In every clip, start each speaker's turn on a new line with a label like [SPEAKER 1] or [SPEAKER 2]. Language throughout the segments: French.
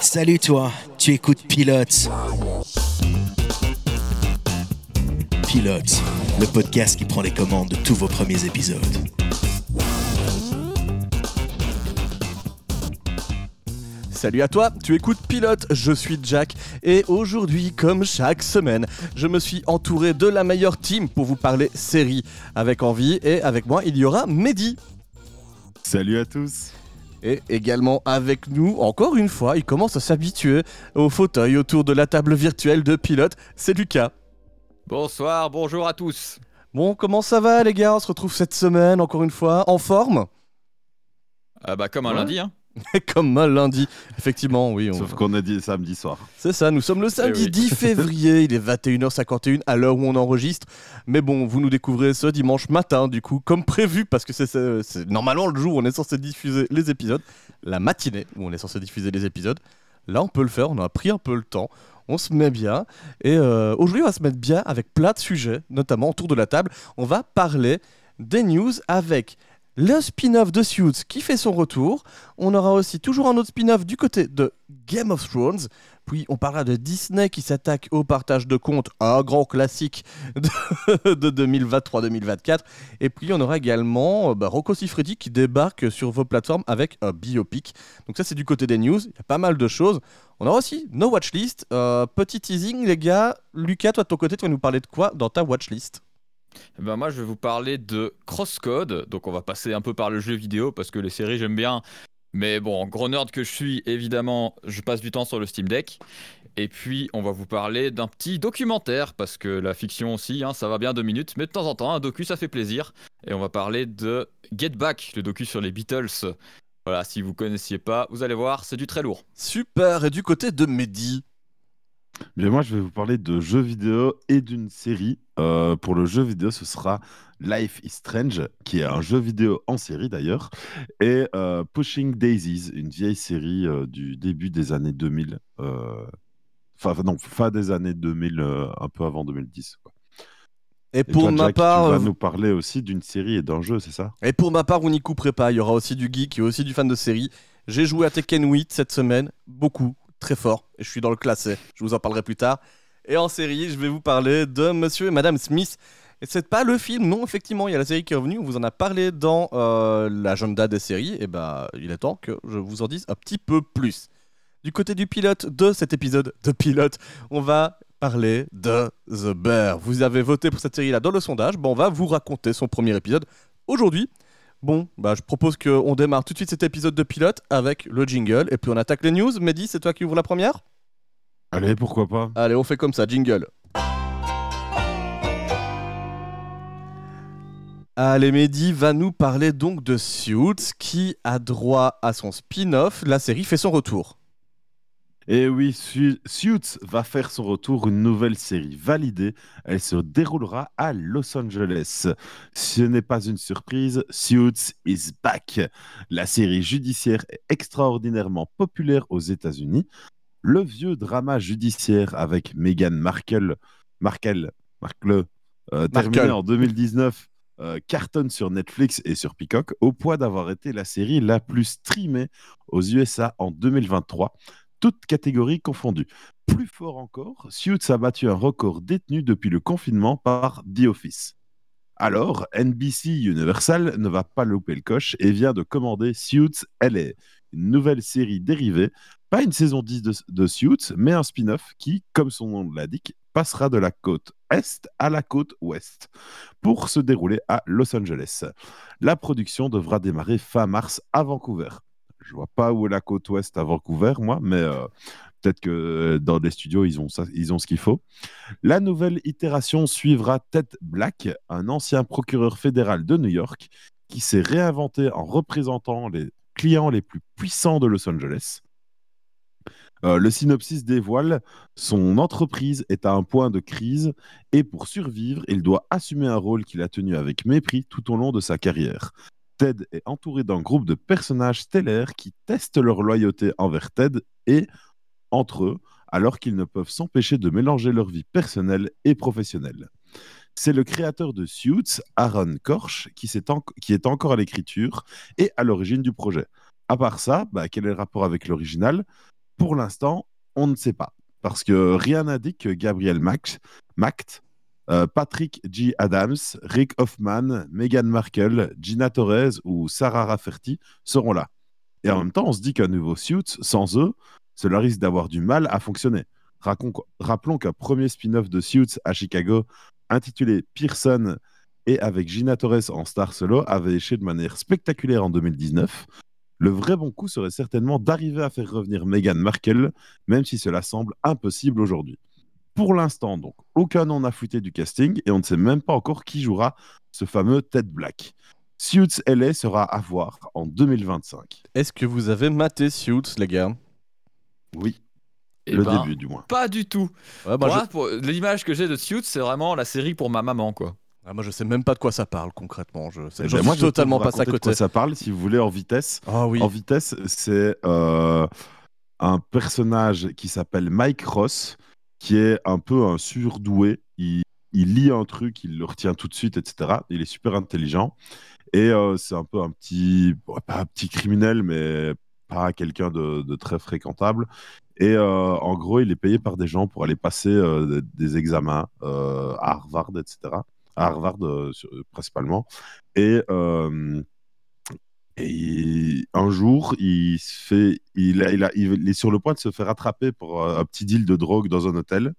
[SPEAKER 1] Salut toi, tu écoutes Pilote. Pilote, le podcast qui prend les commandes de tous vos premiers épisodes.
[SPEAKER 2] Salut à toi, tu écoutes Pilote, je suis Jack et aujourd'hui, comme chaque semaine, je me suis entouré de la meilleure team pour vous parler série avec envie et avec moi il y aura Mehdi.
[SPEAKER 3] Salut à tous.
[SPEAKER 2] Et également avec nous, encore une fois, il commence à s'habituer au fauteuil autour de la table virtuelle de Pilote, c'est Lucas.
[SPEAKER 4] Bonsoir, bonjour à tous.
[SPEAKER 2] Bon, comment ça va les gars? On se retrouve cette semaine, encore une fois, en forme?
[SPEAKER 4] Ah bah comme un
[SPEAKER 3] Ouais.
[SPEAKER 4] lundi, hein.
[SPEAKER 2] Comme un lundi, effectivement, oui. on-
[SPEAKER 3] Sauf qu'on a dit samedi soir.
[SPEAKER 2] C'est ça, nous sommes le samedi
[SPEAKER 4] Eh oui.
[SPEAKER 2] 10 février, il est 21h51 à l'heure où on enregistre. Mais bon, vous nous découvrez ce dimanche matin, du coup, comme prévu, parce que c'est normalement le jour où on est censé diffuser les épisodes, la matinée où on est censé diffuser les épisodes. Là, on peut le faire, on a pris un peu le temps, on se met bien. Et euh, aujourd'hui, on va se mettre bien avec plein de sujets, notamment autour de la table. On va parler des news avec le spin-off de Suits qui fait son retour. On aura aussi toujours un autre spin-off du côté de Game of Thrones. Puis on parlera de Disney qui s'attaque au partage de comptes, un grand classique de, de 2023-2024. Et puis on aura également euh, bah, Rocco Siffredi qui débarque sur vos plateformes avec un biopic. Donc ça c'est du côté des news, il y a pas mal de choses. On aura aussi nos watchlist. Euh, petit teasing les gars. Lucas, toi de ton côté, tu vas nous parler de quoi dans ta watchlist
[SPEAKER 4] Ben moi je vais vous parler de Crosscode, donc on va passer un peu par le jeu vidéo parce que les séries j'aime bien. Mais bon, gros nerd que je suis, évidemment, je passe du temps sur le Steam Deck. Et puis on va vous parler d'un petit documentaire parce que la fiction aussi, hein, ça va bien deux minutes, mais de temps en temps un docu ça fait plaisir. Et on va parler de Get Back, le docu sur les Beatles. Voilà, si vous connaissiez pas, vous allez voir, c'est du très lourd.
[SPEAKER 2] Super, et du côté de Mehdi
[SPEAKER 3] Mais moi, je vais vous parler de jeux vidéo et d'une série. Euh, pour le jeu vidéo, ce sera Life is Strange, qui est un jeu vidéo en série d'ailleurs, et euh, Pushing Daisies, une vieille série euh, du début des années 2000. euh, Enfin, non, fin des années 2000, euh, un peu avant 2010. quoi.
[SPEAKER 2] Et
[SPEAKER 3] Et
[SPEAKER 2] pour
[SPEAKER 3] toi,
[SPEAKER 2] ma
[SPEAKER 3] Jack,
[SPEAKER 2] part,
[SPEAKER 3] tu vas nous parler aussi d'une série et d'un jeu, c'est ça?
[SPEAKER 2] Et pour ma part, vous n'y couperez pas. Il y aura aussi du geek et aussi du fan de série. J'ai joué à Tekken 8 cette semaine, beaucoup, très fort, et je suis dans le classé. Je vous en parlerai plus tard. Et en série, je vais vous parler de Monsieur et Madame Smith. Et c'est pas le film, non, effectivement, il y a la série qui est revenue. On vous en a parlé dans euh, l'agenda des séries. Et bah, il est temps que je vous en dise un petit peu plus. Du côté du pilote de cet épisode de pilote, on va parler de The Bear. Vous avez voté pour cette série-là dans le sondage. Bon, on va vous raconter son premier épisode aujourd'hui. Bon, bah, je propose qu'on démarre tout de suite cet épisode de pilote avec le jingle et puis on attaque les news. Mehdi, c'est toi qui ouvre la première?
[SPEAKER 3] Allez, pourquoi pas
[SPEAKER 2] Allez, on fait comme ça, jingle. Allez, Mehdi va nous parler donc de Suits qui a droit à son spin-off. La série fait son retour.
[SPEAKER 3] Et oui, Su- Suits va faire son retour, une nouvelle série validée. Elle se déroulera à Los Angeles. Ce n'est pas une surprise, Suits is back. La série judiciaire est extraordinairement populaire aux États-Unis. Le vieux drama judiciaire avec Meghan Markle, Markle, Markle euh, terminé
[SPEAKER 2] Markle.
[SPEAKER 3] en 2019, euh, cartonne sur Netflix et sur Peacock, au point d'avoir été la série la plus streamée aux USA en 2023 toutes catégories confondues. Plus fort encore, Suits a battu un record détenu depuis le confinement par The Office. Alors, NBC Universal ne va pas louper le coche et vient de commander Suits LA, une nouvelle série dérivée, pas une saison 10 de, de Suits, mais un spin-off qui, comme son nom l'indique, passera de la côte est à la côte ouest pour se dérouler à Los Angeles. La production devra démarrer fin mars à Vancouver. Je vois pas où est la côte ouest à Vancouver, moi, mais euh, peut-être que dans les studios, ils ont, ça, ils ont ce qu'il faut. La nouvelle itération suivra Ted Black, un ancien procureur fédéral de New York, qui s'est réinventé en représentant les clients les plus puissants de Los Angeles. Euh, le synopsis dévoile son entreprise est à un point de crise et pour survivre, il doit assumer un rôle qu'il a tenu avec mépris tout au long de sa carrière. Ted est entouré d'un groupe de personnages stellaires qui testent leur loyauté envers Ted et entre eux, alors qu'ils ne peuvent s'empêcher de mélanger leur vie personnelle et professionnelle. C'est le créateur de Suits, Aaron Korsh, qui, est encore à l'écriture et à l'origine du projet. À part ça, bah, quel est le rapport avec l'original? Pour l'instant, on ne sait pas. Parce que rien n'indique que Gabriel Max, Macht, euh, Patrick G. Adams, Rick Hoffman, Meghan Markle, Gina Torres ou Sarah Rafferty seront là. Et en même temps, on se dit qu'un nouveau Suits, sans eux, cela risque d'avoir du mal à fonctionner. Rappelons qu'un premier spin-off de Suits à Chicago, intitulé Pearson et avec Gina Torres en star solo, avait échoué de manière spectaculaire en 2019. Le vrai bon coup serait certainement d'arriver à faire revenir Meghan Markle, même si cela semble impossible aujourd'hui. Pour l'instant, donc, aucun nom n'a fuité du casting et on ne sait même pas encore qui jouera ce fameux Ted Black. Suits LA sera à voir en 2025.
[SPEAKER 2] Est-ce que vous avez maté Suits, les gars?
[SPEAKER 3] Oui,
[SPEAKER 4] Eh
[SPEAKER 3] le
[SPEAKER 4] ben,
[SPEAKER 3] début du moins.
[SPEAKER 4] Pas du tout.
[SPEAKER 2] Ouais, je...
[SPEAKER 4] pour- l'image que j'ai de Suits, c'est vraiment la série pour ma maman, quoi.
[SPEAKER 2] ah, moi, je sais même pas de quoi ça parle concrètement. Je sais
[SPEAKER 3] Eh
[SPEAKER 2] je
[SPEAKER 3] ben,
[SPEAKER 2] suis
[SPEAKER 3] moi, je peux
[SPEAKER 2] totalement
[SPEAKER 3] vous
[SPEAKER 2] passé à
[SPEAKER 3] raconter de quoi ça parle, si vous voulez, en vitesse.
[SPEAKER 2] Ah oui.
[SPEAKER 3] En vitesse, c'est euh, un personnage qui s'appelle Mike Ross, qui est un peu un surdoué. Il, lit un truc, il le retient tout de suite, etc. Il est super intelligent. Et euh, c'est un peu un petit, pas un petit criminel, mais pas quelqu'un de, très fréquentable. Et euh, en gros, il est payé par des gens pour aller passer euh, des examens à Harvard, etc. À Harvard, principalement. Et un jour, il, se fait, il, est sur le point de se faire attraper pour euh, un petit deal de drogue dans un hôtel.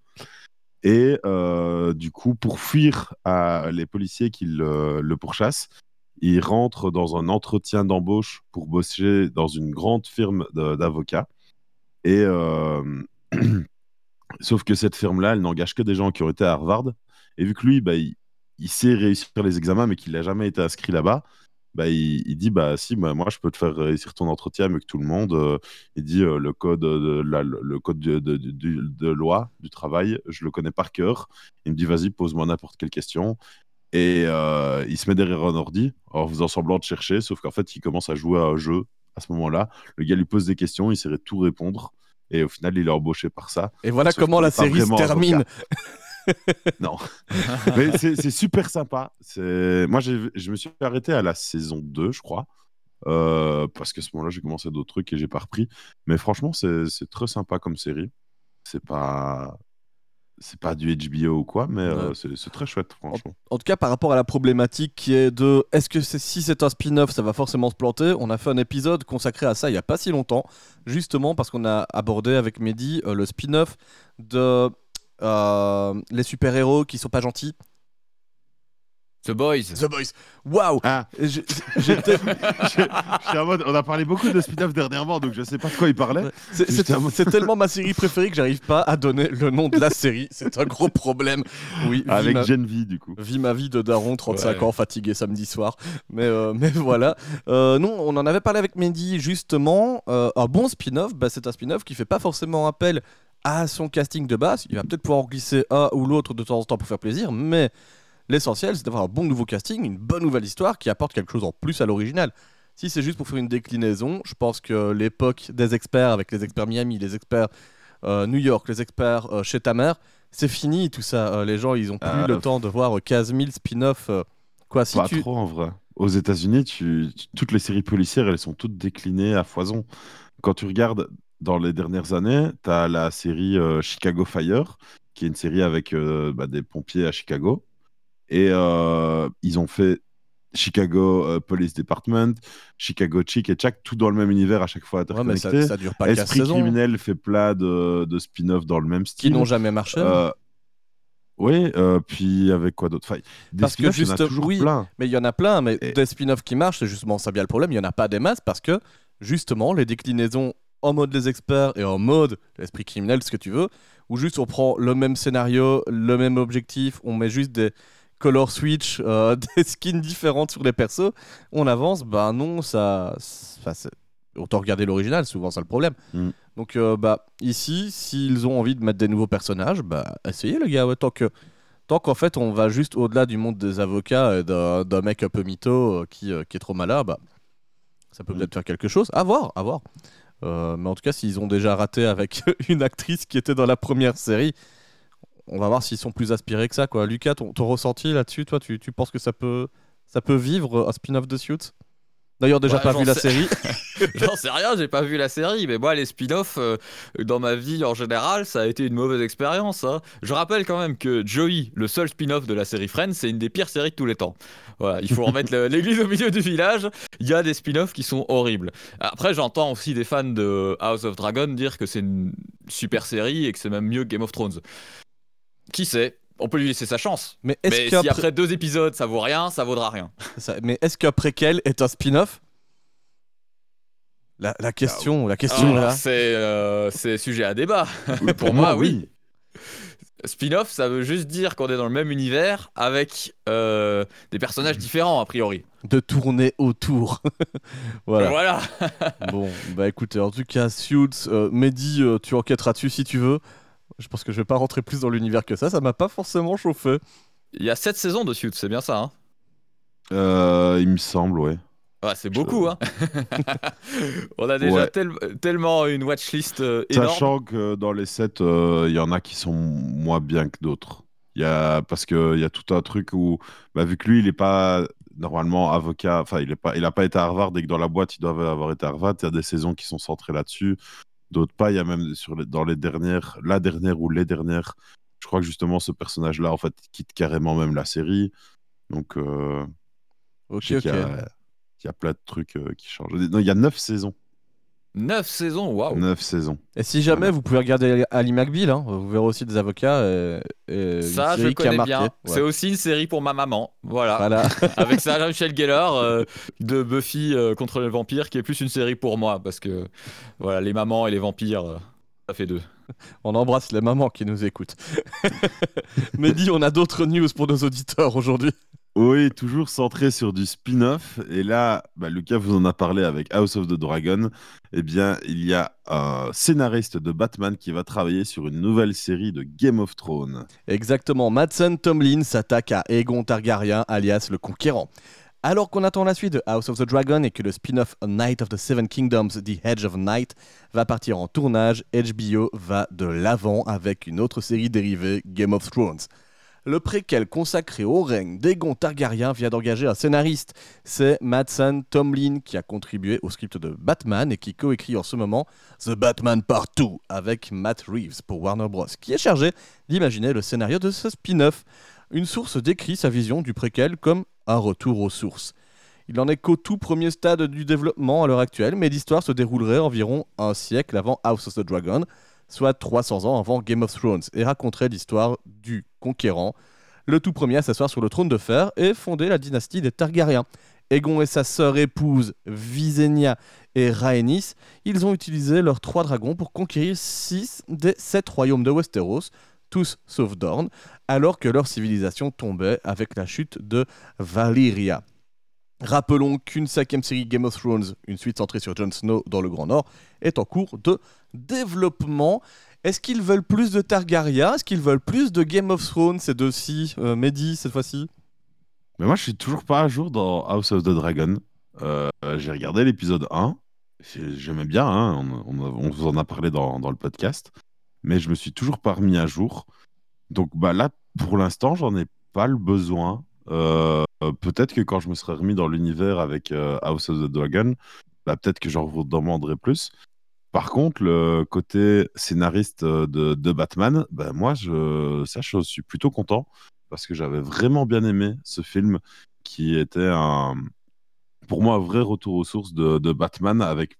[SPEAKER 3] Et euh, du coup, pour fuir les policiers qui le, pourchassent, il rentre dans un entretien d'embauche pour bosser dans une grande firme d'avocats. Et euh, sauf que cette firme-là, elle n'engage que des gens qui ont été à Harvard. Et vu que lui, bah, il sait réussir les examens, mais qu'il n'a jamais été inscrit là-bas, bah, il, il dit bah si bah, moi je peux te faire réussir ton entretien mieux que tout le monde Euh, il dit euh, le code de la- le code de, de- de- de loi du travail je le connais par cœur. Il me dit vas-y pose-moi n'importe quelle question. Et euh, il se met derrière un ordi en faisant semblant de chercher sauf qu'en fait il commence à jouer à un jeu à ce moment-là. Le gars lui pose des questions il sait tout répondre. Et au final il est embauché par ça.
[SPEAKER 2] Et voilà
[SPEAKER 3] Sauf
[SPEAKER 2] comment la série se termine.
[SPEAKER 3] non mais c'est super sympa. Moi, je me suis arrêté à la saison 2, je crois. Euh, parce que à ce moment-là, j'ai commencé d'autres trucs et j'ai pas repris. Mais franchement, c'est très sympa comme série. C'est pas. C'est pas du HBO ou quoi, mais euh,
[SPEAKER 2] Ouais.
[SPEAKER 3] c'est c'est très chouette, franchement.
[SPEAKER 2] En tout cas, par rapport à la problématique qui est de est-ce que c'est- si c'est un spin-off, ça va forcément se planter? On a fait un épisode consacré à ça il y a pas si longtemps, justement parce qu'on a abordé avec Mehdi euh, le spin-off de euh, les super-héros qui sont pas gentils.
[SPEAKER 4] The Boys.
[SPEAKER 2] The Boys. Waouh
[SPEAKER 3] Ah, je, je suis en mode, on a parlé beaucoup de spin-off dernièrement, donc je sais pas de quoi il parlait.
[SPEAKER 2] C'est-
[SPEAKER 3] mode-
[SPEAKER 2] tellement ma série préférée que j'arrive pas à donner le nom de la série. C'est un gros problème. Oui,
[SPEAKER 3] Avec
[SPEAKER 2] ma-
[SPEAKER 3] Gen V, du coup.
[SPEAKER 2] Vis ma vie de daron, 35
[SPEAKER 4] Ouais.
[SPEAKER 2] ans, fatigué samedi soir. Mais, euh, mais voilà. Euh, non, on en avait parlé avec Mendy, justement. Euh, un bon spin-off, bah, c'est un spin-off qui fait pas forcément appel à son casting de base. Il va peut-être pouvoir en glisser un ou l'autre de temps en temps pour faire plaisir, mais l'essentiel, c'est d'avoir un bon nouveau casting, une bonne nouvelle histoire qui apporte quelque chose en plus à l'original. Si c'est juste pour faire une déclinaison, je pense que l'époque des experts, avec les experts Miami, les experts euh, New York, les experts euh, chez ta mère, c'est fini tout ça. Euh, les gens, ils ont plus
[SPEAKER 3] Euh,
[SPEAKER 2] le temps de voir euh, 15 000 spin-offs. quoi, si
[SPEAKER 3] pas
[SPEAKER 2] tu...
[SPEAKER 3] trop en vrai. Aux États-Unis, tu- toutes les séries policières, elles sont toutes déclinées à foison. Quand tu regardes dans les dernières années, tu as la série euh, Chicago Fire, qui est une série avec euh, bah, des pompiers à Chicago. Et euh, ils ont fait Chicago Police Department, Chicago Chick et Chuck, tout dans le même univers à chaque fois
[SPEAKER 2] Ouais,
[SPEAKER 3] interconnecté.
[SPEAKER 2] ça, ça dure pas 15
[SPEAKER 3] Esprit
[SPEAKER 2] saisons.
[SPEAKER 3] criminel fait plein de, de spin-offs dans le même
[SPEAKER 2] Qui
[SPEAKER 3] style.
[SPEAKER 2] n'ont jamais marché.
[SPEAKER 3] Euh, oui, euh, puis avec quoi d'autre? Enfin, des
[SPEAKER 2] Parce que
[SPEAKER 3] spin-offs, il y en a
[SPEAKER 2] juste-
[SPEAKER 3] toujours
[SPEAKER 2] oui,
[SPEAKER 3] plein.
[SPEAKER 2] Mais il y en a plein, mais
[SPEAKER 3] Et-
[SPEAKER 2] des spin-offs qui marchent, c'est justement ça bien le problème. Il y en a pas des masses parce que justement les déclinaisons en mode les experts et en mode l'esprit criminel, ce que tu veux, où juste on prend le même scénario, le même objectif, on met juste des color switch, euh, des skins différentes sur les persos, on avance, bah non, ça. c'est- autant regarder l'original, souvent c'est le problème.
[SPEAKER 3] Mm.
[SPEAKER 2] Donc euh, bah ici, s'ils ont envie de mettre des nouveaux personnages, bah essayez le gars, ouais, tant que. Tant qu'en fait on va juste au-delà du monde des avocats et d'un mec un peu mytho euh, qui, euh, qui est trop malin, bah ça peut
[SPEAKER 3] Mm.
[SPEAKER 2] peut-être faire quelque chose. À voir, à voir. Euh, mais en tout cas, s'ils ont déjà raté avec une actrice qui était dans la première série, on va voir s'ils sont plus aspirés que ça. Quoi. Lucas, ton, ton ressenti là-dessus, toi, tu, tu penses que ça peut, ça peut vivre un spin-off de Suits? D'ailleurs, déjà
[SPEAKER 4] Ouais,
[SPEAKER 2] pas vu la série.
[SPEAKER 4] J'en sais rien, j'ai pas vu la série, mais moi, les spin-offs, euh, dans ma vie en général, ça a été une mauvaise expérience. hein. Je rappelle quand même que Joey, le seul spin-off de la série Friends, c'est une des pires séries de tous les temps. Voilà, il faut remettre l'église au milieu du village. Il y a des spin-offs qui sont horribles. Après, j'entends aussi des fans de House of Dragon dire que c'est une super série et que c'est même mieux que Game of Thrones. Qui sait? On peut lui laisser sa chance.
[SPEAKER 2] Mais est-ce
[SPEAKER 4] Mais si
[SPEAKER 2] qu'après
[SPEAKER 4] après deux épisodes ça vaut rien, ça vaudra rien.
[SPEAKER 2] ça- mais est-ce qu'un préquel est un spin-off? La, la question, la question
[SPEAKER 4] Ah,
[SPEAKER 2] là.
[SPEAKER 4] c'est euh, c'est sujet à débat. Pour moi, oui. Spin-off, ça veut juste dire qu'on est dans le même univers avec euh, des personnages différents, a priori.
[SPEAKER 2] de tourner autour. voilà.
[SPEAKER 4] Voilà.
[SPEAKER 2] Bon, bah écoute, en tout cas, Suits, euh, Mehdi, euh, tu enquêteras dessus si tu veux? Je pense que je vais pas rentrer plus dans l'univers que ça, ça m'a pas forcément chauffé.
[SPEAKER 4] Il y a 7 saisons de Suits, c'est bien ça. Hein?
[SPEAKER 3] Euh, il me semble, ouais.
[SPEAKER 4] Ouais, c'est beaucoup. Hein On a déjà
[SPEAKER 3] Ouais.
[SPEAKER 4] tel- tellement une watchlist euh, énorme.
[SPEAKER 3] Sachant que dans les sets, euh, il y en a qui sont moins bien que d'autres. Il y a parce que il y a tout un truc où, bah, vu que lui, il est pas normalement avocat, enfin, il est pas, il a pas été à Harvard et que dans la boîte, il doit avoir été à Harvard. Il y a des saisons qui sont centrées là-dessus, d'autres pas. Il y a même sur les- dans les dernières, la dernière ou les dernières, je crois que justement ce personnage-là, en fait, quitte carrément même la série. Donc, euh,
[SPEAKER 2] Ok, ok.
[SPEAKER 3] Y a- il y a plein de trucs euh, qui changent. Non, il y a neuf saisons.
[SPEAKER 4] 9 saisons, waouh.
[SPEAKER 3] Neuf saisons.
[SPEAKER 2] Et si jamais vous pouvez regarder Ali McBeal, hein, vous verrez aussi des avocats. euh, et une
[SPEAKER 4] Ça, je
[SPEAKER 2] série qui a
[SPEAKER 4] connais
[SPEAKER 2] marqué.
[SPEAKER 4] bien.
[SPEAKER 2] Ouais.
[SPEAKER 4] C'est aussi une série pour ma maman. Voilà.
[SPEAKER 2] Voilà.
[SPEAKER 4] Avec Sarah Michelle Gellar euh, de Buffy euh, contre les vampires, qui est plus une série pour moi. Parce que voilà, les mamans et les vampires, euh, ça fait deux.
[SPEAKER 2] On embrasse les mamans qui nous écoutent. Mehdi, on a d'autres news pour nos auditeurs aujourd'hui.
[SPEAKER 3] Oui, toujours centré sur du spin-off. Et là, bah, Lucas vous en a parlé avec House of the Dragon. Eh bien, il y a un scénariste de Batman qui va travailler sur une nouvelle série de Game of Thrones.
[SPEAKER 2] Exactement, Madsen Tomlin s'attaque à Aegon Targaryen, alias le Conquérant. Alors qu'on attend la suite de House of the Dragon et que le spin-off Night of the Seven Kingdoms, The Edge of Night, va partir en tournage, HBO va de l'avant avec une autre série dérivée, Game of Thrones. Le préquel consacré au règne d'Aegon Targaryen vient d'engager un scénariste. C'est Madsen Tomlin qui a contribué au script de Batman et qui coécrit en ce moment The Batman Part 2 avec Matt Reeves pour Warner Bros. qui est chargé d'imaginer le scénario de ce spin-off. Une source décrit sa vision du préquel comme un retour aux sources. Il en est qu'au tout premier stade du développement à l'heure actuelle, mais l'histoire se déroulerait environ un siècle avant House of the Dragon, soit 300 ans avant Game of Thrones, et raconterait l'histoire du le tout premier à s'asseoir sur le trône de fer et fonder la dynastie des Targaryens. Aegon et sa sœur épouse Visenya et Rhaenys, ils ont utilisé leurs trois dragons pour conquérir six des sept royaumes de Westeros, tous sauf Dorne, alors que leur civilisation tombait avec la chute de Valyria. Rappelons qu'une cinquième série Game of Thrones, une suite centrée sur Jon Snow dans le Grand Nord, est en cours de développement. Est-ce qu'ils veulent plus de Targaryen? Est-ce qu'ils veulent plus de Game of Thrones ces deux-ci euh, Mehdi, cette fois-ci?
[SPEAKER 3] Mais moi, je suis toujours pas à jour dans House of the Dragon. Euh, J'ai regardé l'épisode 1. J'ai- J'aimais bien, hein, on vous en a parlé dans, dans le podcast. Mais je me suis toujours pas remis à jour. Donc bah, là, pour l'instant, j'en ai pas le besoin. Euh, peut-être que quand je me serai remis dans l'univers avec euh, House of the Dragon, bah, peut-être que j'en vous demanderai plus. Par contre, le côté scénariste euh, de, de Batman, bah, moi, je, ça, je suis plutôt content parce que j'avais vraiment bien aimé ce film qui était un, pour moi un vrai retour aux sources de, de Batman avec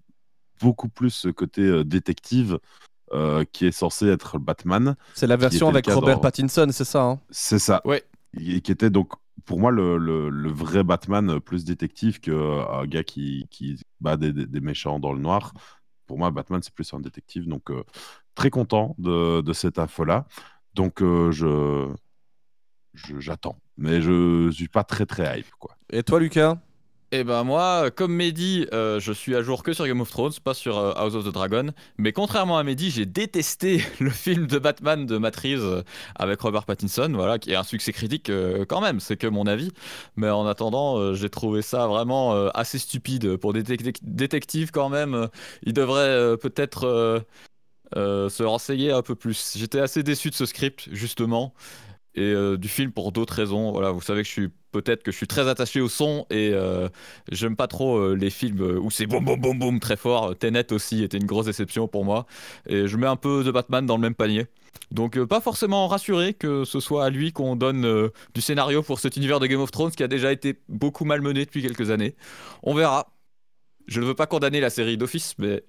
[SPEAKER 3] beaucoup plus ce côté euh, détective euh, qui est censé être Batman.
[SPEAKER 2] C'est la version avec Robert
[SPEAKER 3] dans-
[SPEAKER 2] Pattinson, c'est ça hein?
[SPEAKER 3] C'est ça.
[SPEAKER 4] Ouais.
[SPEAKER 3] Et qui était donc pour moi le, vrai Batman euh, plus détective qu'un gars qui, bat des, méchants dans le noir. Pour moi, Batman, c'est plus un détective. Donc, euh, très content de, cette info-là. Donc, euh, je- j'attends. Mais je suis pas très, très hype. Quoi.
[SPEAKER 2] Et toi, Lucas?
[SPEAKER 4] Et ben moi, comme Mehdi, euh, je suis à jour que sur Game of Thrones, pas sur euh, House of the Dragon. Mais contrairement à Mehdi, j'ai détesté le film de Batman de Matt Reeves euh, avec Robert Pattinson, voilà, qui est un succès critique euh, quand même, c'est que mon avis. Mais en attendant, j'ai trouvé ça vraiment assez stupide pour des détec- détectives quand même. ils devraient euh, peut-être se renseigner un peu plus. J'étais assez déçu de ce script, justement. Et euh, du film pour d'autres raisons. Voilà, vous savez que je suis peut-être que je suis très attaché au son et euh, j'aime pas trop euh, les films où c'est boum boum boum boum très fort. Tenet aussi était une grosse déception pour moi et je mets un peu The Batman dans le même panier. Donc pas forcément rassuré que ce soit à lui qu'on donne du scénario pour cet univers de Game of Thrones qui a déjà été beaucoup malmené depuis quelques années. On verra. Je ne veux pas condamner la série d'office, mais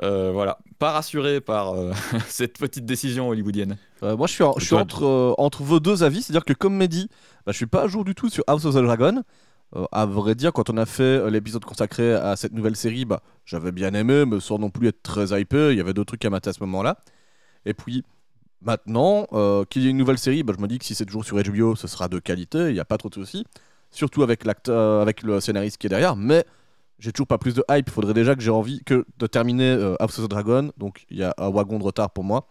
[SPEAKER 4] voilà, pas rassuré par euh, cette petite décision hollywoodienne.
[SPEAKER 2] Euh, moi, je suis, je suis entre, entre vos deux avis, c'est-à-dire que comme Mehdi, bah, je suis pas à jour du tout sur House of the Dragon. à vrai dire, quand on a fait l'épisode consacré à cette nouvelle série, bah, j'avais bien aimé, mais sans non plus être très hypé. Il y avait d'autres trucs à mater à ce moment-là. Et puis, maintenant qu'il y ait une nouvelle série, bah, je me dis que si c'est toujours sur HBO, ce sera de qualité, il n'y a pas trop de soucis. Surtout avec, avec le scénariste qui est derrière. Mais j'ai toujours pas plus de hype. Il faudrait déjà que j'ai envie que de terminer euh, House of the Dragon. Donc il y a un wagon de retard pour moi.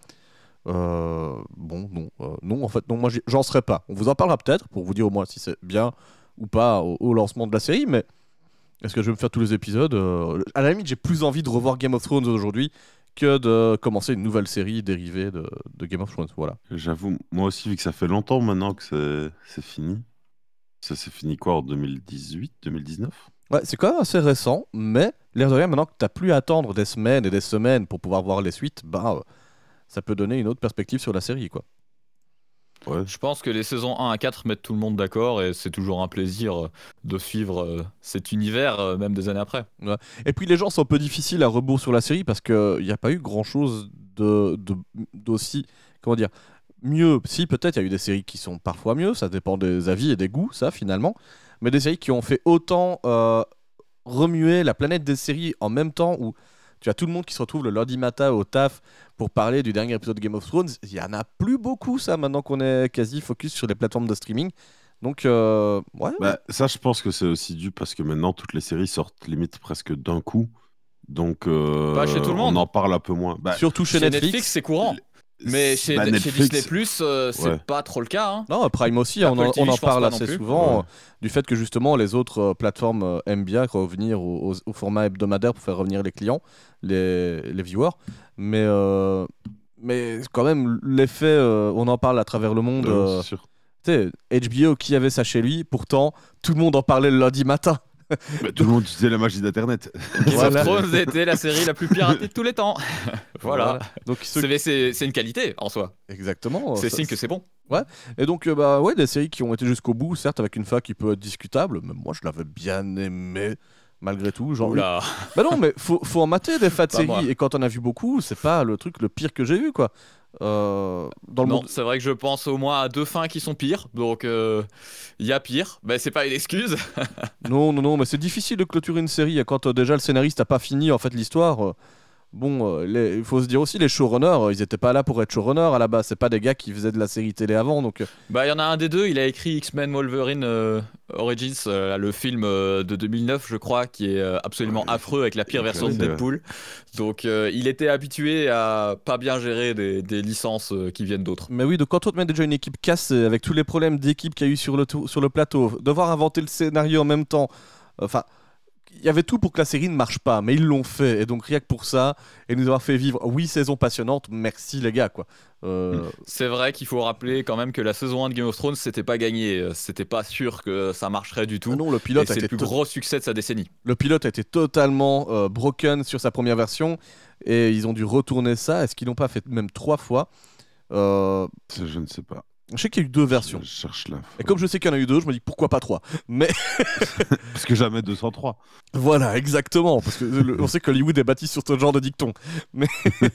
[SPEAKER 2] Euh, bon, non, euh, non, en fait, non, moi j'en serais pas. On vous en parlera peut-être pour vous dire au moins si c'est bien ou pas au, lancement de la série, mais est-ce que je vais me faire tous les épisodes À la limite, j'ai plus envie de revoir Game of Thrones aujourd'hui que de commencer une nouvelle série dérivée de, de Game of Thrones. Voilà.
[SPEAKER 3] J'avoue, moi aussi, vu que ça fait longtemps maintenant que c'est fini. Ça s'est fini quoi en 2018, 2019
[SPEAKER 2] Ouais, c'est quand même assez récent, mais l'air de rien, maintenant que tu n'as plus à attendre des semaines et des semaines pour pouvoir voir les suites, bah, euh, ça peut donner une autre perspective sur la série, quoi.
[SPEAKER 4] Ouais. Je pense que les saisons 1 à 4 mettent tout le monde d'accord et c'est toujours un plaisir euh, de suivre euh, cet univers, même des années après.
[SPEAKER 2] Ouais. Et puis les gens sont un peu difficiles à rebours sur la série parce qu'il n'y a pas eu grand chose de, d'aussi. Comment dire Mieux, si peut-être il y a eu des séries qui sont parfois mieux, ça dépend des avis et des goûts, ça finalement mais des séries qui ont fait autant euh, remuer la planète des séries en même temps où tu as tout le monde qui se retrouve le lundi matin au taf pour parler du dernier épisode de Game of Thrones. Il y en a plus beaucoup, ça, maintenant qu'on est quasi focus sur les plateformes de streaming. Donc, euh, ouais.
[SPEAKER 3] Bah, ça, je pense que c'est aussi dû parce que maintenant, toutes les séries sortent limite presque d'un coup. Donc, euh,
[SPEAKER 4] chez tout le monde.
[SPEAKER 3] on en parle un peu moins.
[SPEAKER 2] Bah, Surtout chez, Netflix
[SPEAKER 4] c'est courant. Mais chez, bah, Disney Plus, euh, c'est pas trop le cas. Hein.
[SPEAKER 2] Non, Prime aussi, on, en, parle assez souvent euh, du fait que justement les autres euh, plateformes aiment bien revenir au, format hebdomadaire pour faire revenir les clients, les, les viewers. Mais, mais quand même, l'effet, on en parle à travers le monde. tu sais, HBO qui avait ça chez lui, pourtant tout le monde en parlait le lundi matin.
[SPEAKER 3] Tout le monde utilisait la magie d'Internet.
[SPEAKER 4] Game of Thrones était la série la plus piratée de tous les temps. voilà. Donc c'est une qualité en soi.
[SPEAKER 2] Exactement.
[SPEAKER 4] C'est signe que c'est bon.
[SPEAKER 2] Ouais. Et donc euh, bah ouais, des séries qui ont été jusqu'au bout, certes avec une fin qui peut être discutable, mais moi je l'avais bien aimé malgré tout. Genre,
[SPEAKER 4] Oula.
[SPEAKER 2] Bah non, mais faut, faut en mater des fins de série. Et quand on a vu beaucoup, c'est pas le truc le pire que j'ai vu, quoi. Euh, dans le
[SPEAKER 4] non, c'est vrai que je pense au moins à deux fins qui sont pires, donc il euh, y a pire. Ben, c'est pas une excuse.
[SPEAKER 2] non, non, non, mais c'est difficile de clôturer une série quand euh, déjà le scénariste a pas fini en fait l'histoire. Bon, euh, il faut se dire aussi, les showrunners, euh, ils n'étaient pas là pour être showrunners à la base. C'est pas des gars qui faisaient de la série télé avant. Donc... Euh.
[SPEAKER 4] Bah, il y en a un des deux, il a écrit X-Men Wolverine Origins, le film de 2009, je crois, qui est absolument affreux avec la pire version de Deadpool. Donc, il était habitué à pas bien gérer des, des licences qui viennent d'autres.
[SPEAKER 2] Mais oui, donc quand on te met déjà une équipe cassée, avec tous les problèmes d'équipe qu'il y a eu sur le, sur le plateau, devoir inventer le scénario en même temps. Enfin il y avait tout pour que la série ne marche pas, mais ils l'ont fait. Et donc, rien que pour ça, et nous avoir fait vivre huit saisons passionnantes, merci les gars. quoi.
[SPEAKER 4] Euh, C'est vrai qu'il faut rappeler quand même que la saison 1 de Game of Thrones, c'était pas gagné. C'était pas sûr que ça marcherait du tout.
[SPEAKER 2] Ah non, le pilote
[SPEAKER 4] c'est le plus gros succès de sa décennie.
[SPEAKER 2] Le pilote a été totalement euh, broken sur sa première version, et ils ont dû retourner ça. Est-ce qu'ils l'ont pas fait même trois fois?
[SPEAKER 3] Euh... Je ne sais pas.
[SPEAKER 2] Je sais qu'il y a eu deux versions.
[SPEAKER 3] Je cherche.
[SPEAKER 2] Et comme je sais qu'il y en a eu deux, je me dis pourquoi pas trois. Mais
[SPEAKER 3] parce que jamais 203.
[SPEAKER 2] Voilà, exactement. Parce que on sait que Hollywood est bâti sur ce genre de dicton. Mais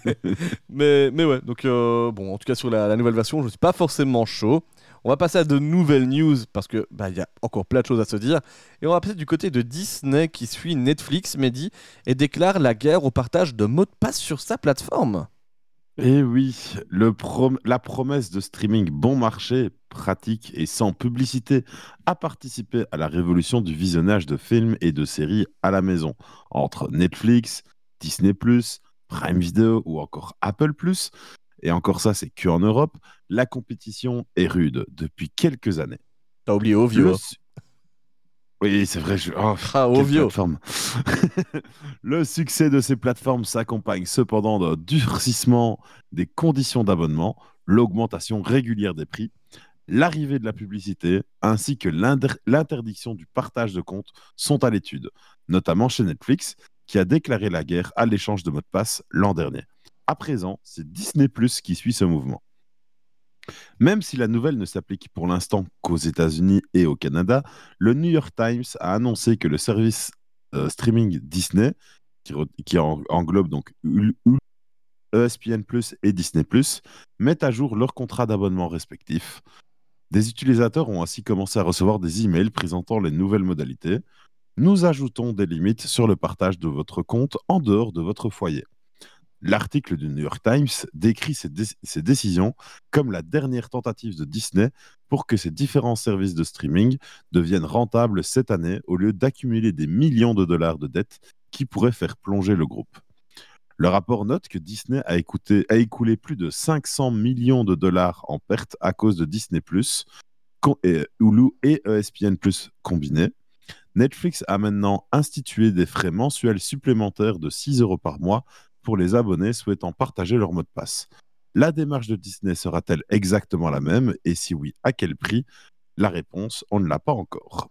[SPEAKER 2] mais, mais ouais. Donc euh, bon, en tout cas sur la, nouvelle version, je suis pas forcément chaud. On va passer à de nouvelles news parce que bah il y a encore plein de choses à se dire. Et on va passer du côté de Disney qui suit Netflix, Mehdi, et déclare la guerre au partage de mots de passe sur sa plateforme.
[SPEAKER 3] Eh oui, le la promesse de streaming bon marché, pratique et sans publicité a participé à la révolution du visionnage de films et de séries à la maison, entre Netflix, Disney ⁇ Prime Video ou encore Apple ⁇ et encore ça, c'est que en Europe, la compétition est rude depuis quelques années.
[SPEAKER 2] T'as oublié Ovio.
[SPEAKER 3] Oui, c'est vrai. Je... Oh,
[SPEAKER 2] ah,
[SPEAKER 3] le succès de ces plateformes s'accompagne cependant d'un durcissement des conditions d'abonnement, l'augmentation régulière des prix, l'arrivée de la publicité ainsi que l'inter- l'interdiction du partage de comptes sont à l'étude, notamment chez Netflix, qui a déclaré la guerre à l'échange de mots de passe l'an dernier. À présent, c'est Disney Plus qui suit ce mouvement. Même si la nouvelle ne s'applique pour l'instant qu'aux États-Unis et au Canada, le New York Times a annoncé que le service euh, streaming Disney, qui, englobe donc ESPN et Disney Plus, met à jour leurs contrats d'abonnement respectifs. Des utilisateurs ont ainsi commencé à recevoir des emails présentant les nouvelles modalités. Nous ajoutons des limites sur le partage de votre compte en dehors de votre foyer. L'article du New York Times décrit ces, dé- ces décisions comme la dernière tentative de Disney pour que ces différents services de streaming deviennent rentables cette année au lieu d'accumuler des millions de dollars de dettes qui pourraient faire plonger le groupe. Le rapport note que Disney a, écouté- a écoulé plus de 500 millions de dollars en pertes à cause de Disney+, et Hulu et ESPN+, combinés. Netflix a maintenant institué des frais mensuels supplémentaires de 6 euros par mois pour les abonnés souhaitant partager leur mot de passe. La démarche de Disney sera-t-elle exactement la même? Et si oui, à quel prix? La réponse, on ne l'a pas encore.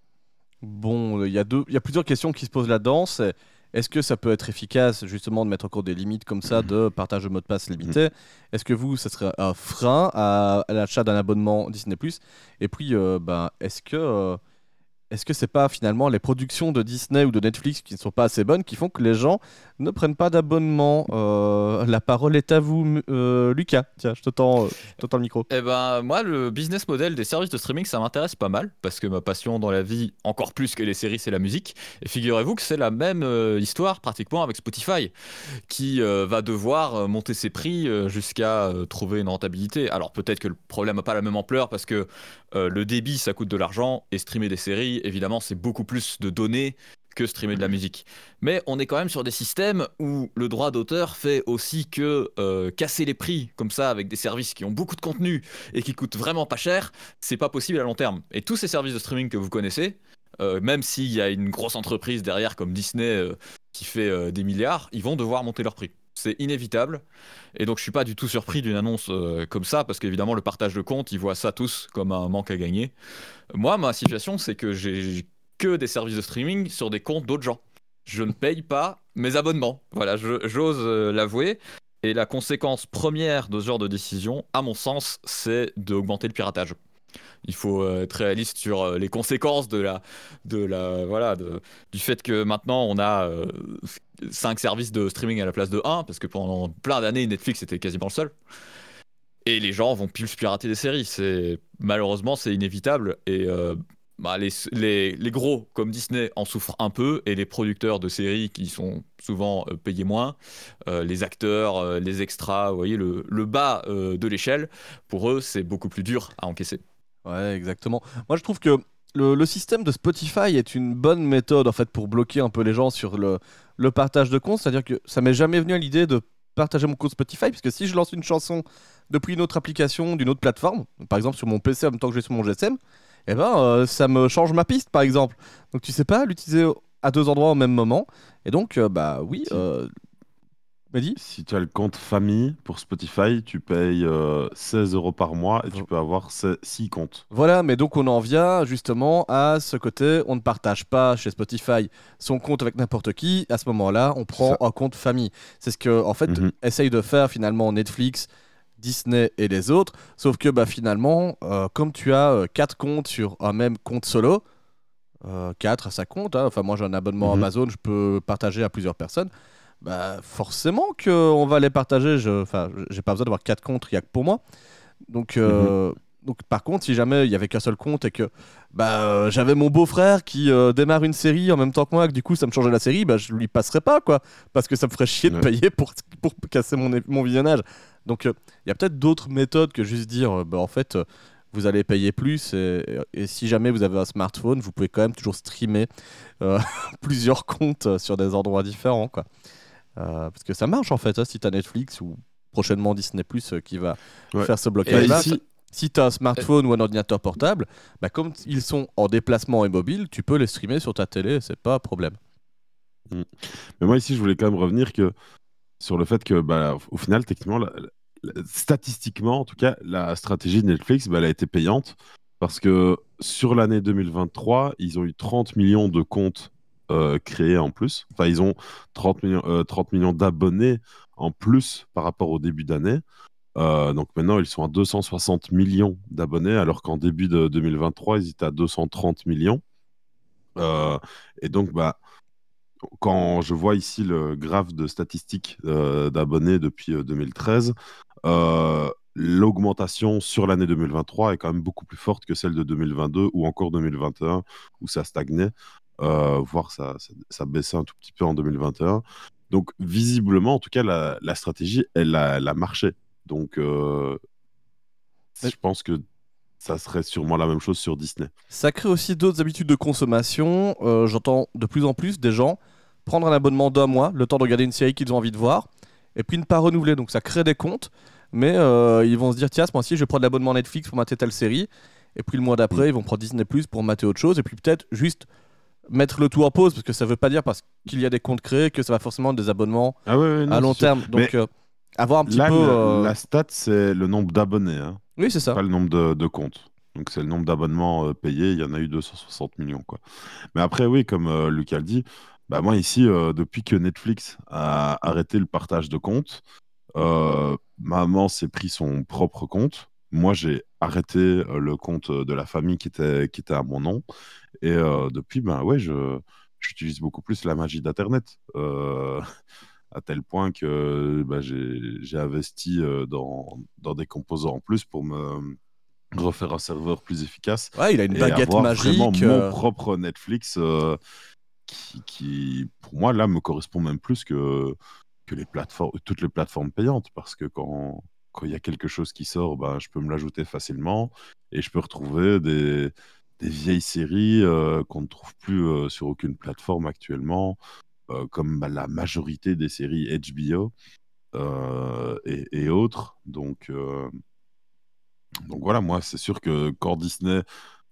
[SPEAKER 2] Bon, il y, a deux- y a plusieurs questions qui se posent là-dedans. c'est Est-ce que ça peut être efficace justement de mettre encore des limites comme ça de partage de mot de passe limité? Est-ce que vous, ça serait un frein à, l'achat d'un abonnement Disney ⁇ Et puis, euh, ben, est-ce que euh, est-ce que c'est pas finalement les productions de Disney ou de Netflix qui ne sont pas assez bonnes qui font que les gens ne prennent pas d'abonnement Euh, La parole est à vous, euh, Lucas. Tiens, je te tends, euh, je le micro.
[SPEAKER 4] Eh ben, moi, le business model des services de streaming, ça m'intéresse pas mal, parce que ma passion dans la vie, encore plus que les séries, c'est la musique. Et figurez-vous que c'est la même histoire pratiquement avec Spotify, qui va devoir monter ses prix jusqu'à trouver une rentabilité. Alors peut-être que le problème n'a pas la même ampleur, parce que le débit, ça coûte de l'argent, et streamer des séries, évidemment, c'est beaucoup plus de données que streamer de la musique. Mais on est quand même sur des systèmes où le droit d'auteur fait aussi que euh, casser les prix comme ça avec des services qui ont beaucoup de contenu et qui coûtent vraiment pas cher, c'est pas possible à long terme. Et tous ces services de streaming que vous connaissez, euh, même s'il y a une grosse entreprise derrière comme Disney euh, qui fait des milliards, ils vont devoir monter leur prix. C'est inévitable. Et donc je suis pas du tout surpris d'une annonce euh, comme ça, parce qu'évidemment le partage de compte, ils voient ça tous comme un manque à gagner. Moi, ma situation, c'est que j'ai que des services de streaming sur des comptes d'autres gens. Je ne paye pas mes abonnements. Voilà, j'ose euh, l'avouer. Et la conséquence première de ce genre de décision, à mon sens, c'est d'augmenter le piratage. Il faut euh, être réaliste sur euh, les conséquences de la, de la, voilà, du fait que maintenant on a 5 services de streaming à la place de 1, parce que pendant plein d'années Netflix était quasiment le seul. Et les gens vont plus pirater des séries. Malheureusement c'est inévitable et euh, bah, les, gros comme Disney en souffrent un peu et les producteurs de séries qui sont souvent euh, payés moins, euh, les acteurs, euh, les extras, vous voyez le, bas euh, de l'échelle, pour eux c'est beaucoup plus dur à encaisser.
[SPEAKER 2] Ouais, exactement. Moi, je trouve que le, le système de Spotify est une bonne méthode en fait pour bloquer un peu les gens sur le, le partage de comptes. C'est-à-dire que ça m'est jamais venu à l'idée de partager mon compte Spotify, puisque si je lance une chanson depuis une autre application, d'une autre plateforme, par exemple sur mon PC en même temps que je vais sur mon GSM, eh ben euh, ça me change ma piste, par exemple. Donc tu sais pas l'utiliser à deux endroits au même moment. Et donc, euh, bah oui. Euh...
[SPEAKER 3] Si tu as le compte famille pour Spotify, tu payes euh, 16 euros par mois et tu peux avoir 6 comptes.
[SPEAKER 2] Voilà, mais donc on en vient justement à ce côté, on ne partage pas chez Spotify son compte avec n'importe qui. À ce moment-là, on prend un compte famille. C'est ce que, en fait,
[SPEAKER 3] Mhm.
[SPEAKER 2] essaye de faire finalement Netflix, Disney et les autres. Sauf que bah, finalement, euh, comme tu as euh, quatre comptes sur un même compte solo, 4 à 5 comptes, hein, enfin moi j'ai un abonnement
[SPEAKER 3] Mhm.
[SPEAKER 2] Amazon, je peux partager à plusieurs personnes. Bah, forcément qu'on va les partager. Je- Enfin, j'ai pas besoin d'avoir quatre comptes rien que pour moi. Donc, euh, donc par contre, si jamais il y avait qu'un seul compte et que bah, euh, j'avais mon beau-frère qui euh, démarre une série en même temps que moi, que du coup ça me changeait la série, bah, je lui passerais pas quoi, parce que ça me ferait chier de
[SPEAKER 3] Ouais.
[SPEAKER 2] payer pour, pour casser mon, mon visionnage. Donc euh, il y a peut-être d'autres méthodes que juste dire, bah, en fait, vous allez payer plus et, et si jamais vous avez un smartphone, vous pouvez quand même toujours streamer euh, plusieurs comptes sur des endroits différents quoi. Euh, parce que ça marche en fait, hein, si tu as Netflix ou prochainement Disney Plus euh, qui va
[SPEAKER 3] Ouais.
[SPEAKER 2] faire ce
[SPEAKER 3] Bah,
[SPEAKER 2] blocage-là.
[SPEAKER 3] ici-
[SPEAKER 2] Si tu as un smartphone ou un ordinateur portable, bah, comme ils sont en déplacement et mobile, tu peux les streamer sur ta télé, c'est pas un problème.
[SPEAKER 3] Mais moi, ici, je voulais quand même revenir que, sur le fait que, bah, au final, techniquement, la, statistiquement, en tout cas, la stratégie de Netflix, bah, elle a été payante parce que sur l'année 2023, ils ont eu 30 millions de comptes euh, créés en plus. Enfin, ils ont 30 millions, euh, 30 millions d'abonnés en plus par rapport au début d'année. Euh, donc maintenant, ils sont à 260 millions d'abonnés, alors qu'en début de 2023, ils étaient à 230 millions. Et donc, bah, quand je vois ici le graphe de statistiques d'abonnés depuis euh, 2013, euh, l'augmentation sur l'année 2023 est quand même beaucoup plus forte que celle de 2022 ou encore 2021 où ça stagnait, voire ça, ça, ça baissait un tout petit peu en 2021. Donc visiblement, en tout cas, la, la stratégie, elle a, elle a marché. Donc euh, je pense que ça serait sûrement la même chose sur Disney.
[SPEAKER 2] Ça crée aussi d'autres habitudes de consommation. Euh, J'entends de plus en plus des gens prendre un abonnement d'un mois, le temps de regarder une série qu'ils ont envie de voir, et puis ne pas renouveler. Donc ça crée des comptes, mais euh, ils vont se dire tiens, ce mois-ci, je vais prendre l'abonnement Netflix pour mater telle série, et puis le mois d'après, ils vont prendre Disney Plus pour mater autre chose, et puis peut-être juste mettre le tout en pause, parce que ça veut pas dire parce qu'il y a des comptes créés que ça va forcément être des abonnements
[SPEAKER 3] Ah ouais, ouais, non,
[SPEAKER 2] à long terme. Donc euh, avoir un petit
[SPEAKER 3] Là,
[SPEAKER 2] peu. euh,
[SPEAKER 3] la stat, c'est le nombre d'abonnés. hein.
[SPEAKER 2] Oui, c'est ça.
[SPEAKER 3] pas le nombre de, de comptes. Donc c'est le nombre d'abonnements euh, payés, il y en a eu 260 millions. Quoi. Mais après, oui, comme euh, Lucas le dit, bah, moi ici, depuis que Netflix a arrêté le partage de comptes, maman s'est pris son propre compte. Moi, j'ai arrêté euh, le compte de la famille qui était, qui était à mon nom. Et euh, depuis, ben ouais, je, j'utilise beaucoup plus la magie d'Internet. Euh, à tel point que bah, j'ai j'ai investi euh, dans, dans des composants en plus pour me refaire un serveur plus efficace
[SPEAKER 2] Ouais, il a une
[SPEAKER 3] et
[SPEAKER 2] baguette
[SPEAKER 3] avoir vraiment
[SPEAKER 2] magique.
[SPEAKER 3] mon
[SPEAKER 2] euh,
[SPEAKER 3] propre Netflix euh, qui, qui, pour moi, là, me correspond même plus que, que les plateformes, toutes les plateformes payantes parce que quand quand il y a quelque chose qui sort, ben, je peux me l'ajouter facilement et je peux retrouver des, vieilles séries euh, qu'on ne trouve plus euh, sur aucune plateforme actuellement, euh, comme bah, la majorité des séries HBO et, autres. Donc, donc voilà, moi, c'est sûr que quand Disney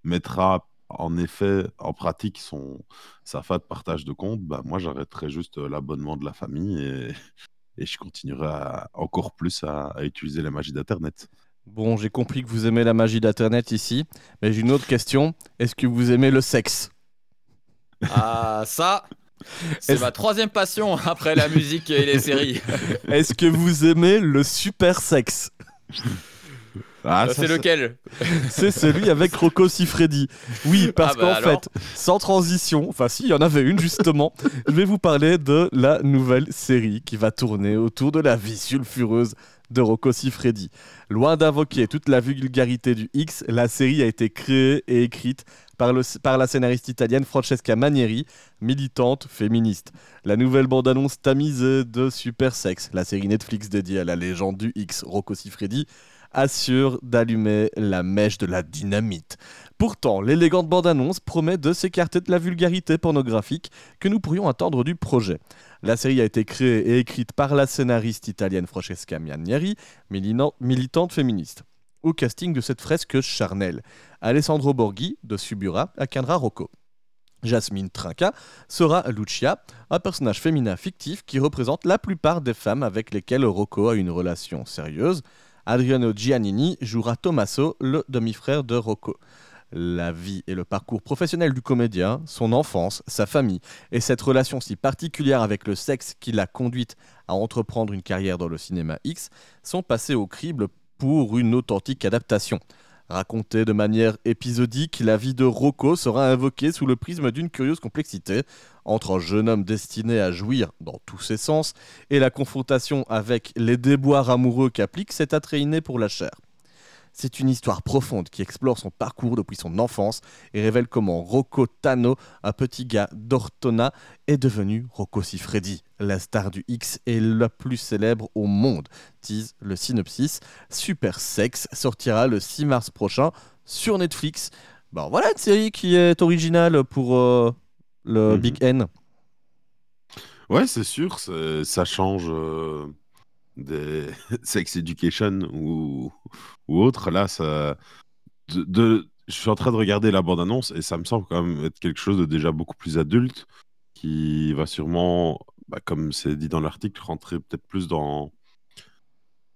[SPEAKER 3] mettra en effet en pratique son, sa de partage de compte, bah, moi, j'arrêterai juste l'abonnement de la famille et, et je continuerai à- encore plus à, à utiliser la magie d'Internet.
[SPEAKER 2] Bon, j'ai compris que vous aimez la magie d'Internet ici, mais j'ai une autre question. Est-ce que vous aimez le sexe?
[SPEAKER 4] Ah, ça, c'est ma troisième passion après la musique et les séries.
[SPEAKER 2] Est-ce que vous aimez le super sexe?
[SPEAKER 3] Ah,
[SPEAKER 4] Euh, c'est lequel
[SPEAKER 2] C'est celui avec Rocco Siffredi. Oui, parce
[SPEAKER 4] Ah bah
[SPEAKER 2] qu'en
[SPEAKER 4] alors.
[SPEAKER 2] fait, sans transition, enfin si, il y en avait une justement, je vais vous parler de la nouvelle série qui va tourner autour de la vie sulfureuse de Rocco Siffredi. Loin d'invoquer toute la vulgarité du X, la série a été créée et écrite par, le- par la scénariste italienne Francesca Manieri, militante féministe. La nouvelle bande-annonce tamisée de Super Sex, la série Netflix dédiée à la légende du X, Rocco Siffredi, assure d'allumer la mèche de la dynamite. Pourtant, l'élégante bande-annonce promet de s'écarter de la vulgarité pornographique que nous pourrions attendre du projet. La série a été créée et écrite par la scénariste italienne Francesca milina- militante féministe. Au casting de cette fresque charnelle, Alessandro Borghi de Subura incarnera Rocco. Jasmine Trinca sera Lucia, un personnage féminin fictif qui représente la plupart des femmes avec lesquelles Rocco a une relation sérieuse. Adriano Giannini jouera Tommaso, le demi-frère de Rocco. La vie et le parcours professionnel du comédien, son enfance, sa famille et cette relation si particulière avec le sexe qui l'a conduite à entreprendre une carrière dans le cinéma X sont passés au crible pour une authentique adaptation. Racontée de manière épisodique, la vie de Rocco sera invoquée sous le prisme d'une curieuse complexité entre un jeune homme destiné à jouir dans tous ses sens et la confrontation avec les déboires amoureux qu'applique cet attrait inné pour la chair. C'est une histoire profonde qui explore son parcours depuis son enfance et révèle comment Rocco Tano, un petit gars d'Ortona, est devenu Rocco Siffredi, la star du X et la plus célèbre au monde. Tease le synopsis. Super Sex sortira le 6 mars prochain sur Netflix. Bon, voilà une série qui est originale pour euh, le
[SPEAKER 3] Mhm.
[SPEAKER 2] Big N.
[SPEAKER 3] Ouais, c'est sûr, ça change euh, des Sex Education ou, ou autre. Là, ça, de, de- je suis en train de regarder la bande-annonce et ça me semble quand même être quelque chose de déjà beaucoup plus adulte qui va sûrement, bah, comme c'est dit dans l'article, rentrer peut-être plus dans,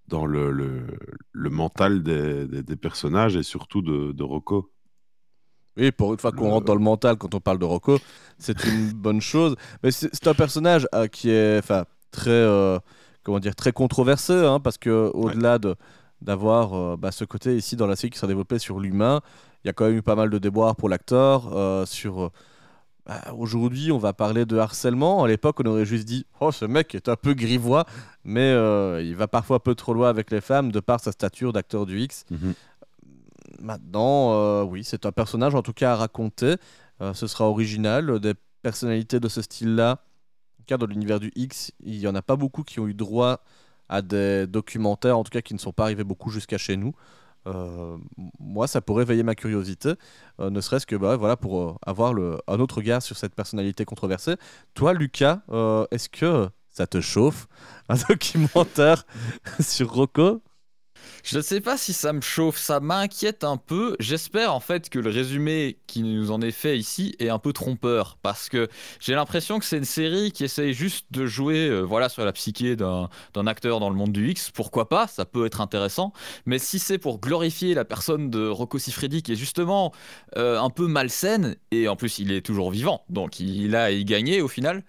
[SPEAKER 3] dans le, le, le mental des, des- des personnages et surtout de, de Rocco.
[SPEAKER 2] Oui, pour une fois qu'on rentre dans le mental quand on parle de Rocco, c'est une bonne chose. Mais c'est un personnage euh, qui est très, euh, comment dire, très controversé, hein, parce que au-delà de d'avoir euh, bah, ce côté ici dans la série qui s'est développé sur l'humain, il y a quand même eu pas mal de déboires pour l'acteur. euh, sur euh, bah, Aujourd'hui, on va parler de harcèlement. À l'époque, on aurait juste dit Oh, ce mec est un peu grivois, mais il va parfois un peu trop loin avec les femmes de par sa stature d'acteur du X. Maintenant, euh, oui, c'est un personnage en tout cas à raconter. Ce sera original. Des personnalités de ce style-là, dans l'univers du X, il n'y en a pas beaucoup qui ont eu droit à des documentaires, en tout cas qui ne sont pas arrivés beaucoup jusqu'à chez nous. Euh, moi, ça pourrait éveiller ma curiosité, euh, ne serait-ce que bah, voilà, pour euh, avoir un autre regard sur cette personnalité controversée. Toi, Lucas, est-ce que ça te chauffe un documentaire sur Rocco?
[SPEAKER 4] Je ne sais pas si ça me chauffe, ça m'inquiète un peu. J'espère en fait que le résumé qui nous en est fait ici est un peu trompeur parce que j'ai l'impression que c'est une série qui essaye juste de jouer euh, voilà, sur la psyché d'un acteur dans le monde du X. Pourquoi pas, ça peut être intéressant. Mais si c'est pour glorifier la personne de Rocco Siffredi qui est justement euh, un peu malsaine et en plus il est toujours vivant, donc il a y gagné au final,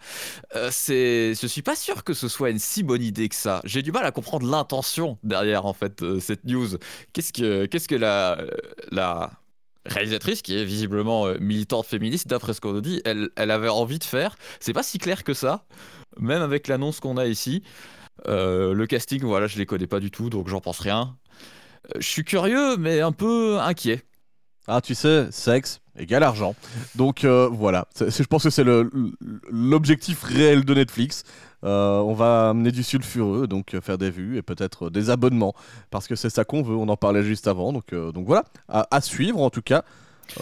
[SPEAKER 4] euh, c'est, je suis pas sûr que ce soit une si bonne idée que ça. J'ai du mal à comprendre l'intention derrière en fait cette news. Qu'est-ce que, qu'est-ce que la, réalisatrice, qui est visiblement euh, militante féministe, d'après ce qu'on nous dit, elle, avait envie de faire? C'est pas si clair que ça, même avec l'annonce qu'on a ici. Euh, le casting, voilà, je les connais pas du tout, donc j'en pense rien. Euh, Je suis curieux, mais un peu inquiet.
[SPEAKER 2] Ah, tu sais, sexe égale argent. Donc voilà, c'est- je pense que c'est l'objectif réel de Netflix. Euh, on va amener du sulfureux, donc euh, faire des vues et peut-être des abonnements, parce que c'est ça qu'on veut. On en parlait juste avant, donc, euh, donc voilà, à, à suivre en tout cas.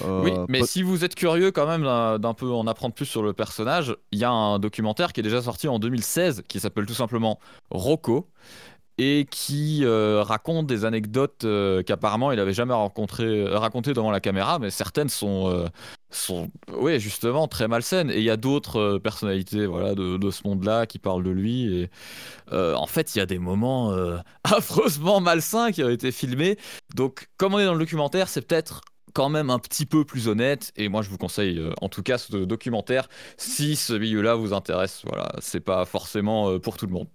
[SPEAKER 2] Euh,
[SPEAKER 4] Oui, mais si vous êtes curieux quand même d'un peu en apprendre plus sur le personnage, il y a un documentaire qui est déjà sorti en 2016 qui s'appelle tout simplement Rocco et qui euh, raconte des anecdotes euh, qu'apparemment il avait jamais rencontré, euh, racontées devant la caméra, mais certaines sont, euh, sont ouais, justement très malsaines. Et il y a d'autres personnalités voilà, de, ce monde-là qui parlent de lui. Et en fait, il y a des moments affreusement malsains qui ont été filmés. Donc, comme on est dans le documentaire, c'est peut-être quand même un petit peu plus honnête et moi je vous conseille en tout cas ce documentaire si ce milieu-là vous intéresse voilà c'est pas forcément pour tout le monde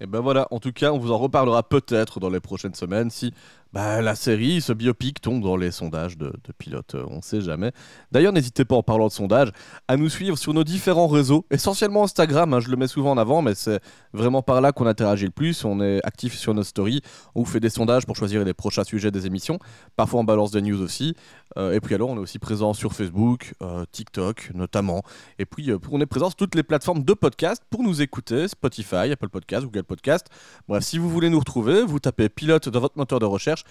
[SPEAKER 2] Et ben voilà, en tout cas, on vous en reparlera peut-être dans les prochaines semaines si bah, la série, ce biopic tombe dans les sondages de, pilotes, euh, on sait jamais. D'ailleurs, n'hésitez pas en parlant de sondages à nous suivre sur nos différents réseaux, essentiellement Instagram, hein, je le mets souvent en avant, mais c'est vraiment par là qu'on interagit le plus. On est actif sur nos stories, on vous fait des sondages pour choisir les prochains sujets des émissions. Parfois on balance des news aussi. Euh, et puis alors, on est aussi présent sur Facebook, euh, TikTok notamment. Et puis on est présent sur toutes les plateformes de podcast pour nous écouter Spotify, Apple Podcast, Google Podcast. Bref, si vous voulez nous retrouver, vous tapez pilote dans votre moteur de recherche.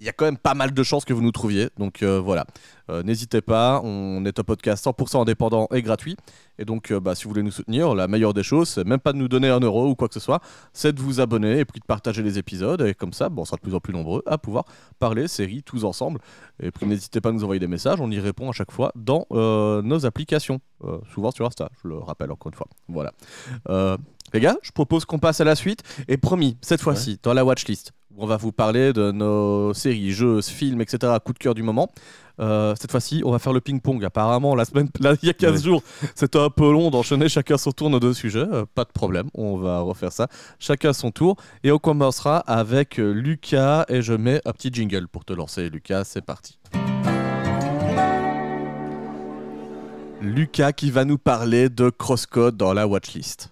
[SPEAKER 2] Il y a quand même pas mal de chances que vous nous trouviez. Donc euh, voilà, Euh, n'hésitez pas. On est un podcast 100% indépendant et gratuit. Et donc, euh, bah, si vous voulez nous soutenir, la meilleure des choses, c'est même pas de nous donner un euro ou quoi que ce soit, c'est de vous abonner et puis de partager les épisodes. Et comme ça, bon, on sera de plus en plus nombreux à pouvoir parler séries tous ensemble. Et puis n'hésitez pas à nous envoyer des messages, on y répond à chaque fois dans nos applications. Souvent sur Insta, je le rappelle encore une fois. Voilà. Les gars, je propose qu'on passe à la suite. Et promis, cette fois-ci, dans la watchlist, on va vous parler de nos séries, jeux, films, etc. Coup de cœur du moment. Euh, cette fois-ci, on va faire le ping-pong. Apparemment, la semaine, là, il y a 15
[SPEAKER 3] Ouais.
[SPEAKER 2] jours, c'était un peu long d'enchaîner chacun son tour nos deux sujets. Euh, pas de problème, on va refaire ça. Chacun son tour. Et on commencera avec euh, Lucas. Et je mets un petit jingle pour te lancer, Lucas. C'est parti. Lucas qui va nous parler de Crosscode dans la watchlist.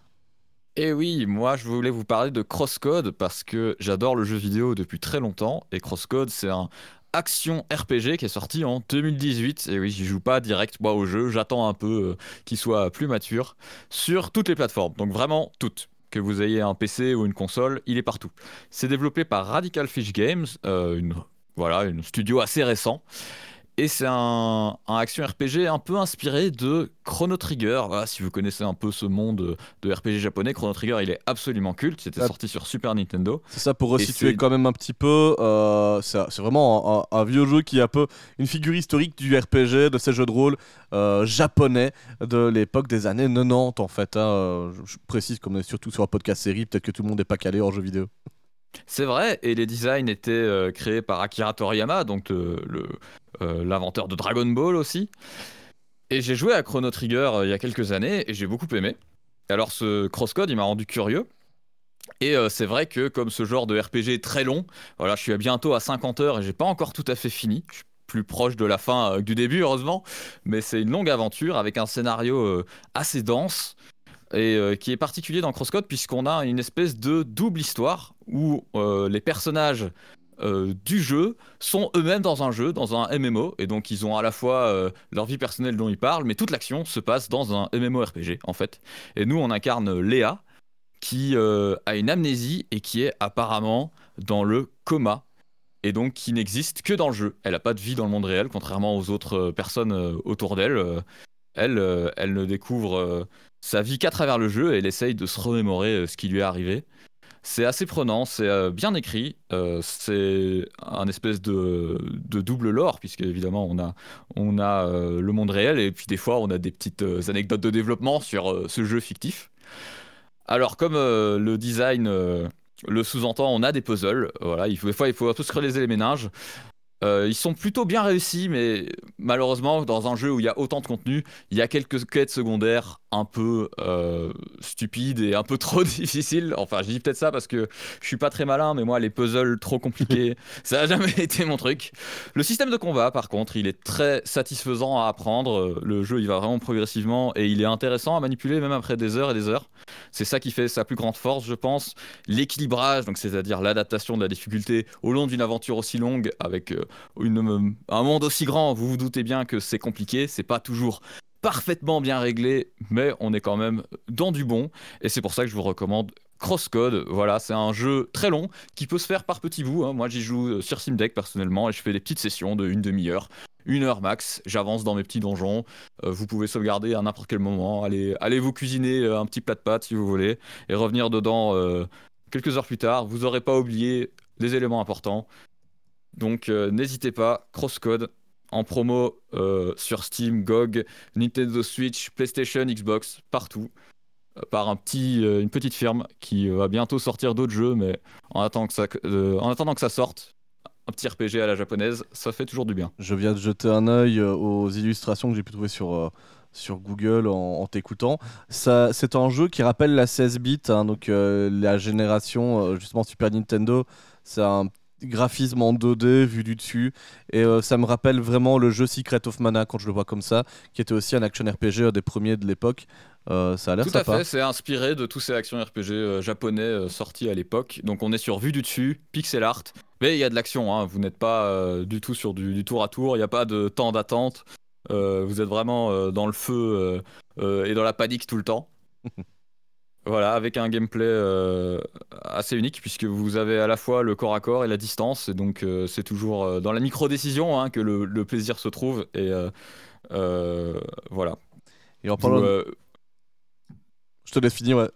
[SPEAKER 4] Et oui, moi je voulais vous parler de Crosscode parce que j'adore le jeu vidéo depuis très longtemps et Crosscode c'est un action RPG qui est sorti en 2018 et oui, j'y joue pas direct moi au jeu, j'attends un peu euh, qu'il soit plus mature sur toutes les plateformes. Donc vraiment toutes. Que vous ayez un PC ou une console, il est partout. C'est développé par Radical Fish Games, euh, une voilà, une studio assez récent. Et c'est un, un action RPG un peu inspiré de Chrono Trigger. Voilà, si vous connaissez un peu ce monde de RPG japonais, Chrono Trigger, il est absolument culte. C'était
[SPEAKER 2] Ah.
[SPEAKER 4] sorti sur Super Nintendo.
[SPEAKER 2] C'est ça pour resituer quand même un petit peu. euh, c'est vraiment un, un- un vieux jeu qui est un peu une figure historique du RPG, de ces jeux de rôle euh, japonais de l'époque des années 90 en fait. hein. Euh, je, précise comme on est surtout sur un podcast série, peut-être que tout le monde n'est pas calé en jeux vidéo.
[SPEAKER 4] C'est vrai, et les designs étaient euh, créés par Akira Toriyama, donc euh, euh, l'inventeur de Dragon Ball aussi. Et j'ai joué à Chrono Trigger il y a quelques années et j'ai beaucoup aimé. Alors ce crosscode, il m'a rendu curieux. Et c'est vrai que comme ce genre de RPG est très long, voilà, je suis à bientôt à 50 heures et j'ai pas encore tout à fait fini. Je suis plus proche de la fin que du début, heureusement. Mais c'est une longue aventure avec un scénario assez dense et euh, qui est particulier dans Crosscode puisqu'on a une espèce de double histoire où euh, les personnages euh, du jeu sont eux-mêmes dans un jeu, dans un MMO, et donc ils ont à la fois leur vie personnelle dont ils parlent, mais toute l'action se passe dans un MMORPG en fait. Et nous on incarne Léa qui a une amnésie et qui est apparemment dans le coma. Et donc qui n'existe que dans le jeu. Elle n'a pas de vie dans le monde réel, contrairement aux autres personnes autour d'elle. Elle, elle ne découvre sa vie qu'à travers le jeu et elle essaye de se remémorer euh, ce qui lui est arrivé. C'est assez prenant, c'est euh, bien écrit, euh, c'est un espèce de, double lore, puisque évidemment on a, on a le monde réel et puis des fois on a des petites anecdotes de développement sur ce jeu fictif. Alors comme le design le sous-entend, on a des puzzles, voilà, il faut, des fois il faut un peu se les méninges. Euh, ils sont plutôt bien réussis, mais malheureusement, dans un jeu où il y a autant de contenu, il y a quelques quêtes secondaires un peu euh, stupides et un peu trop difficiles. Enfin, je dis peut-être ça parce que je suis pas très malin, mais moi, les puzzles trop compliqués, ça a jamais été mon truc. Le système de combat, par contre, il est très satisfaisant à apprendre. Le jeu, il va vraiment progressivement et il est intéressant à manipuler même après des heures et des heures. C'est ça qui fait sa plus grande force, je pense. L'équilibrage, donc c'est-à-dire l'adaptation de la difficulté au long d'une aventure aussi longue avec euh, une- un monde aussi grand, vous vous doutez bien que c'est compliqué, c'est pas toujours parfaitement bien réglé, mais on est quand même dans du bon, et c'est pour ça que je vous recommande Crosscode. Voilà, c'est un jeu très long qui peut se faire par petits bouts. hein. Moi, j'y joue euh, sur Steam Deck personnellement, et je fais des petites sessions de une demi-heure. Une heure max, j'avance dans mes petits donjons. Euh, vous pouvez sauvegarder à n'importe quel moment. Allez, allez vous cuisiner euh, un petit plat de pâtes si vous voulez et revenir dedans quelques heures plus tard. Vous n'aurez pas oublié les éléments importants. Donc n'hésitez pas, Crosscode en promo euh, sur Steam, GOG, Nintendo Switch, PlayStation, Xbox, partout, euh, par un petit, euh, une petite firme qui va bientôt sortir d'autres jeux, mais en attendant que ça, sorte, un petit RPG à la japonaise, ça fait toujours du bien.
[SPEAKER 2] Je viens de jeter un œil aux illustrations que j'ai pu trouver sur, sur Google en, t'écoutant. C'est un jeu qui rappelle la 16 bits, hein, donc la génération justement Super Nintendo. C'est un graphisme en 2D vu du dessus et euh, ça me rappelle vraiment le jeu Secret of Mana quand je le vois comme ça, qui était aussi un action RPG des premiers de l'époque. Euh, ça a l'air
[SPEAKER 4] Tout à fait, c'est inspiré de tous ces actions RPG euh, japonais sortis à l'époque. Donc on est sur vue du dessus, pixel art, mais il y a de l'action, hein. vous n'êtes pas du tout sur du, du tour à tour, il n'y a pas de temps d'attente, vous êtes vraiment dans le feu et dans la panique tout le temps. Voilà, avec un gameplay euh, assez unique puisque vous avez à la fois le corps à corps et la distance, et donc euh, c'est toujours euh, dans la micro-décision hein, que le, le plaisir se trouve, et euh, euh, voilà.
[SPEAKER 2] Et en parlant,
[SPEAKER 4] euh,
[SPEAKER 2] je te laisse finir. ouais.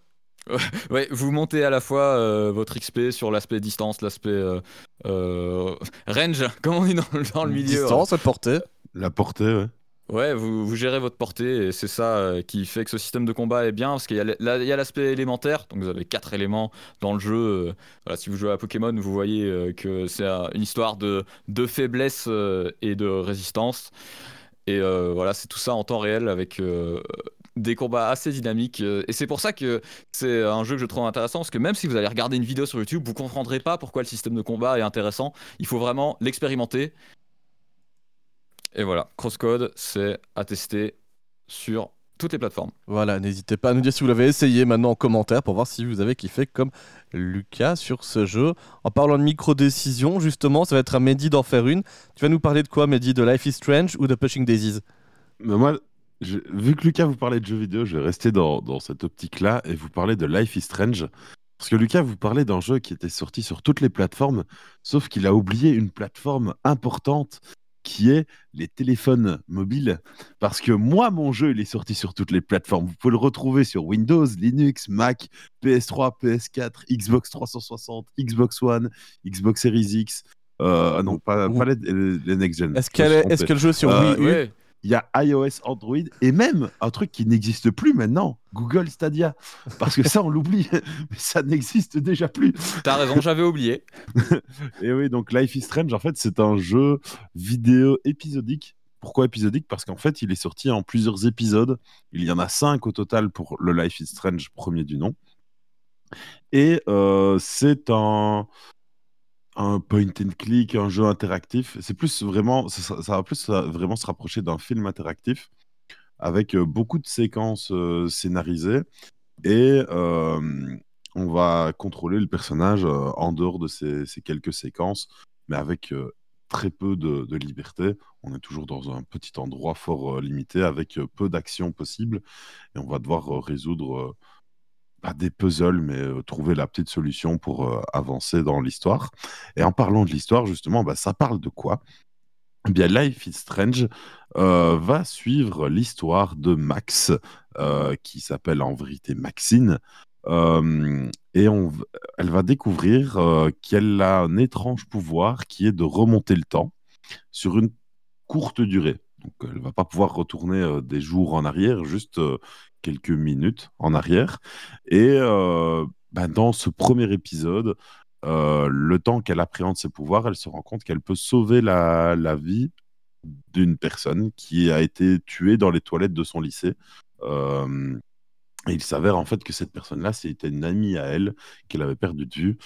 [SPEAKER 4] Ouais, vous montez à la fois euh, votre XP sur l'aspect distance, l'aspect euh, euh, range, comme on dit dans, dans le milieu.
[SPEAKER 2] Distance, à portée.
[SPEAKER 3] La portée, ouais.
[SPEAKER 4] Ouais, vous, gérez votre portée et c'est ça euh, qui fait que ce système de combat est bien parce qu'il y a l'aspect élémentaire, donc vous avez quatre éléments dans le jeu. euh, voilà, si vous jouez à Pokémon, vous voyez euh, que c'est une histoire de, de faiblesse et de résistance. Et voilà, c'est tout ça en temps réel avec des combats assez dynamiques. Et c'est pour ça que c'est un jeu que je trouve intéressant parce que même si vous allez regarder une vidéo sur YouTube, vous comprendrez pas pourquoi le système de combat est intéressant. Il faut vraiment l'expérimenter. Et voilà, Crosscode, c'est à tester sur toutes les plateformes.
[SPEAKER 2] Voilà, n'hésitez pas à nous dire si vous l'avez essayé maintenant en commentaire pour voir si vous avez kiffé comme Lucas sur ce jeu. En parlant de micro-décision, justement, ça va être à Mehdi d'en faire une. Tu vas nous parler de quoi, Mehdi? De Life is Strange ou de Pushing Daisies?
[SPEAKER 3] Mais moi, je- vu que Lucas vous parlait de jeux vidéo, je vais rester dans, dans cette optique-là et vous parler de Life is Strange. Parce que Lucas vous parlait d'un jeu qui était sorti sur toutes les plateformes, sauf qu'il a oublié une plateforme importante qui est les téléphones mobiles. Parce que moi, mon jeu, il est sorti sur toutes les plateformes. Vous pouvez le retrouver sur Windows, Linux, Mac, PS3, PS4, Xbox 360, Xbox One, Xbox Series X. Euh, ah non, pas, pas les, les next-gen.
[SPEAKER 2] Est-ce
[SPEAKER 3] suis
[SPEAKER 2] est- est-ce
[SPEAKER 3] trompé.
[SPEAKER 2] que le jeu sur
[SPEAKER 3] Euh,
[SPEAKER 2] Wii U?
[SPEAKER 4] Ouais.
[SPEAKER 3] Il y a iOS, Android et même un truc qui n'existe plus maintenant, Google Stadia. Parce que ça, on l'oublie, mais ça n'existe déjà plus.
[SPEAKER 4] T'as raison, j'avais oublié.
[SPEAKER 3] Et oui, donc Life is Strange, en fait, c'est un jeu vidéo épisodique. Pourquoi épisodique? Parce qu'en fait, il est sorti en plusieurs épisodes. Il y en a cinq au total pour le Life is Strange premier du nom. Et euh, c'est un, un point and click, un jeu interactif. C'est plus vraiment, ça, va plus vraiment se rapprocher d'un film interactif avec euh, beaucoup de séquences euh, scénarisées et on va contrôler le personnage euh, en dehors de ces, quelques séquences, mais avec très peu de, liberté. On est toujours dans un petit endroit fort limité avec peu d'actions possibles et on va devoir résoudre pas des puzzles, mais euh, trouver la petite solution pour euh, avancer dans l'histoire. Et en parlant de l'histoire, justement, bah, ça parle de quoi? Eh bien, Life is Strange euh, va suivre l'histoire de Max, qui s'appelle en vérité Maxine. Et elle va découvrir qu'elle a un étrange pouvoir qui est de remonter le temps sur une courte durée. Donc, elle va pas pouvoir retourner des jours en arrière, juste quelques minutes en arrière. Et euh, bah, dans ce premier épisode, euh, le temps qu'elle appréhende ses pouvoirs, elle se rend compte qu'elle peut sauver la, la vie d'une personne qui a été tuée dans les toilettes de son lycée. Euh, il s'avère en fait que cette personne-là, c'était une amie à elle qu'elle avait perdue de vue.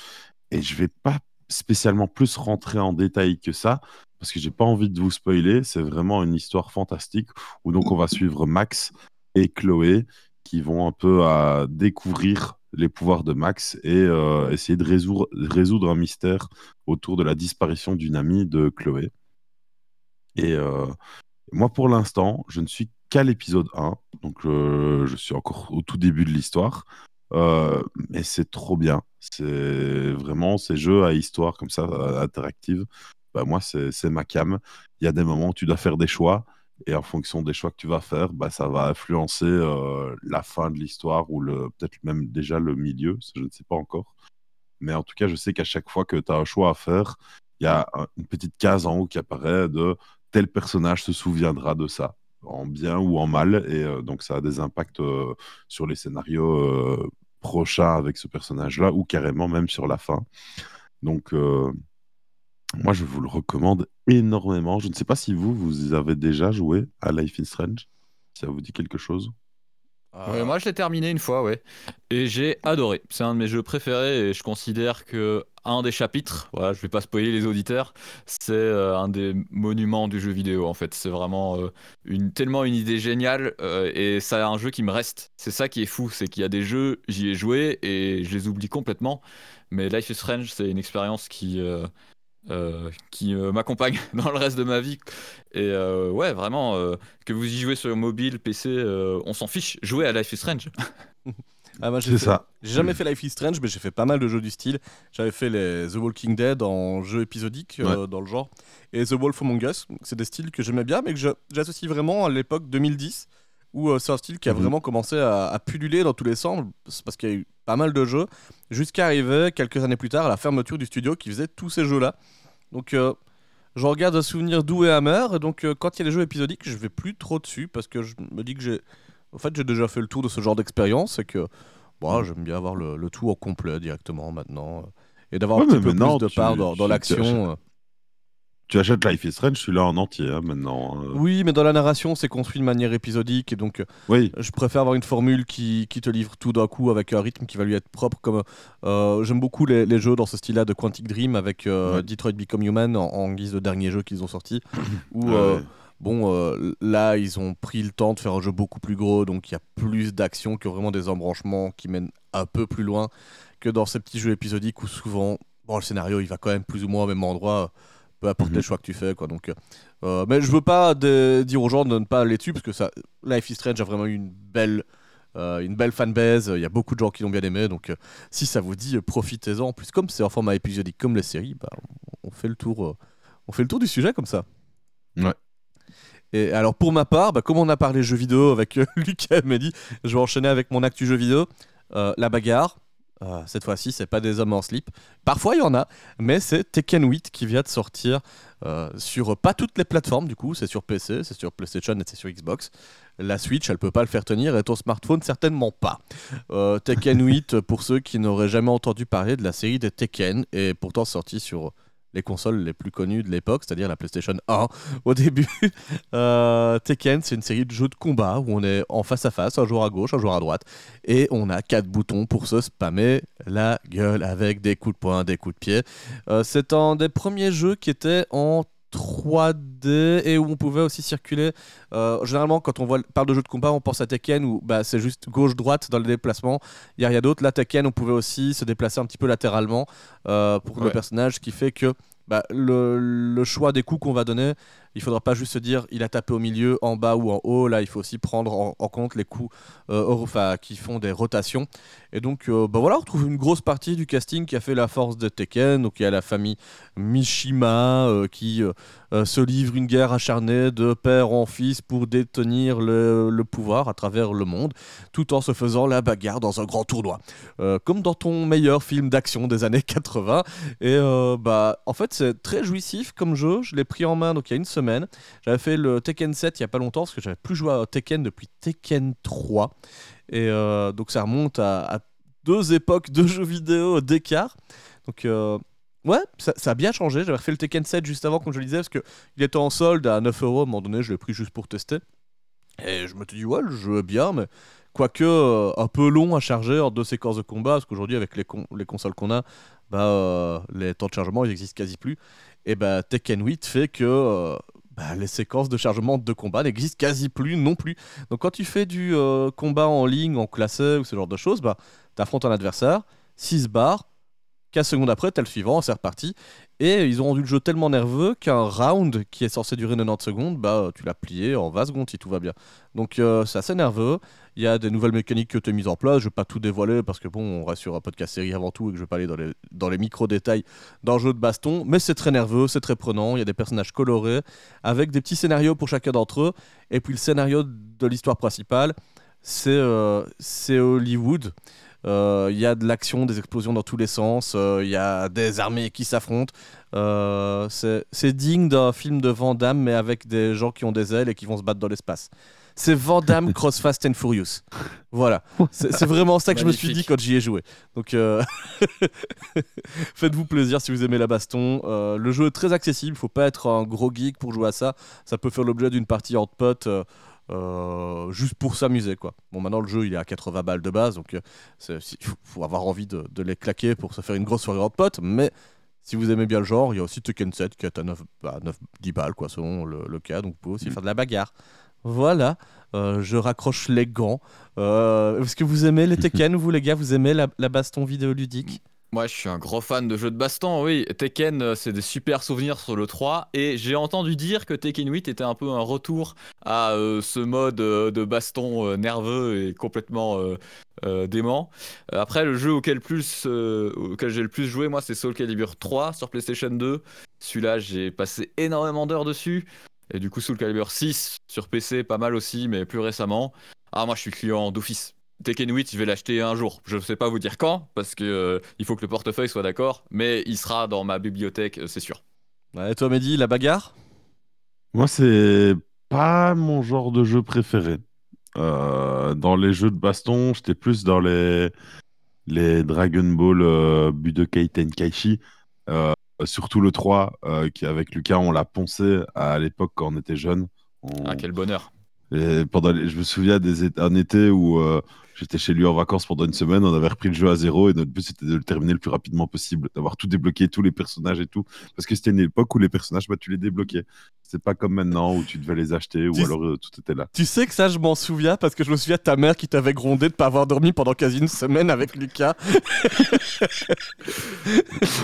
[SPEAKER 3] Et je vais pas spécialement plus rentrer en détail que ça, parce que j'ai pas envie de vous spoiler. C'est vraiment une histoire fantastique où donc on va suivre Max et Chloé qui vont un peu à découvrir les pouvoirs de Max et euh, essayer de résoudre, un mystère autour de la disparition d'une amie de Chloé. Et euh, moi, pour l'instant, je ne suis qu'à l'épisode 1, donc euh, je suis encore au tout début de l'histoire. Mais c'est trop bien. C'est vraiment ces jeux à histoire comme ça, interactive. Bah, moi, c'est ma cam. Il y a des moments où tu dois faire des choix, et en fonction des choix que tu vas faire, bah, ça va influencer euh, la fin de l'histoire ou peut-être même déjà le milieu, je ne sais pas encore. Mais en tout cas, je sais qu'à chaque fois que tu as un choix à faire, il y a un- une petite case en haut qui apparaît de tel personnage se souviendra de ça, en bien ou en mal, et euh, donc ça a des impacts euh, sur les scénarios prochains avec ce personnage-là, ou carrément même sur la fin. Donc, moi, je vous le recommande énormément. Je ne sais pas si vous, vous avez déjà joué à Life is Strange, si ça vous dit quelque chose?
[SPEAKER 4] Ouais, moi, je l'ai terminé une fois, ouais. Et j'ai adoré. C'est un de mes jeux préférés et je considère que un des chapitres, voilà, je vais pas spoiler les auditeurs, c'est euh, un des monuments du jeu vidéo en fait. C'est vraiment euh, une, tellement une idée géniale euh, et c'est un jeu qui me reste. C'est ça qui est fou, c'est qu'il y a des jeux, j'y ai joué et je les oublie complètement. Mais Life is Strange, c'est une expérience qui, euh, qui euh, m'accompagne dans le reste de ma vie. Et euh, ouais, vraiment, euh, que vous y jouez sur mobile, PC, euh, on s'en fiche. Jouez à Life is Strange.
[SPEAKER 2] Ah, moi, j'ai
[SPEAKER 3] C'est
[SPEAKER 2] fait-
[SPEAKER 3] ça.
[SPEAKER 2] J'ai jamais fait Life is Strange, mais j'ai fait pas mal de jeux du style. J'avais fait les The Walking Dead en jeu épisodique euh, dans le genre, et The Wolf Among Us. C'est des styles que j'aimais bien, mais que je- j'associe vraiment à l'époque 2010, où euh, c'est un style qui a
[SPEAKER 3] Mhm.
[SPEAKER 2] vraiment commencé à, à pulluler dans tous les sens, parce qu'il y a eu pas mal de jeux, jusqu'à arriver quelques années plus tard à la fermeture du studio qui faisait tous ces jeux-là. Donc euh, je regarde un souvenir doux et amer, et donc euh, quand il y a les jeux épisodiques, je vais plus trop dessus, parce que je me dis que j'ai... En fait, j'ai déjà fait le tour de ce genre d'expérience, et que bon, j'aime bien avoir le, le tout en complet directement maintenant, et d'avoir
[SPEAKER 3] Ouais,
[SPEAKER 2] un petit peu plus de part dans, l'action.
[SPEAKER 3] Tu achètes Life is Strange, celui-là en entier hein, maintenant. hein.
[SPEAKER 2] Oui, mais dans la narration, c'est construit de manière épisodique, et donc euh,
[SPEAKER 3] Oui,
[SPEAKER 2] je préfère avoir une formule qui, qui te livre tout d'un coup avec un rythme qui va lui être propre. Comme euh, j'aime beaucoup les, les jeux dans ce style-là de Quantic Dream avec euh,
[SPEAKER 3] Ouais.
[SPEAKER 2] Detroit Become Human en, en guise de dernier jeu qu'ils ont sorti. où
[SPEAKER 3] Ouais,
[SPEAKER 2] bon, là ils ont pris le temps de faire un jeu beaucoup plus gros, donc il y a plus d'action que vraiment des embranchements qui mènent un peu plus loin que dans ces petits jeux épisodiques où souvent, bon, le scénario il va quand même plus ou moins au même endroit. Peu importe
[SPEAKER 3] Mhm.
[SPEAKER 2] les choix que tu fais, quoi. Donc, euh, mais je veux pas de- dire aux gens de ne pas aller dessus parce que ça, Life is Strange a vraiment eu une belle, euh, une belle fanbase. Il y a beaucoup de gens qui l'ont bien aimé. Donc, euh, si ça vous dit, euh, profitez-en. En plus, comme c'est en format épisodique comme les séries, bah, on, fait le tour, euh, on fait le tour du sujet comme ça.
[SPEAKER 3] Ouais.
[SPEAKER 2] Et alors pour ma part, bah, comme on a parlé jeux vidéo avec euh, Lucas et Mehdi, je vais enchaîner avec mon actu jeux vidéo. Euh, la bagarre. Euh, cette fois-ci, c'est pas des hommes en slip. Parfois, il y en a, mais c'est Tekken 8 qui vient de sortir euh, sur pas toutes les plateformes, du coup. C'est sur PC, c'est sur PlayStation et c'est sur Xbox. La Switch, elle peut pas le faire tenir et ton smartphone, certainement pas. Euh, Tekken 8, pour ceux qui n'auraient jamais entendu parler de la série des Tekken, est pourtant sorti sur les consoles les plus connues de l'époque, c'est-à-dire la PlayStation 1 au début. Euh, Tekken, c'est une série de jeux de combat où on est en face à face, un joueur à gauche, un joueur à droite, et on a quatre boutons pour se spammer la gueule avec des coups de poing, des coups de pied. Euh, c'est un des premiers jeux qui était en 3D et où on pouvait aussi circuler. Euh, généralement, quand on voit, parle de jeux de combat, on pense à Tekken où bah, c'est juste gauche-droite dans le déplacement. Il n'y a rien d'autre. Là, Tekken, on pouvait aussi se déplacer un petit peu latéralement euh, pour le personnage, ce qui fait que bah, le, le choix des coups qu'on va donner, il faudra pas juste se dire il a tapé au milieu, en bas ou en haut. Là, il faut aussi prendre en, compte les coups euh, qui font des rotations. Et donc, euh, bah voilà, on retrouve une grosse partie du casting qui a fait la force de Tekken. Donc, il y a la famille Mishima euh, qui euh, euh, se livre une guerre acharnée de père en fils pour détenir le, pouvoir à travers le monde, tout en se faisant la bagarre dans un grand tournoi. Comme dans ton meilleur film d'action des années 80. Et bah, en fait, c'est très jouissif comme jeu. Je l'ai pris en main donc il y a une semaine. J'avais fait le Tekken 7 il y a pas longtemps parce que j'avais plus joué à Tekken depuis Tekken 3. Et euh, donc ça remonte à, deux époques de jeux vidéo d'écart. Donc euh, ouais, ça, a bien changé. J'avais refait le Tekken 7 juste avant, comme je le disais, parce qu'il était en solde à 9 euros. À un moment donné, je l'ai pris juste pour tester. Et je me suis dit, ouais, le jeu est bien, mais quoique euh, un peu long à charger en deux séquences de combat, parce qu'aujourd'hui, avec les, con- les consoles qu'on a, bah, les temps de chargement, ils n'existent quasi plus. Et bah, Tekken 8 fait que euh, bah, les séquences de chargement de combat n'existent quasi plus non plus. Donc quand tu fais du euh, combat en ligne, en classé ou ce genre de choses, bah, tu affrontes un adversaire, 6 barres, 15 secondes après, t'as le suivant, c'est reparti. Et ils ont rendu le jeu tellement nerveux qu'un round qui est censé durer 90 secondes, bah, tu l'as plié en 20 secondes si tout va bien. Donc euh, c'est assez nerveux. Il y a des nouvelles mécaniques qui ont été mises en place. Je vais pas tout dévoiler parce que bon, on reste sur un podcast série avant tout et que je vais pas aller dans les, micro-détails d'un jeu de baston. Mais c'est très nerveux, c'est très prenant. Il y a des personnages colorés avec des petits scénarios pour chacun d'entre eux. Et puis le scénario de l'histoire principale, c'est euh, c'est Hollywood. Euh, Il y a de l'action, des explosions dans tous les sens. euh, Il y a des armées qui s'affrontent. Euh, c'est digne d'un film de Van Damme, mais avec des gens qui ont des ailes et qui vont se battre dans l'espace. C'est Van Damme Cross Fast and Furious. Voilà. C'est vraiment ça que je me suis dit quand j'y ai joué. Donc, euh, faites-vous plaisir si vous aimez la baston. Euh, le jeu est très accessible. Il faut pas être un gros geek pour jouer à ça. Ça peut faire l'objet d'une partie entre potes. euh, euh, juste pour s'amuser quoi. Bon maintenant le jeu il est à 80 balles de base donc euh, si- faut, avoir envie de, de les claquer pour se faire une grosse soirée entre potes mais si vous aimez bien le genre il y a aussi Tekken 7 qui est à 9, bah, 9 10 balles quoi selon le, le cas donc vous pouvez aussi
[SPEAKER 3] Mm.
[SPEAKER 2] faire de la bagarre. Voilà, Euh, je raccroche les gants. Euh, Est-ce que vous aimez les Tekken vous les gars? Vous aimez la, la baston vidéoludique?
[SPEAKER 4] Moi, je suis un gros fan de jeux de baston, oui. Tekken, euh, c'est des super souvenirs sur le 3. Et j'ai entendu dire que Tekken 8 était un peu un retour à euh, ce mode euh, de baston nerveux et complètement dément. Après, le jeu auquel, auquel j'ai le plus joué, moi, c'est Soul Calibur 3 sur PlayStation 2. Celui-là, j'ai passé énormément d'heures dessus. Et du coup, Soul Calibur 6 sur PC, pas mal aussi, mais plus récemment. Ah, moi, je suis client d'office. Tekken 8, je vais l'acheter un jour. Je ne sais pas vous dire quand, parce que euh, il faut que le portefeuille soit d'accord, mais il sera dans ma bibliothèque, euh, c'est sûr.
[SPEAKER 2] Ouais, toi Mehdi, la bagarre?
[SPEAKER 3] Moi, c'est pas mon genre de jeu préféré. Euh, dans les jeux de baston, j'étais plus dans les, les Dragon Ball euh, Budokai Tenkaichi. Euh, surtout le 3, euh, qui avec Lucas, on l'a poncé à l'époque quand on était jeune. On-
[SPEAKER 4] Ah, quel bonheur.
[SPEAKER 3] Et pendant les- Je me souviens des é- un été où euh, j'étais chez lui en vacances pendant une semaine, on avait repris le jeu à zéro et notre but c'était de le terminer le plus rapidement possible, d'avoir tout débloqué, tous les personnages et tout. Parce que c'était une époque où les personnages, bah, tu les débloquais. C'est pas comme maintenant où tu devais les acheter ou
[SPEAKER 2] Tu-
[SPEAKER 3] alors euh, tout était là.
[SPEAKER 2] Tu sais que ça, je m'en souviens parce que je me souviens de ta mère qui t'avait grondé de pas avoir dormi pendant quasi une semaine avec Lucas.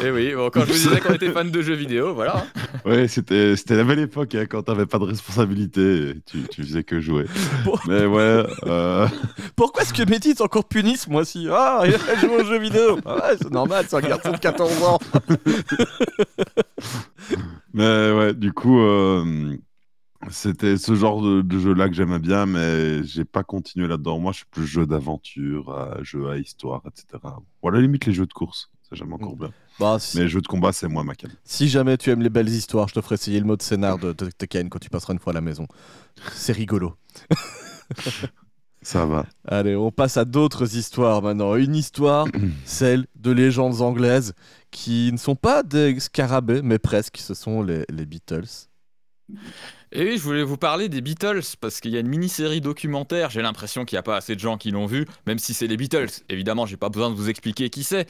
[SPEAKER 4] Et oui, bon, quand je vous disais qu'on était fan de jeux vidéo, voilà. hein.
[SPEAKER 3] Ouais, c'était c'était la belle époque hein, quand t'avais pas de responsabilité, et tu, tu faisais que jouer.
[SPEAKER 2] Bon.
[SPEAKER 3] Mais ouais, euh,
[SPEAKER 2] Pourquoi est-ce que Mehdi est encore puni ce mois-ci Ah, il a joué aux jeux vidéo. Ah ouais, c'est normal, c'est un garçon de 14 ans.
[SPEAKER 3] Mais ouais, du coup, euh, C'était ce genre de, de jeu-là que j'aimais bien, mais j'ai pas continué là-dedans. Moi, je suis plus jeu d'aventure, euh, jeu à histoire, etc. Ou à la limite, les jeux de course, ça j'aime encore bien.
[SPEAKER 2] Bah, si,
[SPEAKER 3] Mais les jeux de combat, c'est moi ma cam.
[SPEAKER 2] si jamais tu aimes les belles histoires, je te ferai essayer le mode scénar de Tekken quand tu passeras une fois à la maison. C'est rigolo.
[SPEAKER 3] Ça va.
[SPEAKER 2] Allez, on passe à d'autres histoires maintenant. Une histoire, celle de légendes anglaises qui ne sont pas des scarabées, mais presque. Ce sont les, les Beatles.
[SPEAKER 4] Et oui, je voulais vous parler des Beatles parce qu'il y a une mini-série documentaire. J'ai l'impression qu'il n'y a pas assez de gens qui l'ont vu, même si c'est les Beatles. Évidemment, j'ai pas besoin de vous expliquer qui c'est.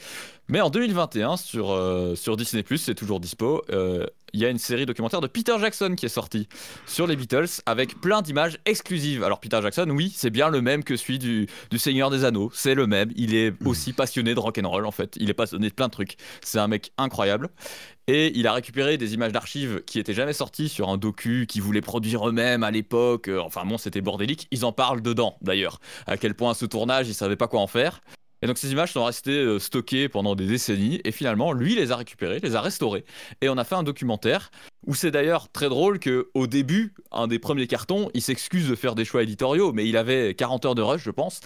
[SPEAKER 4] Mais en 2021, sur, euh, sur Disney, c'est toujours dispo, euh, il y a une série documentaire de Peter Jackson qui est sortie sur les Beatles avec plein d'images exclusives. Alors, Peter Jackson, oui, c'est bien le même que celui du, du Seigneur des Anneaux. C'est le même. Il est aussi passionné de rock'n'roll, en fait. Il est passionné de plein de trucs. C'est un mec incroyable. Et il a récupéré des images d'archives qui étaient jamais sorties sur un docu qu'ils voulaient produire eux-mêmes à l'époque. Euh, Enfin bon, c'était bordélique. Ils en parlent dedans, d'ailleurs. À quel point ce tournage, ils savaient pas quoi en faire. Et donc ces images sont restées euh, stockées pendant des décennies. Et finalement, lui les a récupérées, les a restaurées. Et on a fait un documentaire où c'est d'ailleurs très drôle que au début, un des premiers cartons, il s'excuse de faire des choix éditoriaux, mais il avait 40 heures de rush, je pense.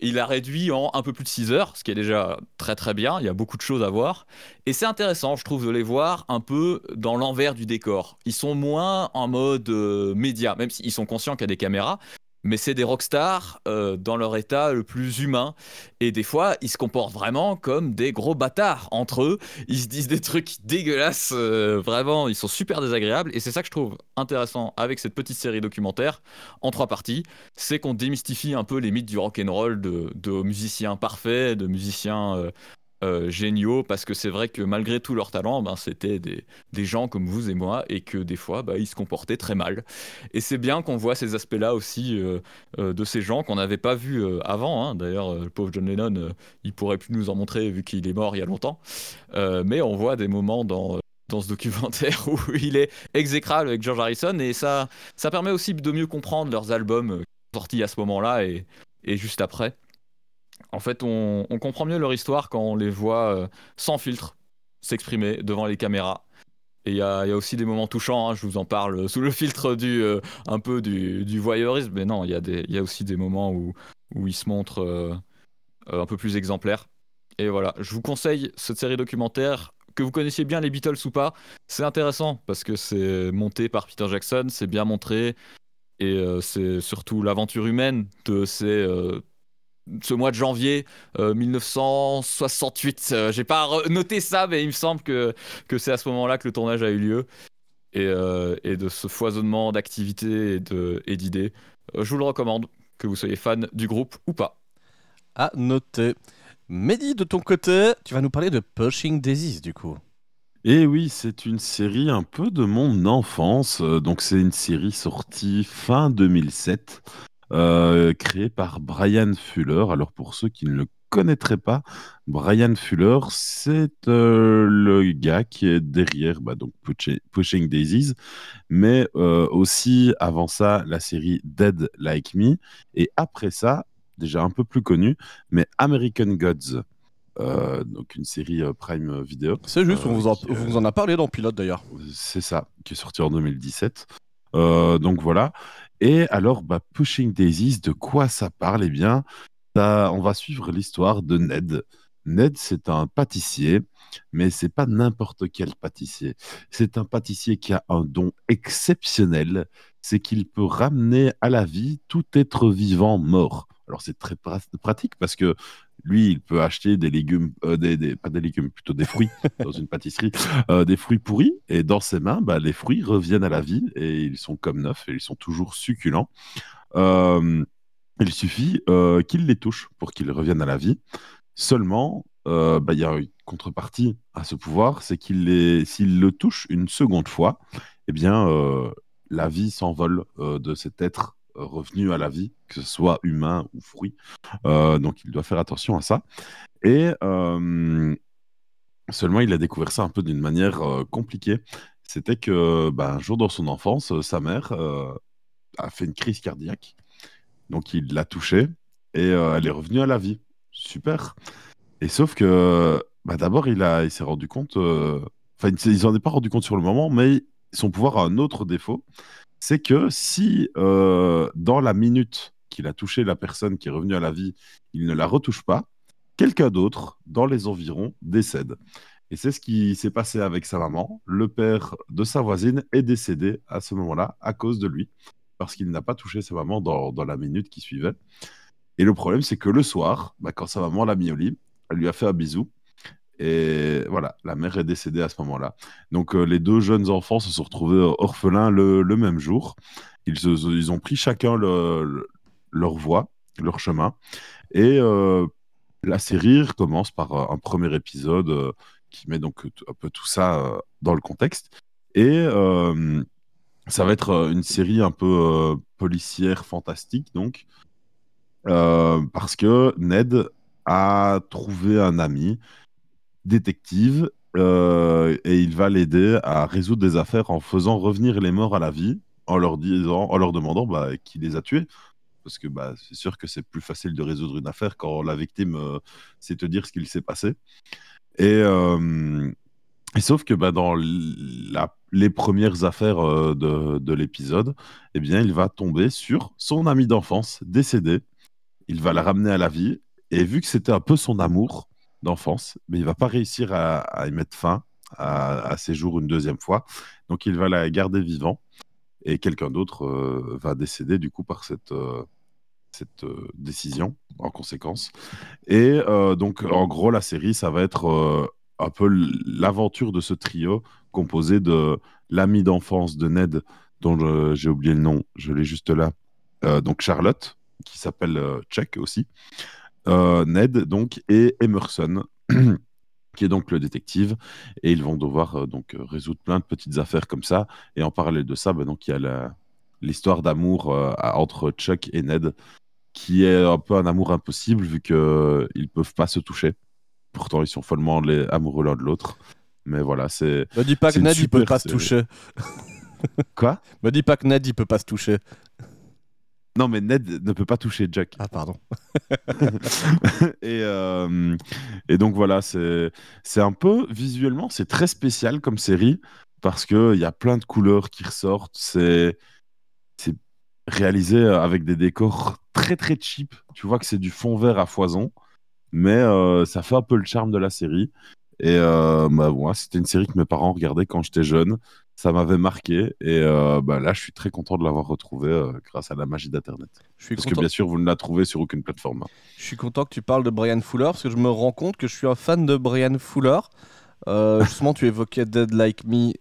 [SPEAKER 4] Il a réduit en un peu plus de 6 heures, ce qui est déjà très très bien. Il y a beaucoup de choses à voir. Et c'est intéressant, je trouve, de les voir un peu dans l'envers du décor. Ils sont moins en mode euh, média, même s'ils sont conscients qu'il y a des caméras. Mais c'est des rockstars euh, dans leur état le plus humain. Et des fois, ils se comportent vraiment comme des gros bâtards entre eux. Ils se disent des trucs dégueulasses. euh, vraiment, ils sont super désagréables. Et c'est ça que je trouve intéressant avec cette petite série documentaire en trois parties. C'est qu'on démystifie un peu les mythes du rock'n'roll de, de musiciens parfaits, de musiciens euh, euh, géniaux. Parce que c'est vrai que malgré tout leur talent, ben, c'était des, gens comme vous et moi. Et que des fois, bah, ils se comportaient très mal. Et c'est bien qu'on voit ces aspects-là aussi euh, euh, de ces gens qu'on n'avait pas vus avant. hein. D'ailleurs, le pauvre John Lennon, il pourrait plus nous en montrer vu qu'il est mort il y a longtemps. Mais on voit des moments dans, dans ce documentaire où il est exécrable avec George Harrison et ça, ça permet aussi de mieux comprendre leurs albums sortis à ce moment-là et, et juste après. En fait, on, comprend mieux leur histoire quand on les voit euh, sans filtre s'exprimer devant les caméras. Et il y, a aussi des moments touchants, hein, je vous en parle sous le filtre du, euh, un peu du, voyeurisme, mais non, il y, a aussi des moments où, ils se montrent euh, euh, un peu plus exemplaires. Et voilà, je vous conseille cette série documentaire, que vous connaissiez bien les Beatles ou pas, c'est intéressant parce que c'est monté par Peter Jackson, c'est bien montré, et euh, c'est surtout l'aventure humaine de ces, euh, ce mois de janvier euh, 1968. Euh, J'ai pas noté ça, mais il me semble que, que c'est à ce moment-là que le tournage a eu lieu. Et, euh, et de ce foisonnement d'activités et d'idées. Euh, je vous le recommande, que vous soyez fan du groupe ou pas.
[SPEAKER 2] À noter. Mehdi, de ton côté, tu vas nous parler de Pushing Daisies, du coup.
[SPEAKER 3] Et oui, c'est une série un peu de mon enfance. Euh, Donc, c'est une série sortie fin 2007, euh, créée par Brian Fuller. Alors, pour ceux qui ne le connaîtraient pas, Brian Fuller, c'est euh, le gars qui est derrière bah, donc Pushi- Pushing Daisies, mais euh, aussi avant ça, la série Dead Like Me. Et après ça, déjà un peu plus connu, mais American Gods. Euh, donc une série euh, Prime Video.
[SPEAKER 2] C'est juste, on vous en, on vous en a parlé dans Pilote d'ailleurs.
[SPEAKER 3] C'est ça, qui est sorti en 2017. Euh, donc voilà. Et alors, bah, Pushing Daisies, de quoi ça parle? Eh bien, on va suivre l'histoire de Ned. Ned, c'est un pâtissier, mais c'est pas n'importe quel pâtissier. C'est un pâtissier qui a un don exceptionnel, c'est qu'il peut ramener à la vie tout être vivant mort. Alors c'est très pra- pratique parce que lui, il peut acheter des légumes, euh, des, des- pas des légumes, plutôt des fruits dans une pâtisserie, euh, des fruits pourris, et dans ses mains, bah, les fruits reviennent à la vie et ils sont comme neufs et ils sont toujours succulents. Euh, il suffit qu'il les touche pour qu'ils reviennent à la vie. Seulement, bah, il y a une contrepartie à ce pouvoir, c'est qu'il s'il le touche une seconde fois, eh bien, la vie s'envole de cet être revenu à la vie, que ce soit humain ou fruit. Euh, donc, il doit faire attention à ça. Et euh, seulement, il a découvert ça un peu d'une manière euh, compliquée. C'était que, bah, un jour dans son enfance, sa mère a fait une crise cardiaque. Donc, il l'a touchée et elle est revenue à la vie. Super. Et sauf que, bah, d'abord, il il s'est rendu compte. Enfin, il s'en est pas rendu compte sur le moment, mais son pouvoir a un autre défaut. C'est que si euh, dans la minute qu'il a touché la personne qui est revenue à la vie, il ne la retouche pas, quelqu'un d'autre dans les environs décède. Et c'est ce qui s'est passé avec sa maman. Le père de sa voisine est décédé à ce moment-là à cause de lui, parce qu'il n'a pas touché sa maman dans, la minute qui suivait. Et le problème, c'est que le soir, bah, quand sa maman l'a mis au lit, elle lui a fait un bisou. Et voilà, la mère est décédée à ce moment-là. Donc euh, les deux jeunes enfants se sont retrouvés orphelins le, même jour. Ils, ont pris chacun le- le- leur voie, leur chemin. Et euh, la série commence par euh, un premier épisode euh, qui met donc un peu tout ça euh, dans le contexte. Et euh, ça va être euh, une série un peu euh, policière, fantastique, donc, euh, parce que Ned a trouvé un ami détective euh, et il va l'aider à résoudre des affaires en faisant revenir les morts à la vie, en leur disant, en leur demandant bah, qui les a tués. Parce que bah, c'est sûr que c'est plus facile de résoudre une affaire quand la victime euh, sait te dire ce qu'il s'est passé. Et, euh, et sauf que bah, dans la- les premières affaires de, de l'épisode, eh bien, il va tomber sur son ami d'enfance décédé. Il va la ramener à la vie. Et vu que c'était un peu son amour d'enfance, mais il va pas réussir à, y mettre fin à, à ses jours une deuxième fois. Donc il va la garder vivant. Et quelqu'un d'autre euh, va décéder du coup par cette, euh, cette euh, décision en conséquence. Et donc en gros la série, ça va être un peu l'aventure de ce trio composé de l'ami d'enfance de Ned, dont j'ai oublié le nom, je l'ai juste là, donc Charlotte, qui s'appelle Chuck aussi, Ned donc et Emerson, qui est donc le détective, et ils vont devoir euh, donc euh, résoudre plein de petites affaires comme ça. Et en parallèle de ça, bah, donc il y a la- l'histoire d'amour euh, entre Chuck et Ned, qui est un peu un amour impossible vu que euh, ils peuvent pas se toucher. Pourtant, ils sont follement les- amoureux l'un de l'autre. Mais voilà, c'est
[SPEAKER 2] Me dis pas que Ned il peut
[SPEAKER 3] super
[SPEAKER 2] pas se toucher.
[SPEAKER 3] quoi?
[SPEAKER 2] Me dis pas que Ned il peut pas se toucher.
[SPEAKER 3] Non, mais Ned ne peut pas toucher Jack.
[SPEAKER 2] Ah pardon.
[SPEAKER 3] et, euh, et donc voilà, c'est un peu visuellement, c'est très spécial comme série parce que il y a plein de couleurs qui ressortent. C'est réalisé avec des décors très très cheap. Tu vois que c'est du fond vert à foison, mais euh, ça fait un peu le charme de la série. Et euh, bah, c'était une série que mes parents regardaient quand j'étais jeune. Ça m'avait marqué et euh, bah, là, je suis très content de l'avoir retrouvée euh, grâce à la magie d'Internet. Parce que bien sûr, vous ne la trouvez sur aucune plateforme.
[SPEAKER 2] Je suis content que tu parles de Brian Fuller parce que je me rends compte que je suis un fan de Brian Fuller. Euh, justement, tu évoquais Dead Like Me.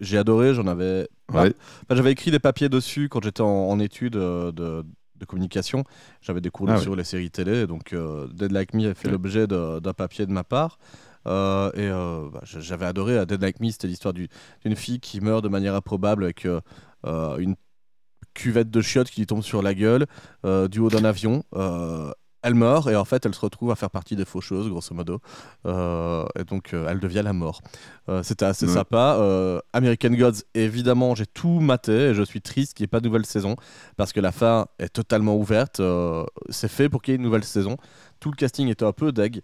[SPEAKER 2] j'ai adoré, j'en avais.
[SPEAKER 3] Ouais.
[SPEAKER 2] Enfin, j'avais écrit des papiers dessus quand j'étais en, en études de, de communication. J'avais des cours
[SPEAKER 3] Ah
[SPEAKER 2] sur les séries télé. Donc, Dead Like Me a fait
[SPEAKER 3] Ouais.
[SPEAKER 2] l'objet d'un papier de ma part. Euh, et euh, bah, j'avais adoré. à Dead Like Me, c'était l'histoire du- d'une fille qui meurt de manière improbable avec euh, euh, une cuvette de chiottes qui lui tombe sur la gueule euh, du haut d'un avion. Euh, elle meurt et en fait elle se retrouve à faire partie des faucheuses grosso modo Euh, et donc euh, elle devient la mort Euh, c'était assez
[SPEAKER 3] Ouais.
[SPEAKER 2] sympa Euh, American Gods évidemment j'ai tout maté et je suis triste qu'il n'y ait pas de nouvelle saison parce que la fin est totalement ouverte Euh, c'est fait pour qu'il y ait une nouvelle saison tout le casting était un peu deg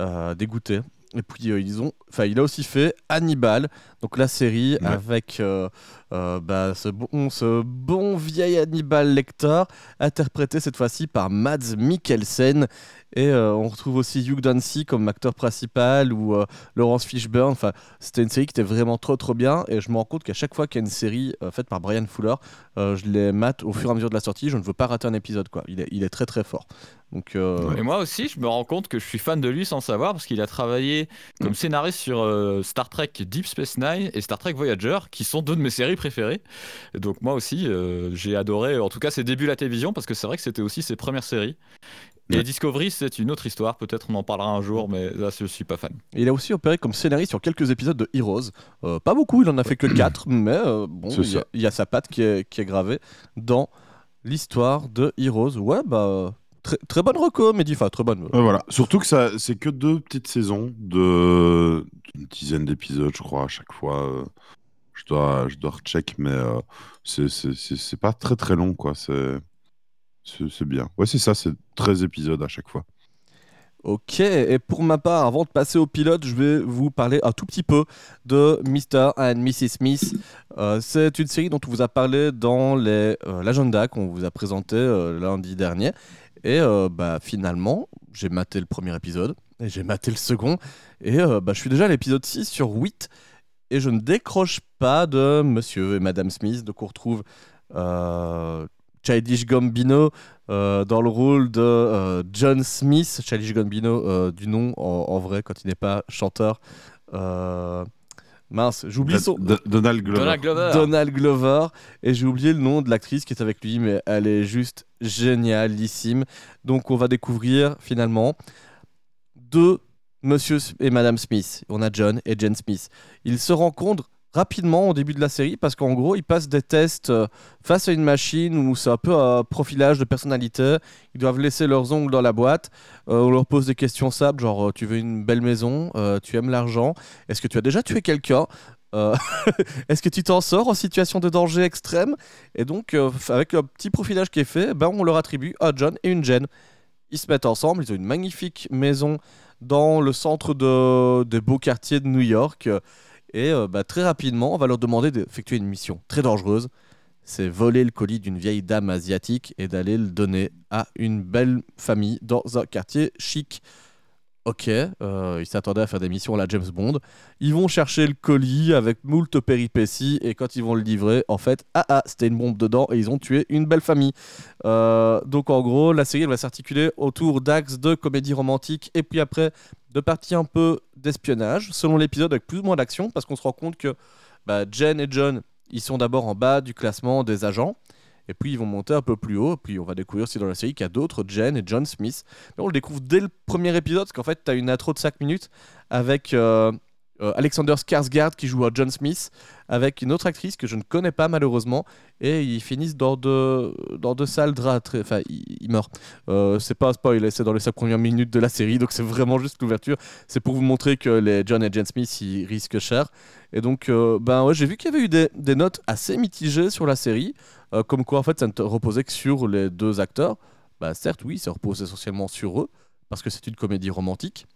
[SPEAKER 2] euh, dégoûté et puis euh, ils ont enfin il a aussi fait Hannibal donc la série
[SPEAKER 3] Ouais.
[SPEAKER 2] avec euh, euh, bah, ce bon ce bon vieil Hannibal Lecter interprété cette fois-ci par Mads Mikkelsen. Et euh, on retrouve aussi Hugh Dancy comme acteur principal ou euh, Laurence Fishburne. Enfin, c'était une série qui était vraiment trop trop bien. Et je me rends compte qu'à chaque fois qu'il y a une série euh, faite par Brian Fuller, euh, je les mate au fur et à mesure de la sortie. Je ne veux pas rater un épisode. Quoi. Il, est, il est très très fort. Donc, euh,
[SPEAKER 4] Et moi aussi, je me rends compte que je suis fan de lui sans savoir parce qu'il a travaillé comme scénariste sur euh, Star Trek Deep Space Nine et Star Trek Voyager, qui sont deux de mes séries préférées. Et donc moi aussi, euh, j'ai adoré, en tout cas ses débuts à la télévision, parce que c'est vrai que c'était aussi ses premières séries. Et
[SPEAKER 3] Ouais.
[SPEAKER 4] Discovery, c'est une autre histoire. Peut-être on en parlera un jour, mais là, je suis pas fan.
[SPEAKER 2] il a aussi opéré comme scénariste sur quelques épisodes de Heroes. Euh, pas beaucoup, il en a fait que 4, mais euh, bon,
[SPEAKER 3] C'est
[SPEAKER 2] il y, a-
[SPEAKER 3] ça.
[SPEAKER 2] il y a sa patte qui est, qui est gravée dans l'histoire de Heroes. Ouais, bah. Très, très bonne reco, Mehdi. Enfin, très bonne.
[SPEAKER 3] Voilà. Surtout que ça, c'est que deux petites saisons de d'une dizaine d'épisodes, je crois, à chaque fois. Je dois, je dois recheck, mais euh, c'est pas très très long, quoi. C'est c'est bien. Ouais, c'est ça, c'est 13 épisodes à chaque fois.
[SPEAKER 2] Ok, et pour ma part, avant de passer au pilote, je vais vous parler un tout petit peu de Mr. and Mrs. Smith. Euh, c'est une série dont on vous a parlé dans euh, l'agenda qu'on vous a présenté euh, lundi dernier. Et euh, bah, finalement, j'ai maté le premier épisode, et j'ai maté le second, et euh, bah, je suis déjà à l'épisode 6 sur 8, et je ne décroche pas de Monsieur et Madame Smith, donc on retrouve euh, Childish Gambino euh, dans le rôle de John Smith, Childish Gambino du nom en vrai quand il n'est pas chanteur. Mince, j'oublie son
[SPEAKER 3] D- Donald Glover.
[SPEAKER 4] Donald Glover.
[SPEAKER 2] Donald Glover et j'ai oublié le nom de l'actrice qui est avec lui, mais elle est juste génialissime. Donc on va découvrir finalement deux Monsieur et Madame Smith. On a John et Jen Smith. Ils se rencontrent rapidement au début de la série parce qu'en gros ils passent des tests euh, face à une machine où c'est un peu un profilage de personnalité. Ils doivent laisser leurs ongles dans la boîte. Euh, on leur pose des questions simples genre euh, tu veux une belle maison, tu aimes l'argent, est-ce que tu as déjà tué quelqu'un Est-ce que tu t'en sors en situation de danger extrême? Et donc, avec un petit profilage qui est fait, ben, on leur attribue un John et une Jen. Ils se mettent ensemble, ils ont une magnifique maison dans le centre de, des beaux quartiers de New York. Et euh, bah, très rapidement, on va leur demander d'effectuer une mission très dangereuse. C'est voler le colis d'une vieille dame asiatique et d'aller le donner à une belle famille dans un quartier chic. Ok, euh, ils s'attendaient à faire des missions à la James Bond. Ils vont chercher le colis avec moult péripéties et quand ils vont le livrer, en fait, ah ah, c'était une bombe dedans et ils ont tué une belle famille. Euh, donc en gros, la série va s'articuler autour d'axes de comédie romantique et puis après de parties un peu d'espionnage, selon l'épisode avec plus ou moins d'action, parce qu'on se rend compte que bah, Jen et John, ils sont d'abord en bas du classement des agents. Et puis ils vont monter un peu plus haut. Puis on va découvrir aussi dans la série qu'il y a d'autres, Jen et John Smith. Mais on le découvre dès le premier épisode, parce qu'en fait, tu as une intro de 5 minutes avec euh, euh, Alexander Skarsgård qui joue à John Smith, avec une autre actrice que je ne connais pas malheureusement. Et ils finissent dans deux, dans deux salles draps. Enfin, ils, ils meurent. Euh, c'est pas un spoil, c'est dans les 5 premières minutes de la série, donc c'est vraiment juste l'ouverture. C'est pour vous montrer que les John et Jen Smith, ils risquent cher. Et donc, euh, ben ouais, j'ai vu qu'il y avait eu des notes assez mitigées sur la série, euh, comme quoi en fait ça ne reposait que sur les deux acteurs. Bah certes, oui, ça repose essentiellement sur eux, parce que c'est une comédie romantique.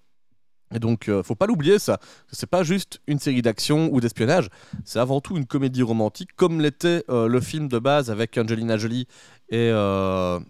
[SPEAKER 2] Et donc, euh, faut pas l'oublier ça. C'est pas juste une série d'action ou d'espionnage, c'est avant tout une comédie romantique, comme l'était euh, le film de base avec Angelina Jolie et, euh,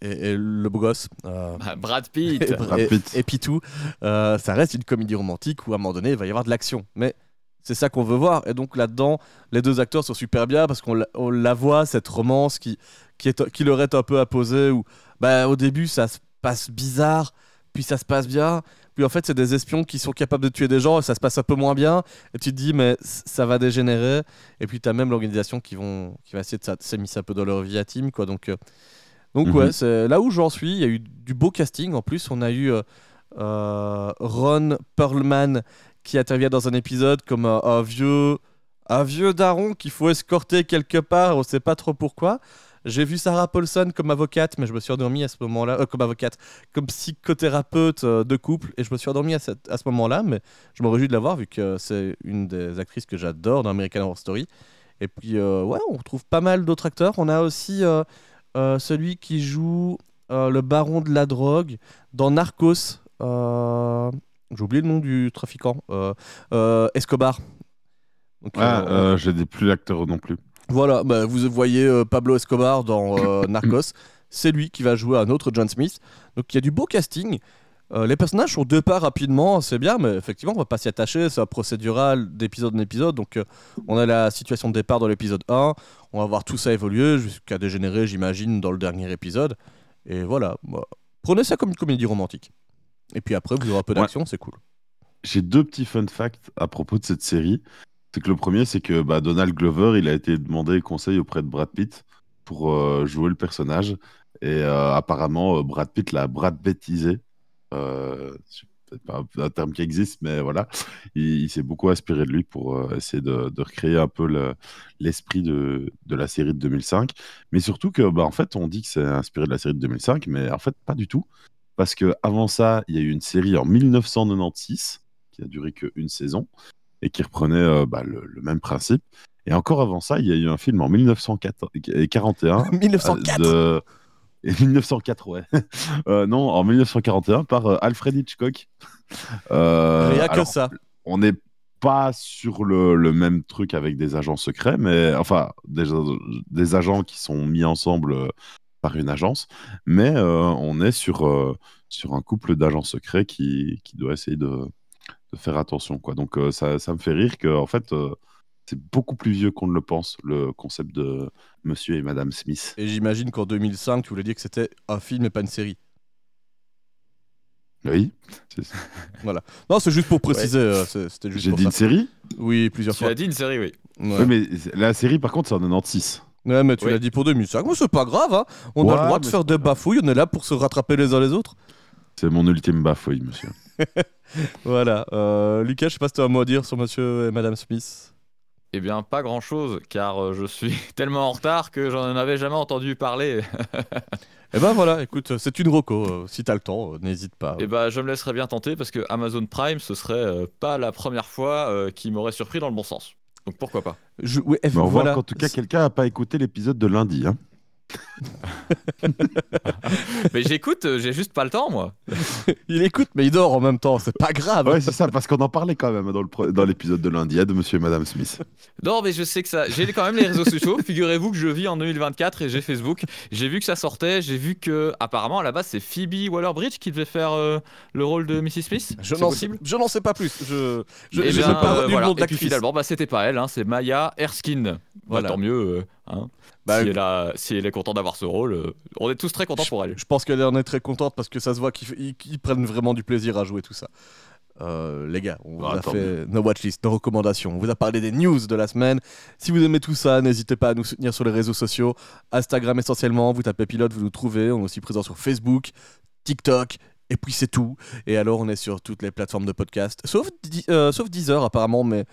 [SPEAKER 2] et, et le beau gosse. euh,
[SPEAKER 4] Ah, Brad Pitt.
[SPEAKER 2] et,
[SPEAKER 3] Brad
[SPEAKER 2] et-
[SPEAKER 3] Pitt.
[SPEAKER 2] et Pitou, euh, ça reste une comédie romantique où à un moment donné il va y avoir de l'action. Mais c'est ça qu'on veut voir. Et donc là-dedans, les deux acteurs sont super bien parce qu'on la, voit, cette romance qui, qui, est, qui leur est un peu apposée. Où, bah, au début, ça se passe bizarre, puis ça se passe bien. Puis en fait, c'est des espions qui sont capables de tuer des gens et ça se passe un peu moins bien. Et tu te dis, mais ça va dégénérer. Et puis tu as même l'organisation qui, vont, qui va essayer de s'immiscer un peu dans leur vie intime. Quoi. Donc, euh, donc
[SPEAKER 3] Mhm.
[SPEAKER 2] ouais, c'est là où j'en suis. Il y a eu du beau casting. En plus, on a eu euh, euh, Ron Perlman qui intervient dans un épisode comme un, un vieux, un vieux daron qu'il faut escorter quelque part. On sait pas trop pourquoi. J'ai vu Sarah Paulson comme avocate, mais je me suis endormi à ce moment-là, euh, comme avocate, comme psychothérapeute euh, de couple, et je me suis endormi à, ce moment-là, mais je me réjouis de la voir vu que c'est une des actrices que j'adore dans American Horror Story. Et puis, euh, ouais, on retrouve pas mal d'autres acteurs. On a aussi euh, euh, celui qui joue euh, le baron de la drogue dans Narcos. J'ai oublié le nom du trafiquant. Euh, euh, Escobar. Donc,
[SPEAKER 3] Ah,
[SPEAKER 2] euh,
[SPEAKER 3] j'ai des plus l'acteur non plus.
[SPEAKER 2] voilà, bah, vous voyez Pablo Escobar dans Narcos. C'est lui qui va jouer un autre John Smith. Donc il y a du beau casting. Euh, les personnages sont deux pas rapidement, c'est bien, mais effectivement, on va pas s'y attacher. C'est un procédural d'épisode en épisode. Donc euh, on a la situation de départ dans l'épisode 1. On va voir tout ça évoluer jusqu'à dégénérer, j'imagine, dans le dernier épisode. Et voilà. bah, prenez ça comme une comédie romantique. Et puis après, vous aurez un peu
[SPEAKER 3] Ouais.
[SPEAKER 2] d'action, c'est cool.
[SPEAKER 3] J'ai deux petits fun facts à propos de cette série. C'est que le premier, c'est que bah, Donald Glover, il a été demandé conseil auprès de Brad Pitt pour euh, jouer le personnage. Et euh, apparemment, euh, Brad Pitt l'a Brad. Euh, c'est peut-être pas un, un terme qui existe, mais voilà. Il, il s'est beaucoup inspiré de lui pour essayer de, de recréer un peu le- l'esprit de, de la série de 2005. Mais surtout que, bah, en fait, on dit que c'est inspiré de la série de 2005, mais en fait, pas du tout. Parce que avant ça, il y a eu une série en 1996 qui a duré qu'une saison et qui reprenait euh, bah, le, le même principe. Et encore avant ça, il y a eu un film en 1941
[SPEAKER 2] 1904
[SPEAKER 3] de... Et 1904, ouais. Euh, non, en 1941 par euh, Alfred Hitchcock. Euh,
[SPEAKER 2] Rien que ça.
[SPEAKER 3] on n'est pas sur le, le même truc avec des agents secrets, mais enfin, des, des agents qui sont mis ensemble euh, par une agence, mais euh, on est sur, euh, sur un couple d'agents secrets qui, qui doit essayer de, de faire attention. Quoi. Donc euh, ça, ça me fait rire que en fait, euh, c'est beaucoup plus vieux qu'on ne le pense, le concept de Monsieur et Madame Smith.
[SPEAKER 2] Et j'imagine qu'en 2005, tu voulais dire que c'était un film et pas une série.
[SPEAKER 3] Oui, ça.
[SPEAKER 2] Non, c'est juste pour préciser. c'est- C'était juste
[SPEAKER 3] j'ai dit
[SPEAKER 2] ça.
[SPEAKER 3] une série,
[SPEAKER 2] Oui, plusieurs
[SPEAKER 4] Tu
[SPEAKER 2] fois.
[SPEAKER 4] l'as dit une série, oui.
[SPEAKER 2] Ouais.
[SPEAKER 3] Oui, mais la série par contre c'est en 96.
[SPEAKER 2] Ouais, mais tu
[SPEAKER 4] Oui.
[SPEAKER 2] l'as dit pour 2005. Moi, c'est pas grave. Hein. On a le droit de faire des bafouilles. On est là pour se rattraper les uns les autres.
[SPEAKER 3] C'est mon ultime bafouille, monsieur.
[SPEAKER 2] Voilà. Euh, Lucas, je sais pas si tu as un mot à dire sur monsieur et madame Smith.
[SPEAKER 4] Eh bien, pas grand chose, car euh, je suis tellement en retard que j'en avais jamais entendu parler.
[SPEAKER 2] Eh ben voilà, écoute, c'est une roco. euh, si t'as le temps, euh, n'hésite pas.
[SPEAKER 4] Et bah, je me laisserais bien tenter parce que Amazon Prime, ce serait euh, pas la première fois euh, qui m'aurait surpris dans le bon sens. Donc pourquoi pas?
[SPEAKER 2] Je- ouais,
[SPEAKER 3] on voit
[SPEAKER 2] voilà.
[SPEAKER 3] qu'en tout cas quelqu'un n'a pas écouté l'épisode de lundi. Hein.
[SPEAKER 4] Mais j'écoute, euh, j'ai juste pas le temps, moi.
[SPEAKER 2] Il écoute, mais il dort en même temps. C'est pas grave.
[SPEAKER 3] Ouais, c'est ça, parce qu'on en parlait quand même dans le pro- dans l'épisode de lundi de Monsieur et Madame Smith.
[SPEAKER 4] Non, mais je sais que ça. J'ai quand même les réseaux sociaux. Figurez-vous que je vis en 2024 et j'ai Facebook. J'ai vu que ça sortait. J'ai vu que, apparemment, à la base, c'est Phoebe Waller-Bridge qui devait faire euh, le rôle de Mrs. Smith.
[SPEAKER 2] Je n'en sais,
[SPEAKER 4] possible
[SPEAKER 2] je n'en sais pas plus. Je, je,
[SPEAKER 4] Eh
[SPEAKER 2] je
[SPEAKER 4] bien,
[SPEAKER 2] sais pas
[SPEAKER 4] euh,
[SPEAKER 2] retenu
[SPEAKER 4] voilà.
[SPEAKER 2] le nom de
[SPEAKER 4] Et puis finalement, bah, c'était pas elle, hein, c'est Maya Erskine. Bah,
[SPEAKER 2] Voilà.
[SPEAKER 4] tant mieux. euh, hein.
[SPEAKER 2] Bah,
[SPEAKER 4] si, elle a- si elle est contente d'avoir ce rôle, euh, on est tous très contents pour elle.
[SPEAKER 2] Je pense qu'elle en est très contente parce que ça se voit qu'ils ils- qu'ils prennent vraiment du plaisir à jouer tout ça. Euh, les gars, on vous
[SPEAKER 3] Ah,
[SPEAKER 2] a fait nos watchlists, nos recommandations, on vous a parlé des news de la semaine. Si vous aimez tout ça, n'hésitez pas à nous soutenir sur les réseaux sociaux. Instagram essentiellement, vous tapez pilote, vous nous trouvez. On est aussi présent sur Facebook, TikTok. Et puis c'est tout. Et alors on est sur toutes les plateformes de podcast, sauf, euh, sauf Deezer apparemment, mais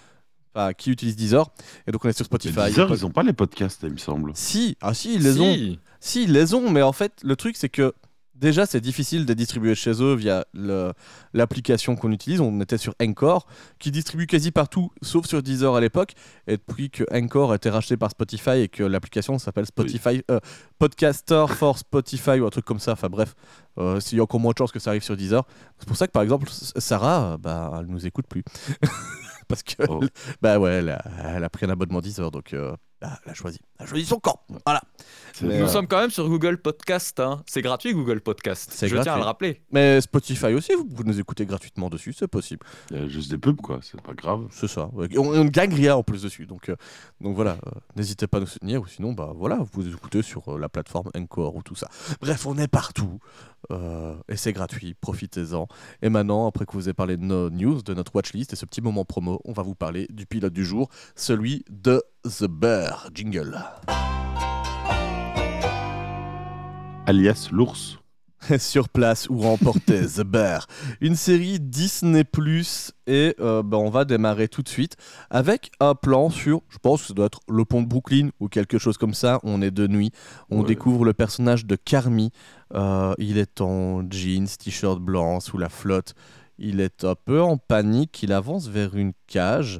[SPEAKER 2] enfin, qui utilise Deezer Et donc on est sur Spotify.
[SPEAKER 3] Deezer, ils ont pas les podcasts, il me semble.
[SPEAKER 2] Si, ah si, ils les ont.
[SPEAKER 4] Si.
[SPEAKER 2] Ils les ont, mais en fait, le truc, c'est que déjà, c'est difficile de distribuer chez eux via l'application qu'on utilise. On était sur Encore, qui distribue quasi partout, sauf sur Deezer à l'époque. Et depuis que Encore a été racheté par Spotify et que l'application s'appelle Spotify euh, Podcaster for Spotify ou un truc comme ça, enfin bref, euh, il y a encore moins de chances que ça arrive sur Deezer. C'est pour ça que, par exemple, Sarah, euh, bah, elle nous écoute plus. Parce que,
[SPEAKER 3] Oh.
[SPEAKER 2] bah ouais, elle a, elle a pris un abonnement Deezer, donc euh, bah, elle a choisi. Elle a choisi son camp. Voilà.
[SPEAKER 3] Ça.
[SPEAKER 4] Nous
[SPEAKER 2] euh,
[SPEAKER 4] sommes quand même sur Google Podcast. hein. C'est gratuit Google Podcast.
[SPEAKER 2] C'est
[SPEAKER 4] Je tiens à
[SPEAKER 2] gratuit.
[SPEAKER 4] le rappeler.
[SPEAKER 2] Mais Spotify aussi, vous pouvez nous écouter gratuitement dessus, c'est possible.
[SPEAKER 3] Il y a juste des pubs, quoi, c'est pas grave.
[SPEAKER 2] C'est ça. Ouais. On, on ne gagne rien en plus dessus. Donc, euh, donc voilà, euh, n'hésitez pas à nous soutenir ou sinon, bah voilà, vous pouvez nous écouter sur euh, la plateforme Encore ou tout ça. Bref, on est partout euh, et c'est gratuit, profitez-en. Et maintenant, après que vous avez parlé de nos news, de notre watchlist et ce petit moment promo, on va vous parler du pilote du jour, celui de The Bear. Jingle.
[SPEAKER 3] Alias l'ours.
[SPEAKER 2] sur place où remportait The Bear, une série Disney Plus et euh, ben, on va démarrer tout de suite avec un plan sur, je pense que ça doit être le pont de Brooklyn ou quelque chose comme ça. On est de nuit, on
[SPEAKER 3] Ouais.
[SPEAKER 2] découvre le personnage de Carmi. Euh, il est en jeans, t-shirt blanc sous la flotte. Il est un peu en panique. Il avance vers une cage,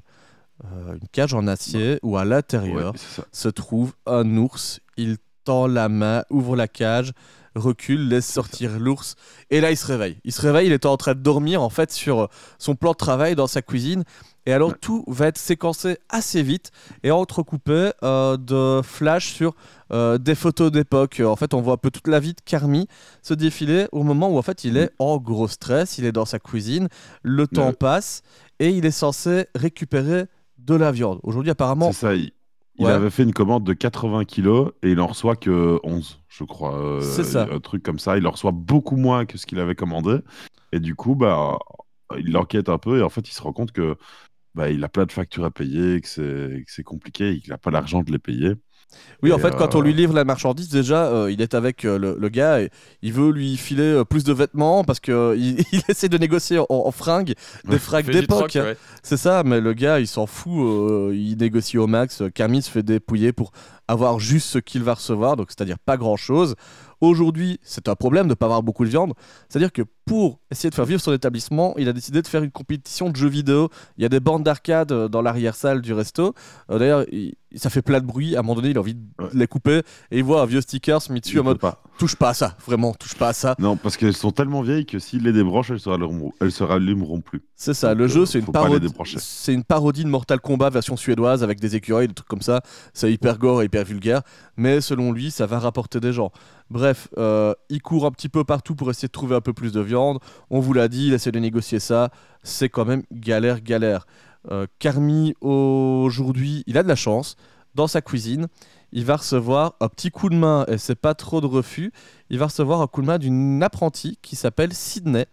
[SPEAKER 2] euh, une cage en acier où à l'intérieur
[SPEAKER 3] Ouais,
[SPEAKER 2] se trouve un ours. Il tend la main, ouvre la cage, recule, laisse sortir l'ours. Et là, il se réveille. Il se réveille, il était en train de dormir, en fait, sur euh, son plan de travail dans sa cuisine. Et alors,
[SPEAKER 3] Ouais.
[SPEAKER 2] tout va être séquencé assez vite et entrecoupé euh, de flash sur euh, des photos d'époque. En fait, on voit un peu toute la vie de Carmi se défiler au moment où, en fait, il est en gros stress. Il est dans sa cuisine, le temps passe et il est censé récupérer de la viande. Aujourd'hui, apparemment,
[SPEAKER 3] ça. Il, il
[SPEAKER 2] Ouais.
[SPEAKER 3] avait fait une commande de 80 kilos et il en reçoit que 11, je crois. euh,
[SPEAKER 2] C'est ça.
[SPEAKER 3] Un truc comme ça. Il en reçoit beaucoup moins que ce qu'il avait commandé. Et du coup, bah, il l'enquête un peu et en fait, il se rend compte que bah, il a plein de factures à payer, que c'est que c'est compliqué et qu'il n'a pas l'argent de les payer.
[SPEAKER 2] Oui, en fait, quand on
[SPEAKER 3] euh,
[SPEAKER 2] lui livre la marchandise, déjà, euh, il est avec euh, le, le gars et il veut lui filer plus de vêtements parce qu'il il, essaie de négocier en, en fringues, des fringues d'époque.
[SPEAKER 4] ouais.
[SPEAKER 2] C'est ça, mais le gars, il s'en fout, il négocie au max. Camille se fait dépouiller pour avoir juste ce qu'il va recevoir, donc c'est-à-dire pas grand-chose. Aujourd'hui, c'est un problème de ne pas avoir beaucoup de viande. C'est-à-dire que pour essayer de faire vivre son établissement, il a décidé de faire une compétition de jeux vidéo. Il y a des bandes d'arcade euh, dans l'arrière-salle du resto. Euh, D'ailleurs, il- ça fait plein de bruit. À un moment donné, il a envie de
[SPEAKER 3] Ouais.
[SPEAKER 2] les couper et il voit un vieux sticker mis dessus
[SPEAKER 3] Il
[SPEAKER 2] en mode
[SPEAKER 3] pas.
[SPEAKER 2] touche pas à ça, vraiment, touche pas à ça.
[SPEAKER 3] Non, parce qu'elles sont tellement vieilles que s'il les débranche, elles se rallumeront, elles se rallumeront plus.
[SPEAKER 2] C'est ça,
[SPEAKER 3] Donc,
[SPEAKER 2] le
[SPEAKER 3] euh,
[SPEAKER 2] jeu, c'est une, une parodie de Mortal Kombat version suédoise avec des écureuils, des trucs comme ça. C'est hyper gore et hyper vulgaire, mais selon lui, ça va rapporter des gens. Bref, euh, il court un petit peu partout pour essayer de trouver un peu plus de viande. On vous l'a dit, il essaie de négocier ça. C'est quand même galère, galère. Euh, Carmi, aujourd'hui, il a de la chance. Dans sa cuisine, il va recevoir un petit coup de main, et c'est pas trop de refus. Il va recevoir un coup de main d'une apprentie qui s'appelle Sydney.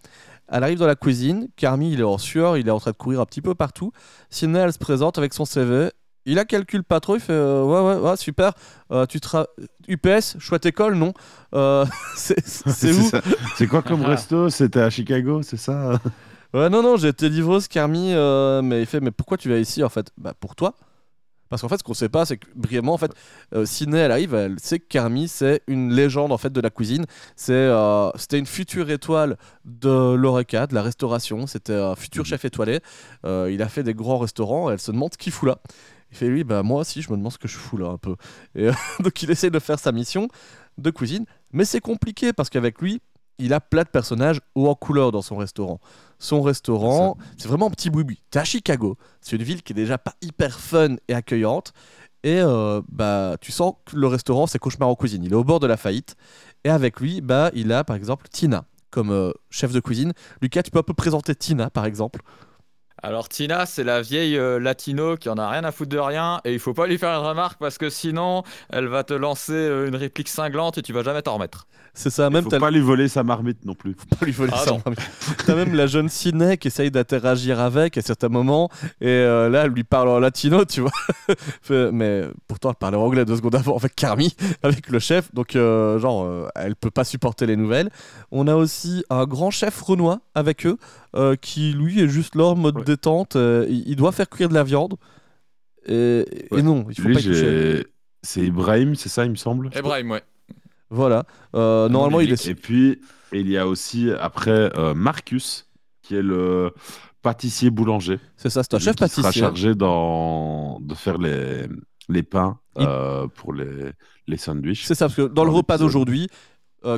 [SPEAKER 2] Elle arrive dans la cuisine, Carmi il est en sueur, il est en train de courir un petit peu partout. Sydney elle se présente avec son CV. Il la calcule pas trop, il fait euh, ouais, ouais, ouais, super. Euh, tu tra... UPS, chouette école, non Euh, C'est où.
[SPEAKER 3] C'est quoi comme
[SPEAKER 4] Ah.
[SPEAKER 3] resto? C'était à Chicago, c'est ça?
[SPEAKER 2] Ouais, non, non, j'ai été livreuse, Carmi, euh, mais il fait, mais pourquoi tu vas ici en fait? Bah pour toi. Parce qu'en fait, ce qu'on sait pas, c'est que brièvement, en fait, euh, Sydney, elle arrive, elle sait que Carmi, c'est une légende en fait de la cuisine. C'est, euh, c'était une future étoile de l'Oreca, de la restauration. C'était un futur
[SPEAKER 3] Mhm.
[SPEAKER 2] chef étoilé. Euh, il a fait des grands restaurants. Elle se demande ce qu'il fout là. Il fait lui, bah moi aussi, je me demande ce que je fous là un peu. Et euh, donc il essaie de faire sa mission de cuisine, mais c'est compliqué parce qu'avec lui, il a plein de personnages haut en couleur dans son restaurant. Son restaurant, c'est vraiment un petit boui T'es à Chicago, c'est une ville qui est déjà pas hyper fun et accueillante. Et euh, bah, tu sens que le restaurant, c'est cauchemar en cuisine. Il est au bord de la faillite. Et avec lui, bah, il a par exemple Tina comme euh, chef de cuisine. Lucas, tu peux un peu présenter Tina par exemple
[SPEAKER 4] Alors Tina, c'est la vieille euh, latino qui en a rien à foutre de rien et il faut pas lui faire une remarque parce que sinon elle va te lancer euh, une réplique cinglante et tu vas jamais t'en remettre.
[SPEAKER 2] C'est ça, même
[SPEAKER 3] faut pas lui voler sa marmite non plus.
[SPEAKER 2] pas lui voler
[SPEAKER 4] Ah
[SPEAKER 2] ça.
[SPEAKER 4] non.
[SPEAKER 2] T'as même la jeune Sydney qui essaye d'interagir avec à certains moments. Et euh, là, elle lui parle en latino, tu vois. Mais pourtant, elle parlait anglais deux secondes avant avec Carmi, avec le chef. Donc, euh, genre, euh, elle peut pas supporter les nouvelles. On a aussi un grand chef renois avec eux euh, qui, lui, est juste là en mode
[SPEAKER 3] Ouais.
[SPEAKER 2] détente. euh, il, doit faire cuire de la viande. Et, non, il faut
[SPEAKER 3] Lui,
[SPEAKER 2] pas
[SPEAKER 3] c'est Ibrahim, c'est ça, il me semble?
[SPEAKER 4] Ibrahim, ouais.
[SPEAKER 2] Voilà. Euh, normalement, il est.
[SPEAKER 3] Et puis, il y a aussi, après, euh, Marcus, qui est le pâtissier boulanger.
[SPEAKER 2] C'est ça, c'est un chef
[SPEAKER 3] qui sera
[SPEAKER 2] pâtissier.
[SPEAKER 3] chargé dans... de faire les, les pains
[SPEAKER 2] Il-
[SPEAKER 3] euh, pour les, les sandwichs.
[SPEAKER 2] C'est ça, parce que dans le repas d'aujourd'hui,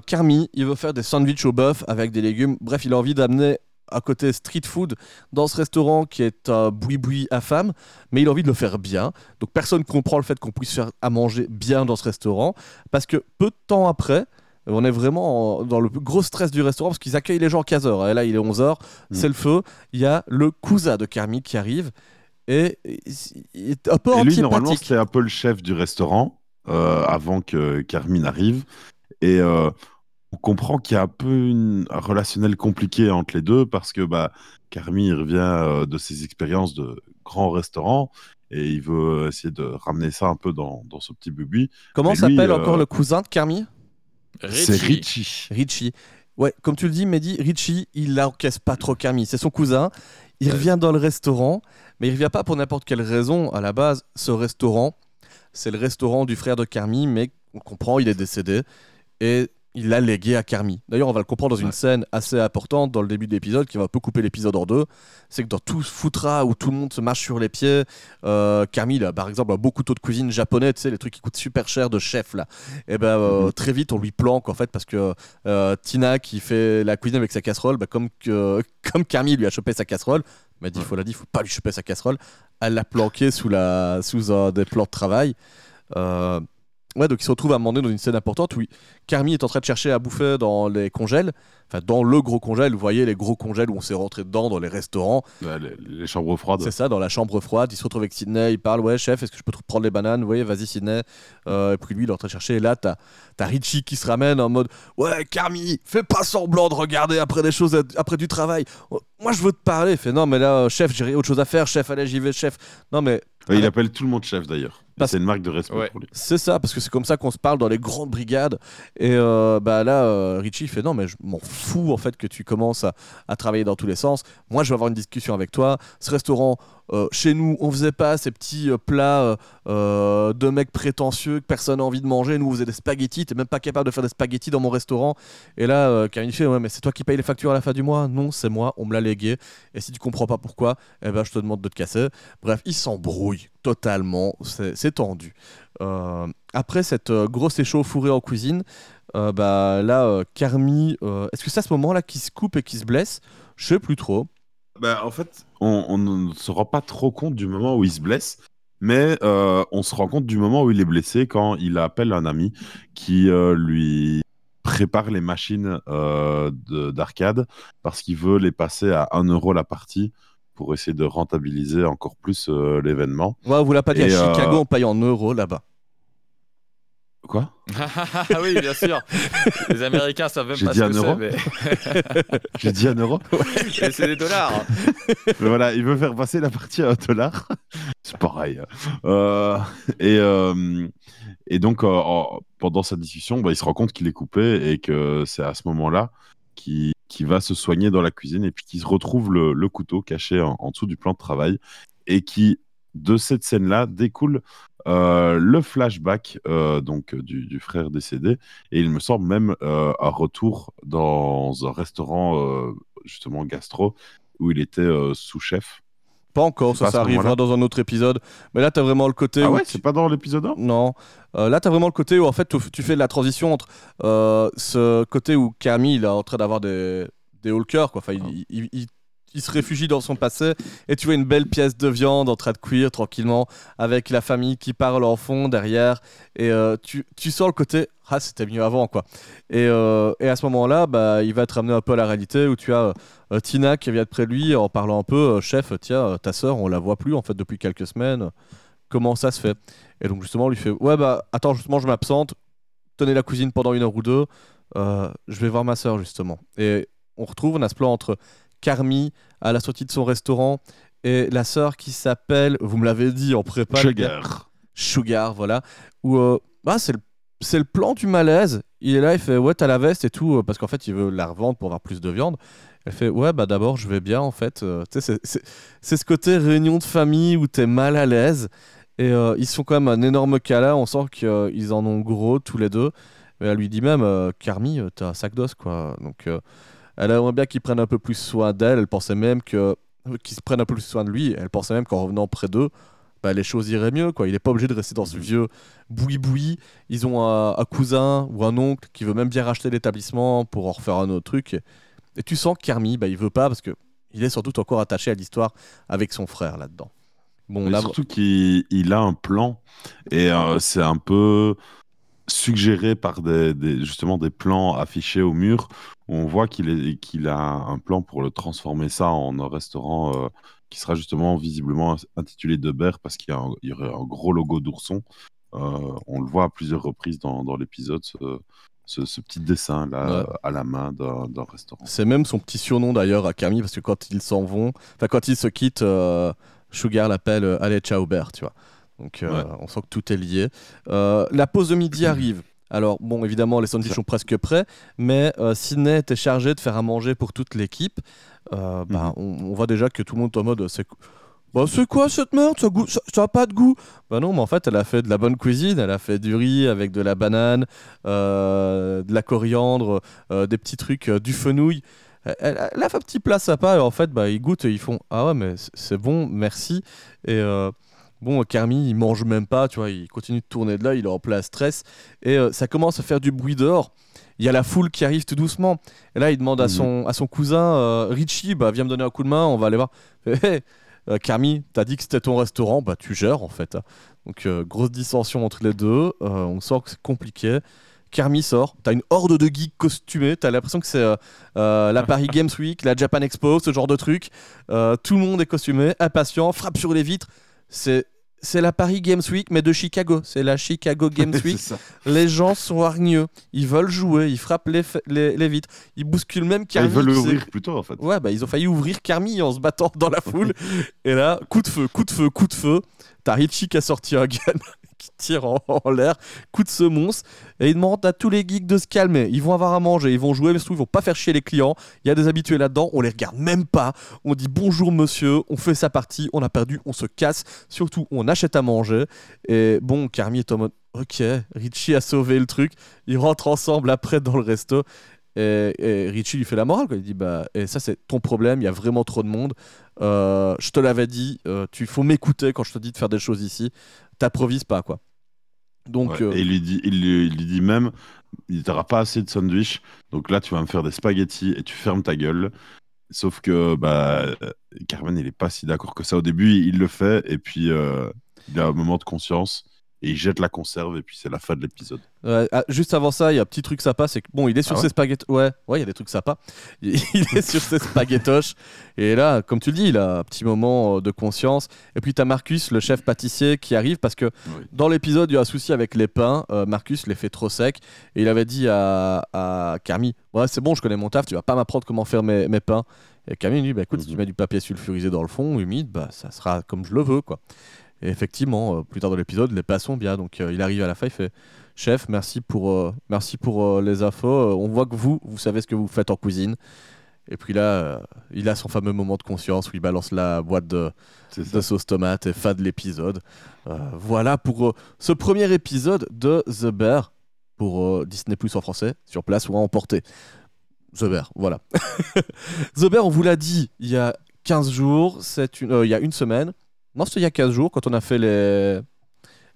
[SPEAKER 2] Carmi, il veut faire des sandwichs au bœuf avec des légumes. Bref, il a envie d'amener à côté street food dans ce restaurant qui est un boui-boui à femme, mais il a envie de le faire bien. Donc personne comprend le fait qu'on puisse faire à manger bien dans ce restaurant, parce que peu de temps après, on est vraiment en- dans le gros stress du restaurant parce qu'ils accueillent les gens à 15h. Et là, il est 11h, c'est le feu. Il y a le cousin de Carmi qui arrive et il est un peu
[SPEAKER 3] Et lui, normalement, c'était un peu le chef du restaurant euh, avant que Carmine arrive. Et euh, on comprend qu'il y a un peu une, un relationnel compliqué entre les deux parce que bah, Carmine il revient euh, de ses expériences de grand restaurant et il veut essayer de ramener ça un peu dans, dans ce petit bubi.
[SPEAKER 2] Comment s'appelle
[SPEAKER 3] euh,
[SPEAKER 2] encore le cousin de Carmi?
[SPEAKER 3] C'est Richie.
[SPEAKER 2] Richie. Ouais, comme tu le dis, Mehdi, Richie, il l'encaisse pas trop Camille. C'est son cousin. Il
[SPEAKER 3] Ouais.
[SPEAKER 2] revient dans le restaurant, mais il revient pas pour n'importe quelle raison. À la base, ce restaurant, c'est le restaurant du frère de Carmi, mais on comprend, il est décédé et il l'a légué à Carmi. D'ailleurs, on va le comprendre dans une
[SPEAKER 3] Ouais.
[SPEAKER 2] scène assez importante dans le début de l'épisode qui va un peu couper l'épisode en deux. C'est que dans tout ce foutra où tout le monde se marche sur les pieds, euh, Carmi, il a par exemple un beau couteau de cuisine japonais, tu sais, les trucs qui coûtent super cher de chef là. Et ben euh,
[SPEAKER 3] Mhm.
[SPEAKER 2] très vite, on lui planque en fait parce que euh, Tina qui fait la cuisine avec sa casserole, bah, comme, que, comme Camille lui a chopé sa casserole, m'a dit, il faut la dire, faut pas lui choper sa casserole, elle l'a planqué sous, la, sous un des plans de travail. Euh, ouais, donc il se retrouve à un moment donné dans une scène importante où Carmi est en train de chercher à bouffer dans les congèles, enfin dans le gros congèle, vous voyez les gros congèles où on s'est rentré dedans dans les restaurants,
[SPEAKER 3] Ouais, les, les chambres froides.
[SPEAKER 2] c'est ça, dans la chambre froide, il se retrouve avec Sydney, il parle, ouais chef, est-ce que je peux te prendre les bananes? Oui, vas-y Sydney. Euh, et puis lui, il est en train de chercher, et là, t'as as Richie qui se ramène en mode, ouais Carmi, fais pas semblant de regarder après des choses, après du travail. Moi, je veux te parler. Il fait, non, mais là, chef, j'ai autre chose à faire, chef, allez, j'y vais, chef. Non, mais
[SPEAKER 3] Ouais, il appelle tout le monde chef d'ailleurs. C'est une marque de respect
[SPEAKER 4] Ouais.
[SPEAKER 3] pour lui.
[SPEAKER 2] c'est ça, parce que c'est comme ça qu'on se parle dans les grandes brigades. Et euh, bah là, euh, Richie il fait non, mais je m'en fous en fait que tu commences à, à travailler dans tous les sens. Moi, je vais avoir une discussion avec toi. Ce restaurant, euh, chez nous, on faisait pas ces petits euh, plats euh, de mecs prétentieux que personne n'a envie de manger. Nous, on faisait des spaghettis. T'es même pas capable de faire des spaghettis dans mon restaurant. Et là, Karine fait ouais, mais c'est toi qui payes les factures à la fin du mois? Non, c'est moi. On me l'a légué. Et si tu comprends pas pourquoi, eh ben, je te demande de te casser. Bref, il s'embrouille totalement. C'est tendu. Après cette grosse échauffourée en cuisine, bah là, Carmi, est-ce que c'est à ce moment-là qu'il se coupe et qu'il se blesse? Je sais plus trop.
[SPEAKER 3] Bah, en fait, on, on ne se rend pas trop compte du moment où il se blesse, mais euh, on se rend compte du moment où il est blessé quand il appelle un ami qui euh, lui prépare les machines euh, de- d'arcade parce qu'il veut les passer à 1 euro la partie pour essayer de rentabiliser encore plus l'événement.
[SPEAKER 2] Ouais, on vous l'a pas dit, à
[SPEAKER 3] Et,
[SPEAKER 2] Chicago, on paye en euros là-bas.
[SPEAKER 3] Quoi
[SPEAKER 4] Ah oui, bien sûr. Les Américains savent même pas
[SPEAKER 3] dit
[SPEAKER 4] ce
[SPEAKER 3] un
[SPEAKER 4] que c'est, mais...
[SPEAKER 3] J'ai dit 1 euro
[SPEAKER 4] c'est des dollars.
[SPEAKER 3] Mais voilà, il veut faire passer la partie à un dollar. C'est pareil. Euh, et, euh, et donc, euh, en- pendant sa discussion, bah, il se rend compte qu'il est coupé et que c'est à ce moment-là qu'il va se soigner dans la cuisine et puis qu'il se retrouve le, le couteau caché en, en dessous du plan de travail et qui, de cette scène-là, découle euh, le flashback euh, donc du, du frère décédé et il me semble même euh, un retour dans un restaurant euh, justement gastro où il était euh, sous-chef.
[SPEAKER 2] Pas encore, ça,
[SPEAKER 3] pas
[SPEAKER 2] ça arrivera dans un autre épisode. Mais là, t'as vraiment le côté.
[SPEAKER 3] Ah
[SPEAKER 2] où
[SPEAKER 3] ouais,
[SPEAKER 2] tu-
[SPEAKER 3] c'est pas dans l'épisode 1
[SPEAKER 2] Non. Euh, là, tu as vraiment le côté où en fait, tu, tu fais la transition entre euh, ce côté où Camille il est en train d'avoir des, des quoi. Enfin, il, il- il- il se réfugie dans son passé et tu vois une belle pièce de viande en train de cuire tranquillement avec la famille qui parle en fond derrière et euh, tu, tu sens le côté ah c'était mieux avant quoi et, euh, et à ce moment là bah, il va te ramener un peu à la réalité où tu as euh, Tina qui vient de près de lui en parlant un peu chef tiens ta sœur on la voit plus en fait depuis quelques semaines comment ça se fait? Et donc justement, on lui fait Ouais, bah attends, justement, je m'absente. Tenez la cuisine pendant une heure ou deux. Je vais voir ma soeur, justement. Et on retrouve, on a ce plan entre Carmi à la sortie de son restaurant et la sœur qui s'appelle, vous me l'avez dit en prépa.
[SPEAKER 3] Sugar.
[SPEAKER 2] Sugar, voilà. Où euh, bah, c'est le, c'est le plan du malaise. Il est là, il fait Ouais, t'as la veste et tout, euh, parce qu'en fait, il veut la revendre pour avoir plus de viande. Elle fait Ouais, bah d'abord, je vais bien, en fait. Euh, c'est- ce côté réunion de famille où t'es mal à l'aise. Et euh, ils sont quand même un énorme câlin. On sent qu'ils en ont gros tous les deux. Mais elle lui dit même euh, Carmi, euh, t'as un sac d'os, quoi. Donc, euh, elle aimerait bien qu'ils prennent un peu plus soin d'elle. Elle pensait même que qu'ils se prennent un peu plus soin de lui. Elle pensait même qu'en revenant près d'eux, bah, les choses iraient mieux. Quoi. Il n'est pas obligé de rester dans ce vieux boui-boui. Ils ont un, un cousin ou un oncle qui veut même bien racheter l'établissement pour en refaire un autre truc. Et, tu sens que Carmi, bah, il veut pas parce que il est sans doute encore attaché à l'histoire avec son frère là-dedans. Bon, là,
[SPEAKER 3] surtout qu'il il a un plan et euh, c'est un peu suggéré par des, des- justement des plans affichés au mur où on voit qu'il a un plan pour le transformer ça en un restaurant euh, qui sera justement visiblement intitulé De Bear parce qu'il y, aurait un gros logo d'ourson. Euh, on le voit à plusieurs reprises dans, dans l'épisode, ce, ce- ce petit dessin là
[SPEAKER 2] Ouais.
[SPEAKER 3] euh, à la main d'un restaurant.
[SPEAKER 2] C'est même son petit surnom d'ailleurs à Camille parce que quand ils s'en vont, enfin quand ils se quittent, euh, Sugar l'appelle Allez, ciao Bert, tu vois. Donc euh,
[SPEAKER 3] Ouais.
[SPEAKER 2] on sent que tout est lié. Euh, la pause de midi arrive. Alors bon, évidemment, les sandwichs sont presque prêts, mais euh, Sydney était chargé de faire à manger pour toute l'équipe. Bah, on, on voit déjà que tout le monde est en mode c'est qu- bah, c'est quoi cette merde? Ça, ça a pas de goût Bah non, mais en fait, elle a fait de la bonne cuisine. Elle a fait du riz avec de la banane, de la coriandre, des petits trucs, du fenouil. Elle, a fait un petit plat sympa et en fait, bah, ils goûtent et ils font Ah ouais, mais c'est- bon, merci. Et bon, Carmi, il mange même pas, tu vois, il continue de tourner de là, il est en plein stress. Et euh, ça commence à faire du bruit dehors. Il y a la foule qui arrive tout doucement. Et là, il demande à,
[SPEAKER 3] Mhm.
[SPEAKER 2] son, à son cousin euh, Richie, bah, viens me donner un coup de main, on va aller voir. Hé, hé, euh, Carmi, t'as dit que c'était ton restaurant, bah tu gères en fait. hein. Donc euh, grosse dissension entre les deux, on sent que c'est compliqué. Carmi sort, t'as une horde de geeks costumés, t'as l'impression que c'est euh, euh, la Paris Games Week, la Japan Expo, ce genre de truc. Euh, tout le monde est costumé, impatient, frappe sur les vitres. C'est c'est la Paris Games Week, mais de Chicago. C'est la Chicago Games Week. Les gens sont hargneux. Ils veulent jouer, ils frappent les, les, les vitres. Ils bousculent même
[SPEAKER 3] Ah,
[SPEAKER 2] Carmi.
[SPEAKER 3] ils veulent l'ouvrir plutôt en fait.
[SPEAKER 2] Ouais, bah ils ont failli ouvrir Carmi en se battant dans la foule. Et là, coup de feu, coup de feu, coup de feu. T'as Richie qui a sorti un gun qui tire en, l'air, coup de semonce. Et il demande à tous les geeks de se calmer. Ils vont avoir à manger, ils vont jouer, mais surtout ils vont pas faire chier les clients. Il y a des habitués là-dedans, on les regarde même pas. On dit bonjour monsieur, on fait sa partie, on a perdu, on se casse. Surtout, on achète à manger. Et bon, Carmi est en mode ok, Richie a sauvé le truc. Ils rentrent ensemble après dans le resto. Et, Richie lui fait la morale. Il dit bah, et ça, c'est ton problème. Il y a vraiment trop de monde. Euh, je te l'avais dit. euh, tu faut m'écouter quand je te dis de faire des choses ici. T'improvises pas, quoi. Donc,
[SPEAKER 3] Ouais,
[SPEAKER 2] euh,
[SPEAKER 3] Et il lui dit, il lui, il lui dit même, il t'aura pas assez de sandwich, donc là tu vas me faire des spaghettis et tu fermes ta gueule. Sauf que bah, Carmen, il est pas si d'accord que ça au début, il le fait et puis euh, il a un moment de conscience et il jette la conserve et puis c'est la fin de l'épisode.
[SPEAKER 2] Ouais, ah, juste avant ça, il y a un petit truc sympa, c'est que bon, il est sur
[SPEAKER 3] Ah ouais
[SPEAKER 2] ses spaghettos. Ouais, ouais, il y a des trucs sympas. Il, est sur ses spaghettoches. Et là, comme tu le dis, il a un petit moment euh, de conscience. Et puis, tu as Marcus, le chef pâtissier, qui arrive parce que
[SPEAKER 3] Oui.
[SPEAKER 2] dans l'épisode, il y a un souci avec les pains. Euh, Marcus les fait trop secs. Et il avait dit à, à Camille Ouais, c'est bon, je connais mon taf, tu vas pas m'apprendre comment faire mes, mes pains. Et Camille lui dit bah, écoute, si tu
[SPEAKER 3] Mhm.
[SPEAKER 2] mets du papier sulfurisé dans le fond, humide, bah, ça sera comme je le veux. quoi. Et effectivement, euh, plus tard dans l'épisode, les pains sont bien. Donc, euh, il arrive à la fin, il fait Chef, merci pour, euh, merci pour les infos. On voit que vous, vous savez ce que vous faites en cuisine. Et puis là, il a son fameux moment de conscience où il balance la boîte de, sauce tomate et fin de l'épisode. Voilà pour ce premier épisode de The Bear pour Disney Plus en français, sur place ou à emporter. The Bear, voilà. The Bear, on vous l'a dit il y a 15 jours, c'est une, euh, il y a une semaine. Non, c'était il y a 15 jours quand on a fait les,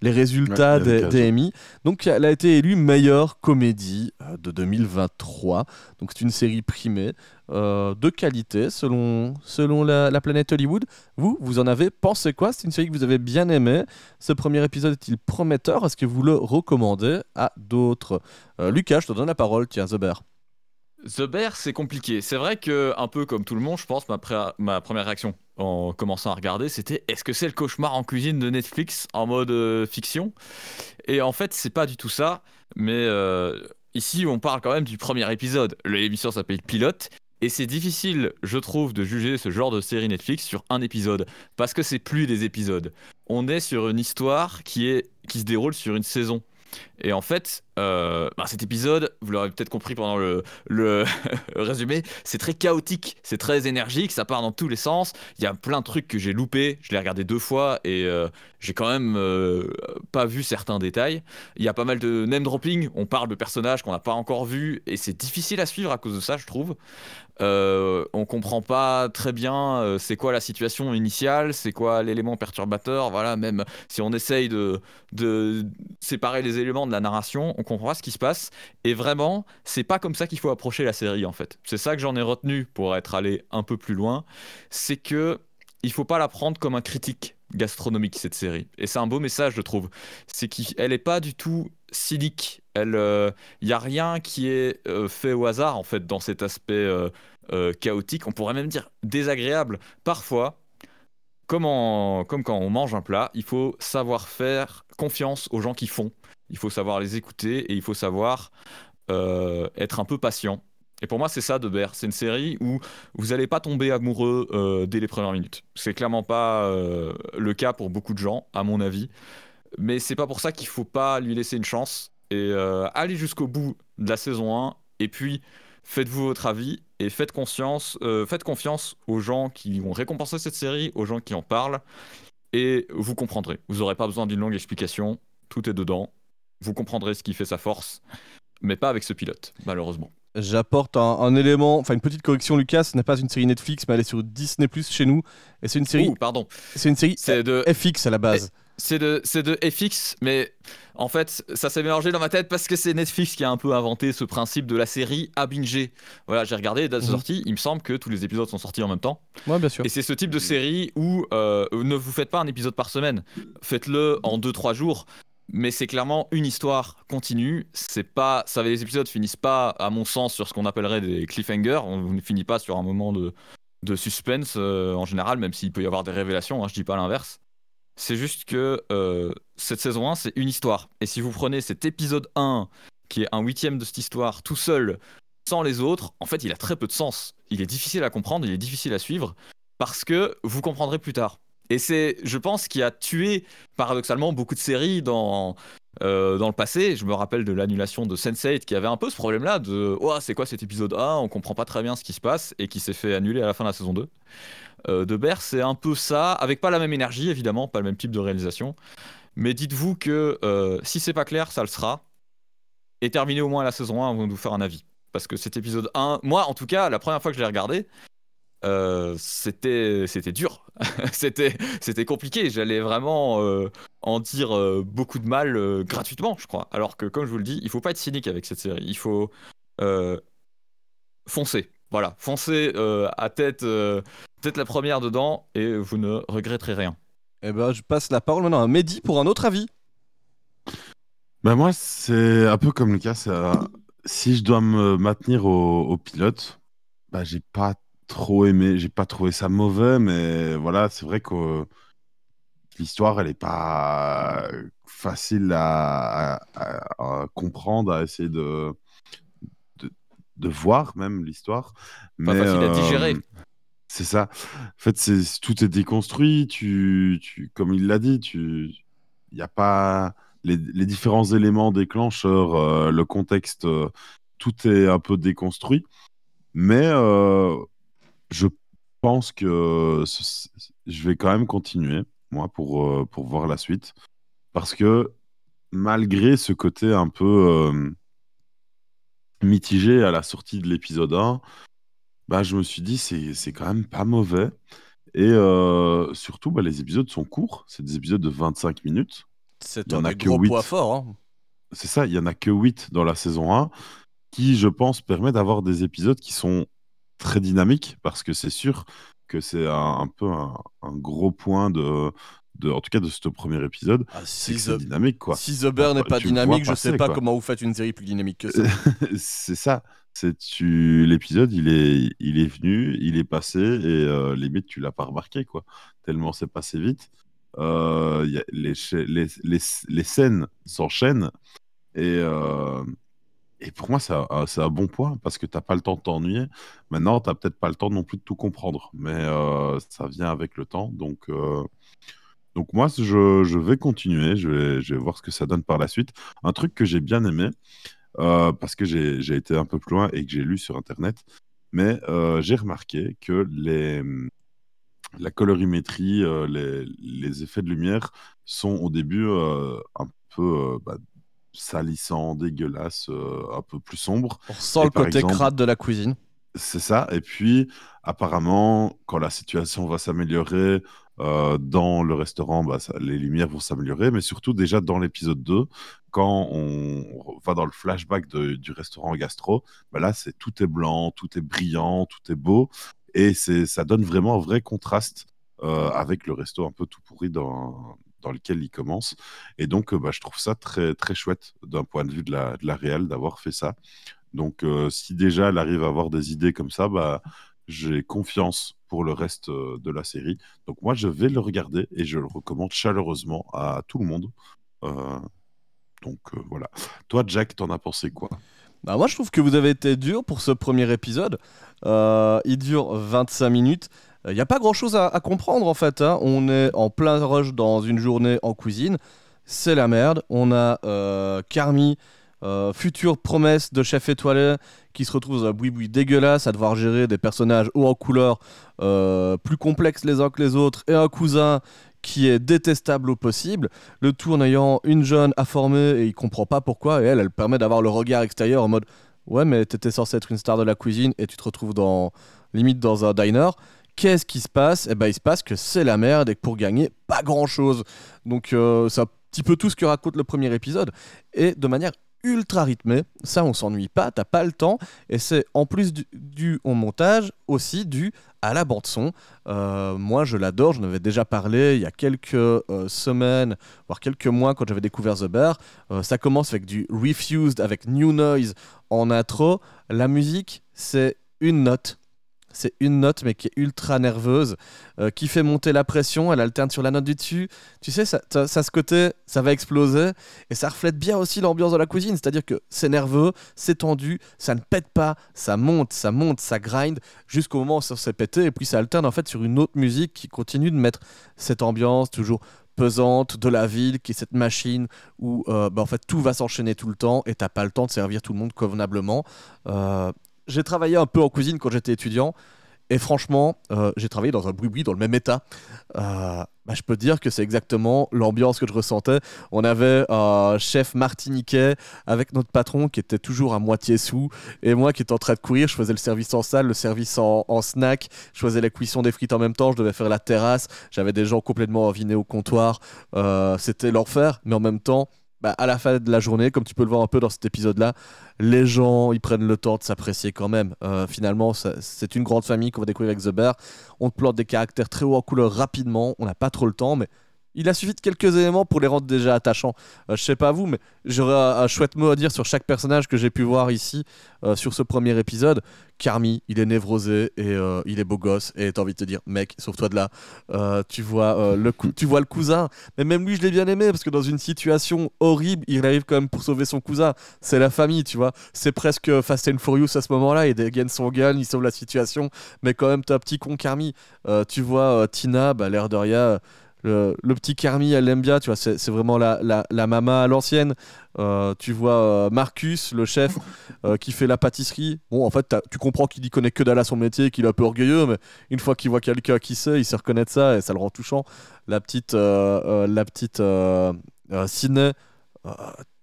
[SPEAKER 2] les résultats
[SPEAKER 3] Ouais,
[SPEAKER 2] des,
[SPEAKER 3] 15
[SPEAKER 2] des
[SPEAKER 3] jours.
[SPEAKER 2] Emmy. Donc, elle a été élue meilleure comédie euh, de 2023. Donc, c'est une série primée euh, de qualité selon, selon la, la planète Hollywood. Vous, vous en avez pensé quoi? C'est une série que vous avez bien aimée. Ce premier épisode est-il prometteur? Est-ce que vous le recommandez à d'autres? Euh, Lucas, je te donne la parole. Tiens, Bear.
[SPEAKER 4] The Bear, c'est compliqué. C'est vrai que, un peu comme tout le monde, je pense, ma, ma première réaction en commençant à regarder, c'était est-ce que c'est le cauchemar en cuisine de Netflix en mode euh, fiction? Et en fait, c'est pas du tout ça. Mais euh, ici, on parle quand même du premier épisode. L'émission s'appelle Pilote. Et c'est difficile, je trouve, de juger ce genre de série Netflix sur un épisode. Parce que c'est plus des épisodes. On est sur une histoire qui se déroule sur une saison. Et en fait, euh, bah, cet épisode, vous l'aurez peut-être compris pendant le, le résumé, c'est très chaotique, c'est très énergique, ça part dans tous les sens. Il y a plein de trucs que j'ai loupés, je l'ai regardé deux fois et euh, j'ai quand même euh, pas vu certains détails. Il y a pas mal de name dropping, on parle de personnages qu'on n'a pas encore vus et c'est difficile à suivre à cause de ça, je trouve. Euh, on comprend pas très bien c'est quoi la situation initiale, c'est quoi l'élément perturbateur, voilà, même si on essaye de, de séparer les éléments la narration, on comprend pas ce qui se passe. Et vraiment, c'est pas comme ça qu'il faut approcher la série en fait. C'est ça que j'en ai retenu pour être allé un peu plus loin, c'est que il faut pas la prendre comme un critique gastronomique cette série. Et c'est un beau message, je trouve. C'est qu'elle est pas du tout cynique. Elle, il y a rien qui est euh, fait au hasard en fait dans cet aspect euh, euh, chaotique. On pourrait même dire désagréable. Parfois, comme, en- comme quand on mange un plat, il faut savoir faire confiance aux gens qui font. Il faut savoir les écouter et il faut savoir euh, être un peu patient. Et pour moi, c'est ça de Bear. C'est une série où vous n'allez pas tomber amoureux euh, dès les premières minutes. C'est clairement pas euh, le cas pour beaucoup de gens, à mon avis. Mais c'est pas pour ça qu'il faut pas lui laisser une chance et euh, aller jusqu'au bout de la saison 1. Et puis, faites-vous votre avis et faites, conscience, faites confiance aux gens qui ont récompensé cette série, aux gens qui en parlent. Et vous comprendrez. Vous n'aurez pas besoin d'une longue explication. Tout est dedans. Vous comprendrez ce qui fait sa force. Mais pas avec ce pilote, malheureusement.
[SPEAKER 2] J'apporte un, un élément, enfin une petite correction, Lucas. Ce n'est pas une série Netflix, mais elle est sur Disney Plus chez nous. Et c'est une série,
[SPEAKER 4] Ouh, pardon.
[SPEAKER 2] c'est une série
[SPEAKER 4] C'est de,
[SPEAKER 2] FX à la base.
[SPEAKER 4] c'est de, c'est de FX, mais en fait, ça s'est mélangé dans ma tête parce que c'est Netflix qui a un peu inventé ce principe de la série à binger. Voilà, j'ai regardé les dates de
[SPEAKER 2] Mhm.
[SPEAKER 4] sortie. Il me semble que tous les épisodes sont sortis en même temps.
[SPEAKER 2] Ouais, bien sûr.
[SPEAKER 4] Et c'est ce type de série où euh, ne vous faites pas un épisode par semaine. Faites-le en 2-3 jours. Mais c'est clairement une histoire continue. C'est pas, ça, les épisodes finissent pas, à mon sens, sur ce qu'on appellerait des cliffhangers. On ne finit pas sur un moment de, de suspense euh, en général, même s'il peut y avoir des révélations. Hein, je dis pas l'inverse. C'est juste que euh, cette saison 1, c'est une histoire. Et si vous prenez cet épisode 1, qui est un huitième de cette histoire, tout seul, sans les autres, en fait, il a très peu de sens. Il est difficile à comprendre, il est difficile à suivre, parce que vous comprendrez plus tard. Et c'est, je pense, qui a tué paradoxalement beaucoup de séries dans, euh, dans le passé. Je me rappelle de l'annulation de Sense8 qui avait un peu ce problème-là de oh, c'est quoi cet épisode 1 On comprend pas très bien ce qui se passe et qui s'est fait annuler à la fin de la saison 2. Euh, de Bear, c'est un peu ça, avec pas la même énergie évidemment, pas le même type de réalisation. Mais dites-vous que euh, si c'est pas clair, ça le sera. Et terminez au moins la saison 1 avant de vous faire un avis. Parce que cet épisode 1, moi en tout cas, la première fois que je l'ai regardé, euh, c'était c'était dur, c'était c'était compliqué. J'allais vraiment euh, en dire euh, beaucoup de mal euh, gratuitement, je crois. Alors que comme je vous le dis, il faut pas être cynique avec cette série. Il faut euh, foncer. Voilà, foncer euh, à tête euh, tête la première dedans et vous ne regretterez rien.
[SPEAKER 2] Eh ben, je passe la parole maintenant à Mehdi pour un autre avis.
[SPEAKER 3] Bah moi, c'est un peu comme le cas. ça- Si je dois me maintenir au, au pilote, bah j'ai pas trop aimé, j'ai pas trouvé ça mauvais, mais voilà, c'est vrai que l'histoire, elle est pas facile à, à- à comprendre, à essayer de, de, de voir même l'histoire.
[SPEAKER 4] Pas
[SPEAKER 3] Mais,
[SPEAKER 4] facile à
[SPEAKER 3] euh,
[SPEAKER 4] digérer.
[SPEAKER 3] C'est ça. En fait, c'est, tout est déconstruit. Tu, tu, comme il l'a dit, tu, il n'y a pas les, les différents éléments déclencheurs, euh, le contexte, euh, tout est un peu déconstruit. Mais euh, je pense que ce- je vais quand même continuer, moi, pour, euh, pour voir la suite. Parce que malgré ce côté un peu euh, mitigé à la sortie de l'épisode 1, bah, je me suis dit, c'est, c'est quand même pas mauvais. Et euh, surtout, bah, les épisodes sont courts. C'est des épisodes de 25 minutes.
[SPEAKER 2] C'est un
[SPEAKER 3] a
[SPEAKER 2] gros poids forts. hein.
[SPEAKER 3] C'est ça, il y en a que 8 dans la saison 1, qui, je pense, permet d'avoir des épisodes qui sont très dynamiques, parce que c'est sûr que c'est un, un peu un, un gros point de, de, en tout cas, de ce premier épisode.
[SPEAKER 2] Ah, si,
[SPEAKER 3] c'est
[SPEAKER 2] The...
[SPEAKER 3] dynamique, quoi.
[SPEAKER 2] si The Bear n'est
[SPEAKER 3] Bah,
[SPEAKER 2] pas
[SPEAKER 3] le vois
[SPEAKER 2] dynamique, je sais pas
[SPEAKER 3] quoi.
[SPEAKER 2] comment vous faites une série plus dynamique que ça.
[SPEAKER 3] c'est ça. C'est tu l'épisode, il est, il est venu, il est passé et euh, limite tu l'as pas remarqué quoi. Tellement c'est passé vite. Euh, y a- les, les, les, les scènes s'enchaînent et euh, et pour moi c'est un, un bon point parce que t'as pas le temps de t'ennuyer. Maintenant t'as peut-être pas le temps non plus de tout comprendre, mais euh, ça vient avec le temps donc. euh, donc moi, je, je vais continuer, je vais, je vais voir ce que ça donne par la suite. Un truc que j'ai bien aimé, euh, parce que j'ai été un peu plus loin et que j'ai lu sur Internet, mais j'ai remarqué que les, la colorimétrie, les, effets de lumière sont au début un peu bah, salissants, dégueulasses, euh, un peu plus sombres.
[SPEAKER 2] On
[SPEAKER 3] Et
[SPEAKER 2] le côté
[SPEAKER 3] exemple-
[SPEAKER 2] crade de la cuisine.
[SPEAKER 3] C'est ça. Et puis, apparemment, quand la situation va s'améliorer euh, dans le restaurant, bah, ça- les lumières vont s'améliorer. Mais surtout, déjà dans l'épisode 2, quand on va dans le flashback de- du restaurant gastro, bah là, c'est tout est blanc, tout est brillant, tout est beau. Et c'est, ça donne vraiment un vrai contraste euh, avec le resto un peu tout pourri dans, dans lequel il commence. Et donc, euh, bah, je trouve ça très, très chouette d'un point de vue de la, de la réal d'avoir fait ça. Donc, euh, si déjà elle arrive à avoir des idées comme ça, bah, j'ai confiance pour le reste euh, de la série. Donc, moi, je vais le regarder et je le recommande chaleureusement à tout le monde. Donc, voilà. Toi, Jack, t'en as pensé quoi?
[SPEAKER 2] Bah, moi, je trouve que vous avez été dur pour ce premier épisode. Il dure 25 minutes. Il n'y a pas grand chose à, comprendre en fait. hein. On est en plein rush dans une journée en cuisine. C'est la merde. On a euh, Carmi, euh, future promesse de chef étoilé, qui se retrouve dans un boui-boui dégueulasse à devoir gérer des personnages hauts en couleur, euh, plus complexes les uns que les autres, et un cousin qui est détestable au possible. Le tout en ayant une jeune à former et il comprend pas pourquoi. Et elle, elle permet d'avoir le regard extérieur en mode Ouais, mais t'étais censé être une star de la cuisine et tu te retrouves dans limite dans un diner. Qu'est-ce qui se passe? Eh ben, il se passe que c'est la merde et que pour gagner, pas grand chose. Donc, euh, c'est un petit peu tout ce que raconte le premier épisode. Et de manière ultra rythmée, ça, on s'ennuie pas, t'as pas le temps. Et c'est en plus du, au montage, aussi dû à la bande-son. Euh, moi, je l'adore, j'en avais déjà parlé il y a quelques euh, semaines, voire quelques mois quand j'avais découvert The Bear. Ça commence avec du Refused, avec New Noise en intro. La musique, c'est une note. C'est une note, mais qui est ultra nerveuse, euh, qui fait monter la pression. Elle alterne sur la note du dessus. Tu sais, ça, ça, ça, ce côté, ça va exploser. Et ça reflète bien aussi l'ambiance de la cuisine. C'est-à-dire que c'est nerveux, c'est tendu, ça ne pète pas, ça monte, ça monte, ça grind, jusqu'au moment où ça s'est pété. Et puis ça alterne en fait sur une autre musique qui continue de mettre cette ambiance toujours pesante de la ville, qui est cette machine où euh, bah, en fait tout va s'enchaîner tout le temps et t'as pas le temps de servir tout le monde convenablement. Euh, j'ai travaillé un peu en cuisine quand j'étais étudiant Et franchement, euh, j'ai travaillé dans un bruit dans le même état. Euh, bah, je peux dire que c'est exactement l'ambiance que je ressentais. On avait un chef martiniquais avec notre patron qui était toujours à moitié sous et moi qui étais en train de courir. Je faisais le service en salle, le service en, snack. Je faisais la cuisson des frites en même temps. Je devais faire la terrasse. J'avais des gens complètement envinés au comptoir. Euh, c'était l'enfer, mais en même temps, bah, à la fin de la journée, comme tu peux le voir un peu dans cet épisode-là, les gens, ils prennent le temps de s'apprécier quand même. Euh, finalement, c'est une grande famille qu'on va découvrir avec The Bear. On te plante des caractères très hauts en couleur rapidement. On n'a pas trop le temps, mais il a suffi de quelques éléments pour les rendre déjà attachants. Euh, je sais pas vous, mais j'aurais un, chouette mot à dire sur chaque personnage que j'ai pu voir ici euh, sur ce premier épisode. Carmi, il est névrosé et euh, il est beau gosse et t'as envie de te dire, mec, sauve-toi de là. tu vois le tu vois le cousin, mais même lui, je l'ai bien aimé parce que dans une situation horrible, il arrive quand même pour sauver son cousin. C'est la famille, tu vois. C'est presque Fast and Furious à ce moment-là. Il dégaine son gun, il sauve la situation, mais quand même, t'as un petit con Carmi. tu vois Tina, bah, l'air de rien le, petit Carmi, elle l'aime bien, tu vois, c'est vraiment la, la, la mama à l'ancienne. Euh, tu vois euh, Marcus, le chef, euh, qui fait la pâtisserie. Bon, en fait, tu comprends qu'il y connaît que dalle à son métier, qu'il est un peu orgueilleux, mais une fois qu'il voit quelqu'un qui sait, il sait reconnaître ça et ça le rend touchant. La petite, la petite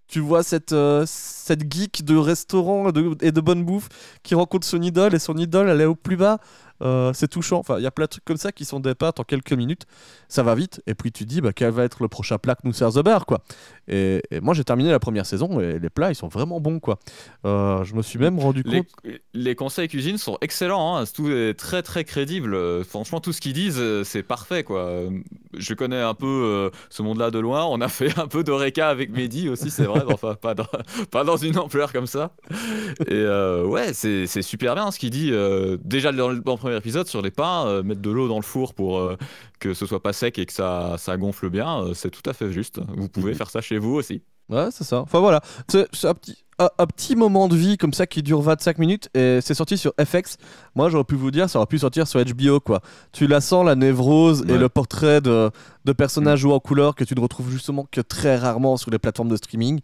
[SPEAKER 2] tu vois cette, cette geek de restaurant et de, et de bonne bouffe qui rencontre son idole et son idole, elle est au plus bas. Euh, c'est touchant. Enfin, il y a plein de trucs comme ça qui sont des en quelques minutes. Ça va vite. Et puis tu dis, bah, quel va être le prochain plat que nous sert The Bear, quoi. Et, moi, j'ai terminé la première saison et les plats, ils sont vraiment bons, quoi. Euh, je me suis même rendu compte.
[SPEAKER 4] Les conseils cuisine sont excellents. Hein. Tout est très, très crédible. Franchement, tout ce qu'ils disent, euh, c'est parfait, quoi. Je connais un peu ce monde-là de loin. On a fait un peu d'Oreca avec Mehdi aussi, c'est vrai. enfin, pas dans, pas dans une ampleur comme ça. Et ouais, c'est super bien ce qu'il dit. déjà dans le, dans le épisode sur les pains, euh, mettre de l'eau dans le four pour euh, que ce soit pas sec et que ça, ça gonfle bien, euh, c'est tout à fait juste. Vous pouvez mhm. faire ça chez vous aussi.
[SPEAKER 2] Ouais, c'est ça. Enfin voilà, c'est un petit, un, petit moment de vie comme ça qui dure 25 minutes et c'est sorti sur FX. Moi, j'aurais pu vous dire, ça aurait pu sortir sur HBO quoi. Tu la sens, la névrose et le portrait de, de personnages joués en couleur que tu ne retrouves justement que très rarement sur les plateformes de streaming.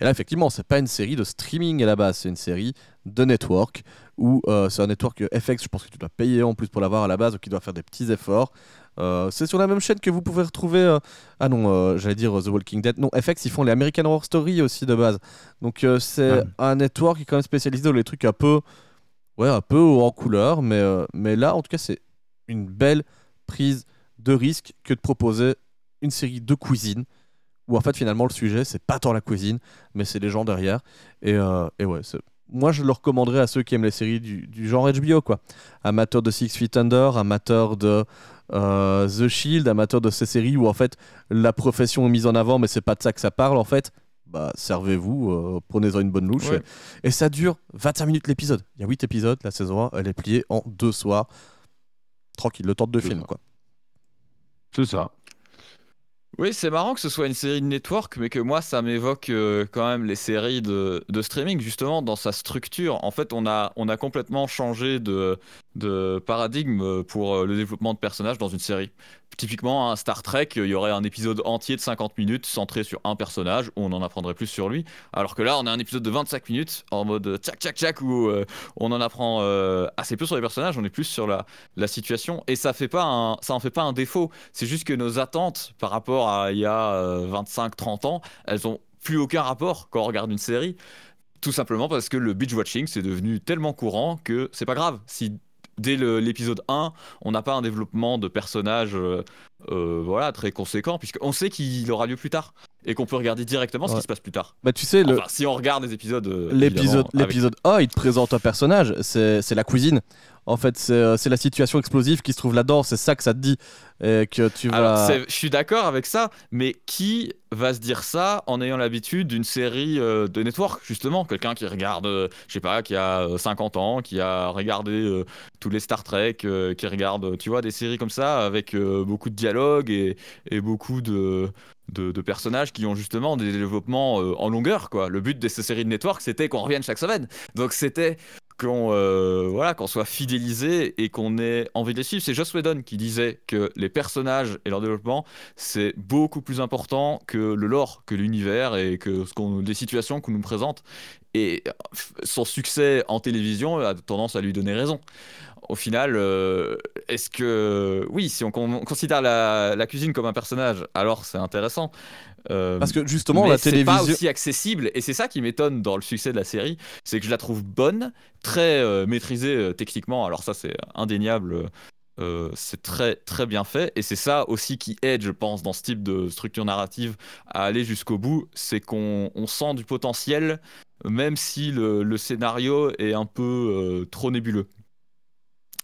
[SPEAKER 2] Et là, effectivement, c'est pas une série de streaming à la base, c'est une série de network où euh, c'est un network FX, je pense que tu dois payer en plus pour l'avoir à la base, ou qui doit faire des petits efforts. Euh, c'est sur la même chaîne que vous pouvez retrouver. Euh, ah non, j'allais dire The Walking Dead. Non, FX, ils font les American Horror Story aussi de base. Donc c'est ah. un network qui est quand même spécialisé dans les trucs un peu, ouais, un peu en couleur, mais, mais là, en tout cas, c'est une belle prise de risque que de proposer une série de cuisine où en fait finalement le sujet c'est pas tant la cuisine mais c'est les gens derrière et, et ouais moi je le recommanderais à ceux qui aiment les séries du, genre HBO quoi. Amateurs de Six Feet Under amateurs de euh, The Shield amateurs de ces séries où en fait la profession est mise en avant mais c'est pas de ça que ça parle en fait. Bah servez-vous euh, prenez-en une bonne louche. Et, ça dure 25 minutes l'épisode. Il y a 8 épisodes la saison 1 elle est pliée en deux soirs. Tranquille le temps de deux films quoi.
[SPEAKER 3] C'est ça
[SPEAKER 4] oui, c'est marrant que ce soit une série de network, mais que moi, ça m'évoque euh, quand même les séries de, streaming, justement, dans sa structure. En fait, on a, complètement changé de, paradigme pour euh, le développement de personnages dans une série. Typiquement, un Star Trek, il y aurait un épisode entier de 50 minutes centré sur un personnage où on en apprendrait plus sur lui. Alors que là, on a un épisode de 25 minutes en mode tchac tchac tchac où euh, on en apprend assez peu sur les personnages, on est plus sur la, situation. Et ça fait pas un, ça en fait pas un défaut. C'est juste que nos attentes par rapport il y a 25-30 ans, elles ont plus aucun rapport quand on regarde une série. Tout simplement parce que le binge watching c'est devenu tellement courant que c'est pas grave. Si dès l'épisode 1, on n'a pas un développement de personnage euh, euh, voilà, très conséquent, puisqu'on sait qu'il aura lieu plus tard et qu'on peut regarder directement ce qui se passe plus tard.
[SPEAKER 2] Bah tu sais,
[SPEAKER 4] le... si on regarde les épisodes, euh,
[SPEAKER 2] l'épisode, l'épisode A, il te présente un personnage, c'est, la cuisine. En fait, c'est, c'est la situation explosive qui se trouve là-dedans. C'est ça que ça te dit et que tu vas.
[SPEAKER 4] je suis d'accord avec ça, mais qui va se dire ça en ayant l'habitude d'une série euh, de network justement? Quelqu'un qui regarde, euh, je sais pas, qui a 50 ans, qui a regardé tous les Star Trek, qui regarde, tu vois, des séries comme ça avec beaucoup de dialogue et, beaucoup de de, personnages qui ont justement des développements euh, en longueur. Quoi. Le but de ces séries de network, c'était qu'on revienne chaque semaine. Donc c'était qu'on euh, voilà, soit fidélisé et qu'on ait envie de les suivre. C'est Joss Whedon qui disait que les personnages et leur développement, c'est beaucoup plus important que le lore, que l'univers et que ce les situations qu'on nous présente. Et son succès en télévision a tendance à lui donner raison. au final, euh, est-ce que. Oui, si on, con- considère la cuisine comme un personnage, alors c'est intéressant. Euh,
[SPEAKER 2] Parce que justement,
[SPEAKER 4] mais
[SPEAKER 2] la
[SPEAKER 4] c'est
[SPEAKER 2] télévision.
[SPEAKER 4] pas aussi accessible et c'est ça qui m'étonne dans le succès de la série, c'est que je la trouve bonne, très euh, maîtrisée euh, techniquement. Alors ça c'est indéniable, c'est très très bien fait et c'est ça aussi qui aide, je pense, dans ce type de structure narrative à aller jusqu'au bout, c'est qu'on on sent du potentiel même si le, le scénario est un peu trop nébuleux.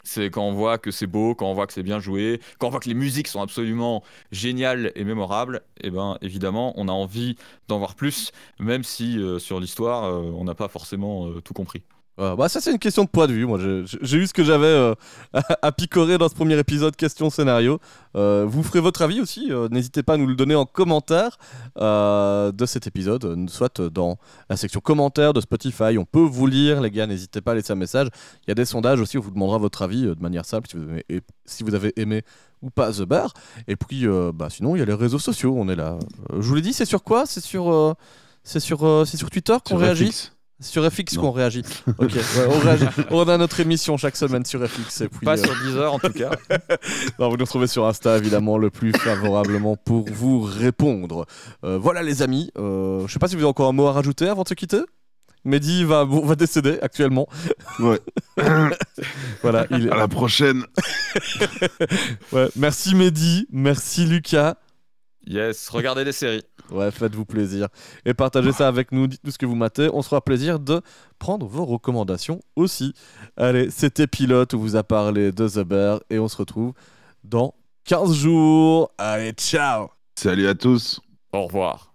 [SPEAKER 4] C'est quand on voit que c'est beau, quand on voit que c'est bien joué, quand on voit que les musiques sont absolument géniales et mémorables, et ben évidemment on a envie d'en voir plus, même si euh, sur l'histoire euh, on n'a pas forcément euh, tout compris.
[SPEAKER 2] Bah ça c'est une question de point de vue. Moi j'ai- eu ce que j'avais euh, à, à picorer dans ce premier épisode question scénario. Euh, vous ferez votre avis aussi. euh, N'hésitez pas à nous le donner en commentaire de cet épisode, soit dans la section commentaires de Spotify. On peut vous lire, les gars. N'hésitez pas à laisser un message. Il y a des sondages aussi. On vous demandera votre avis de manière simple si vous avez, et- si vous avez aimé ou pas The Bear. Et puis bah sinon il y a les réseaux sociaux. On est là. Je vous l'ai dit. C'est sur quoi? C'est sur c'est sur c'est sur Twitter qu'on réagit? C'est Sur FX qu'on réagit. Ok, ouais, on réagit. On a notre émission chaque semaine sur FX. Et puis,
[SPEAKER 4] Pas
[SPEAKER 2] euh,
[SPEAKER 4] sur Deezer en tout cas.
[SPEAKER 2] non, vous nous retrouvez sur Insta évidemment le plus favorablement pour vous répondre. Euh, voilà les amis. Euh, je sais pas si vous avez encore un mot à rajouter avant de se quitter. Mehdi va, décéder actuellement.
[SPEAKER 3] Ouais.
[SPEAKER 2] Voilà. Il...
[SPEAKER 3] À la prochaine.
[SPEAKER 2] ouais, merci Mehdi. Merci Lucas.
[SPEAKER 4] Yes, regardez des séries.
[SPEAKER 2] Ouais, faites-vous plaisir. Et partagez ça avec nous, dites-nous ce que vous matez. On se fera plaisir de prendre vos recommandations aussi. Allez, c'était Pilote où vous a parlé de The Bear et on se retrouve dans 15 jours. Allez, ciao
[SPEAKER 3] Salut à tous.
[SPEAKER 4] Au revoir.